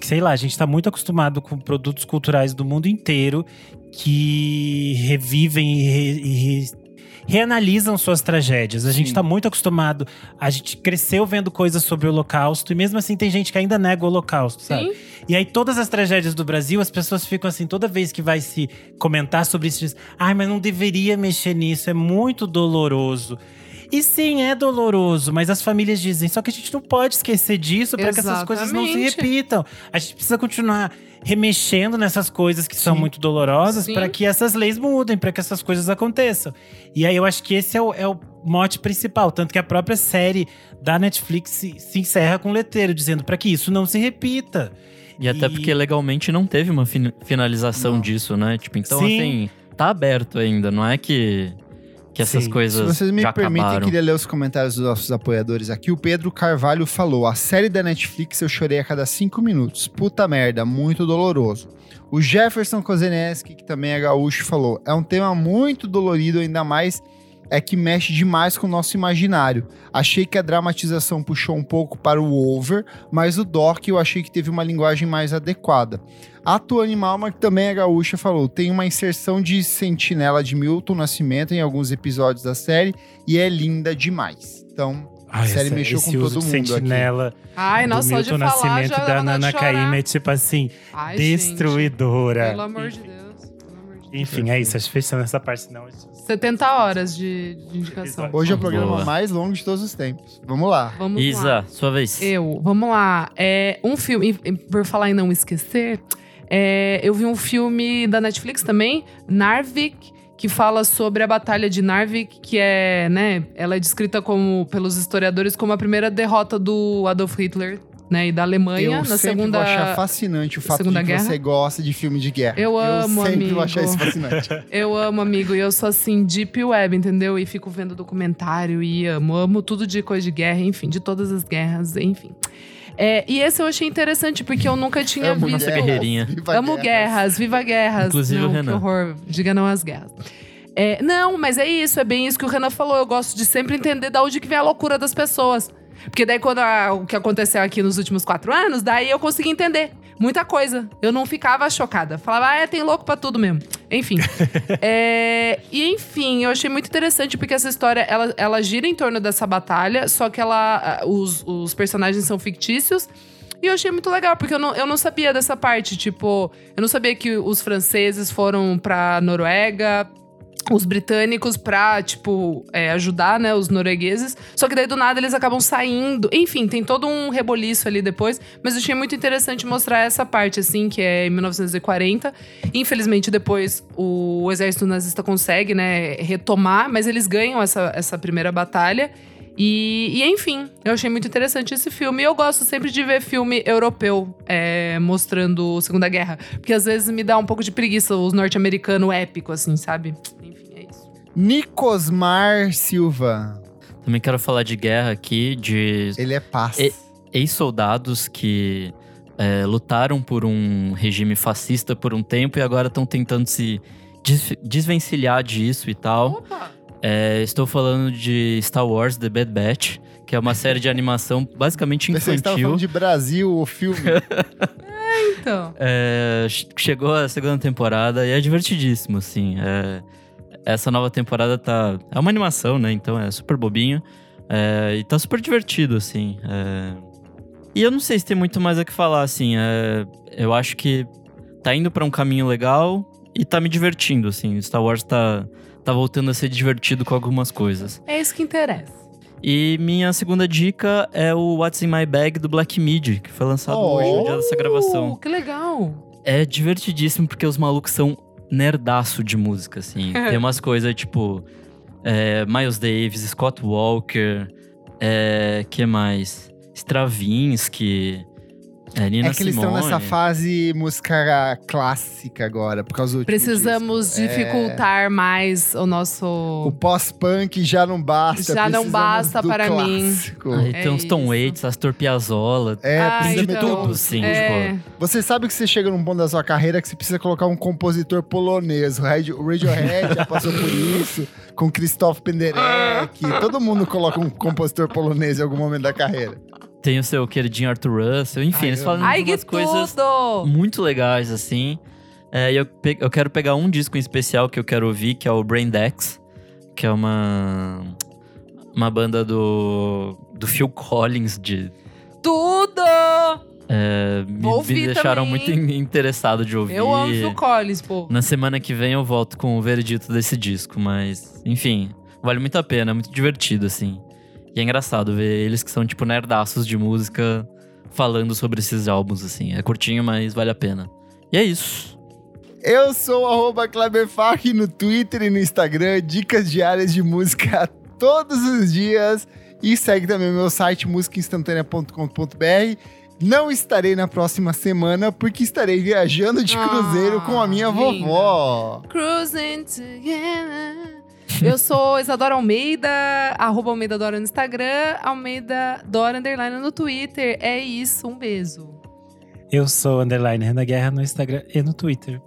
sei lá, a gente tá muito acostumado com produtos culturais do mundo inteiro que revivem e, re- e reanalisam suas tragédias. A gente Sim. tá muito acostumado, a gente cresceu vendo coisas sobre o Holocausto e mesmo assim tem gente que ainda nega o Holocausto, sabe? Sim. E aí, todas as tragédias do Brasil, as pessoas ficam assim, toda vez que vai se comentar sobre isso, diz, ai, mas não deveria mexer nisso, é muito doloroso. E sim, é doloroso, mas as famílias dizem, só que a gente não pode esquecer disso para que essas coisas não se repitam. A gente precisa continuar remexendo nessas coisas que são Sim. muito dolorosas para que essas leis mudem, para que essas coisas aconteçam. E aí eu acho que esse é o, é o mote principal, tanto que a própria série da Netflix se, se encerra com um letreiro dizendo para que isso não se repita. E até E- porque legalmente não teve uma fin- finalização Não. disso, né? Tipo, então Sim. assim, tá aberto ainda, não é que que essas Sim. coisas Se vocês me já permitem, acabaram. queria ler os comentários dos nossos apoiadores aqui. O Pedro Carvalho falou: a série da Netflix eu chorei a cada cinco minutos. Puta merda, muito doloroso. O Jefferson Kozeneski, que também é gaúcho, falou: é um tema muito dolorido, ainda mais é que mexe demais com o nosso imaginário. Achei que a dramatização puxou um pouco para o over, mas o Doc eu achei que teve uma linguagem mais adequada. A Tuane Malma, que também é gaúcha, falou: tem uma inserção de sentinela de Milton Nascimento em alguns episódios da série e é linda demais. Então, a Ai, série essa- mexeu com todo uso de mundo aqui. sentinela Ai, do nossa, só de Milton falar Nascimento já da Nana. Caymmi é tipo assim, Ai, gente. destruidora. Pelo amor de Deus. Pelo amor de Deus. Enfim, é isso. Acho que fechando essa parte, senão... 70 horas de, de indicação. Hoje é o programa Boa. mais longo de todos os tempos. Vamos lá. Vamos lá. Isa, sua vez. Eu, vamos lá. É, um filme, por falar em não esquecer, é, eu vi um filme da Netflix também, Narvik, que fala sobre a Batalha de Narvik, que é, né, ela é descrita como, pelos historiadores como a primeira derrota do Adolf Hitler, né, e da Alemanha eu na sempre segunda vou achar fascinante o fato de que Guerra? você gosta de filme de guerra. Eu amo, Eu sempre amigo. vou achar isso fascinante. Eu amo, amigo, e eu sou assim, deep web, entendeu? E fico vendo documentário e amo. Amo tudo de coisa de guerra, enfim, de todas as guerras, enfim. É, e esse eu achei interessante, porque eu nunca tinha Amo visto. nossa guerreirinha. Viva Amo guerras. guerras, viva guerras. Inclusive não, o Que Renan. horror. Diga não às guerras. É, não, mas é isso, é bem isso que o Renan falou. Eu gosto de sempre entender da onde que vem a loucura das pessoas. Porque daí, quando a- o que aconteceu aqui nos últimos quatro anos, daí eu consegui entender muita coisa. Eu não ficava chocada. Falava, ah, é, tem louco pra tudo mesmo. Enfim. É, e enfim, eu achei muito interessante porque essa história, ela, ela gira em torno dessa batalha, só que ela, os, os personagens são fictícios. E eu achei muito legal, porque eu não, eu não sabia dessa parte. Tipo, eu não sabia que os franceses foram pra Noruega, os britânicos pra, tipo, é, ajudar, né, os noruegueses. Só que daí do nada eles acabam saindo. Enfim, tem todo um reboliço ali depois. Mas eu achei muito interessante mostrar essa parte, assim, que é em 1940. Infelizmente, depois o exército nazista consegue, né, retomar, mas eles ganham essa, essa primeira batalha. E, e, enfim, eu achei muito interessante esse filme. E eu gosto sempre de ver filme europeu é, mostrando Segunda Guerra. Porque às vezes me dá um pouco de preguiça os norte-americanos épico, assim, sabe? É. Nicosmar Silva. Também quero falar de guerra aqui, de Ele é paz. E- ex-soldados que é, lutaram por um regime fascista por um tempo e agora estão tentando se des- desvencilhar disso e tal. Opa! É, estou falando de Star Wars The Bad Batch, que é uma série de animação basicamente infantil. falando de Brasil, o filme. Então. É, che- chegou a segunda temporada e é divertidíssimo, assim. É, essa nova temporada tá. É uma animação, né? Então é super bobinho. É, e tá super divertido, assim. é. E eu não sei se tem muito mais a que falar, assim. é, eu acho que tá indo pra um caminho legal e tá me divertindo, assim. Star Wars tá, tá voltando a ser divertido com algumas coisas. É isso que interessa. E minha segunda dica é o What's in My Bag do Black Midi, que foi lançado Oh! hoje, no dia dessa gravação. Uh, que legal. É divertidíssimo porque os malucos são nerdaço de música, assim. Tem umas coisas tipo é, Miles Davis, Scott Walker, é, que mais? Stravinsky, é, Nina é que eles Simone. estão nessa fase música clássica agora, por causa do Precisamos disco. É. dificultar mais o nosso. O pós-punk já não basta. Já não basta do para mim. clássico. Aí É tem uns Tom isso. Waits, Astor Piazzolla. É, precisa de então, tudo, sim, é. tipo. Você sabe que você chega num ponto da sua carreira que você precisa colocar um compositor polonês. O Radio- o Radiohead já passou por isso, com Christoph Penderecki. Todo mundo coloca um compositor polonês em algum momento da carreira. Tem o seu queridinho Arthur Russell. Enfim, Ai, eles falam Ai, coisas tudo! muito legais, assim. É, e eu, pe- eu quero pegar um disco em especial que eu quero ouvir, que é o Brain Dex, que é uma, uma banda do, do Phil Collins, de, Tudo! é, me, me deixaram também. muito in- interessado de ouvir. Eu amo Phil Collins, pô. Na semana que vem eu volto com o veredito desse disco, mas enfim, vale muito a pena, é muito divertido, assim. E é engraçado ver eles que são, tipo, nerdaços de música falando sobre esses álbuns, assim. É curtinho, mas vale a pena. E é isso. Eu sou o arroba Kleber Fak no Twitter e no Instagram, dicas diárias de música todos os dias. E segue também o meu site musicainstantanea.com.br. Não estarei na próxima semana porque estarei viajando de Ah, cruzeiro com a minha linda. vovó. Cruising together. Eu sou Isadora Almeida, arroba Almeida Dora no Instagram, Almeida Dora Underline no Twitter. É isso, um beijo. Eu sou Underline Renan Guerra no Instagram e no Twitter.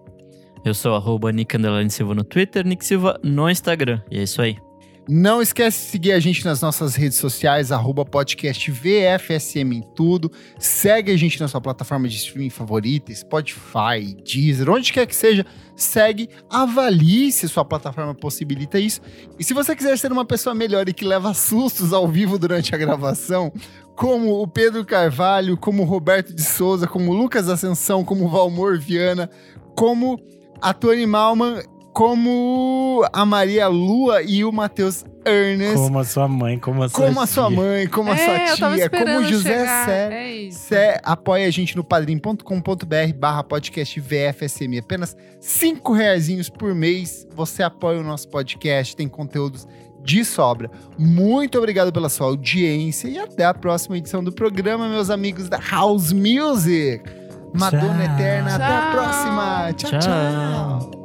Eu sou arroba Nick Underline Silva no Twitter, Nick Silva no Instagram. E é isso aí. Não esquece de seguir a gente nas nossas redes sociais, arroba podcast VFSM em tudo. Segue a gente na sua plataforma de streaming favorita, Spotify, Deezer, onde quer que seja. Segue, avalie se sua plataforma possibilita isso. E se você quiser ser uma pessoa melhor e que leva sustos ao vivo durante a gravação, como o Pedro Carvalho, como o Roberto de Souza, como o Lucas Ascensão, como o Valmor Viana, como a Tony Malman como a Maria Lua e o Matheus Ernest. Como a sua mãe, como a sua Como a sua mãe, como a É, eu sua tava tia, como o José. Sé. É. Sé apoia a gente no padrim.com.br barra podcast VFSM. Apenas cinco reaisinhos por mês você apoia o nosso podcast, tem conteúdos de sobra. Muito obrigado pela sua audiência e até a próxima edição do programa, meus amigos da House Music. Madonna Tchau. Eterna, até a Tchau. próxima. tchau. Tchau. tchau.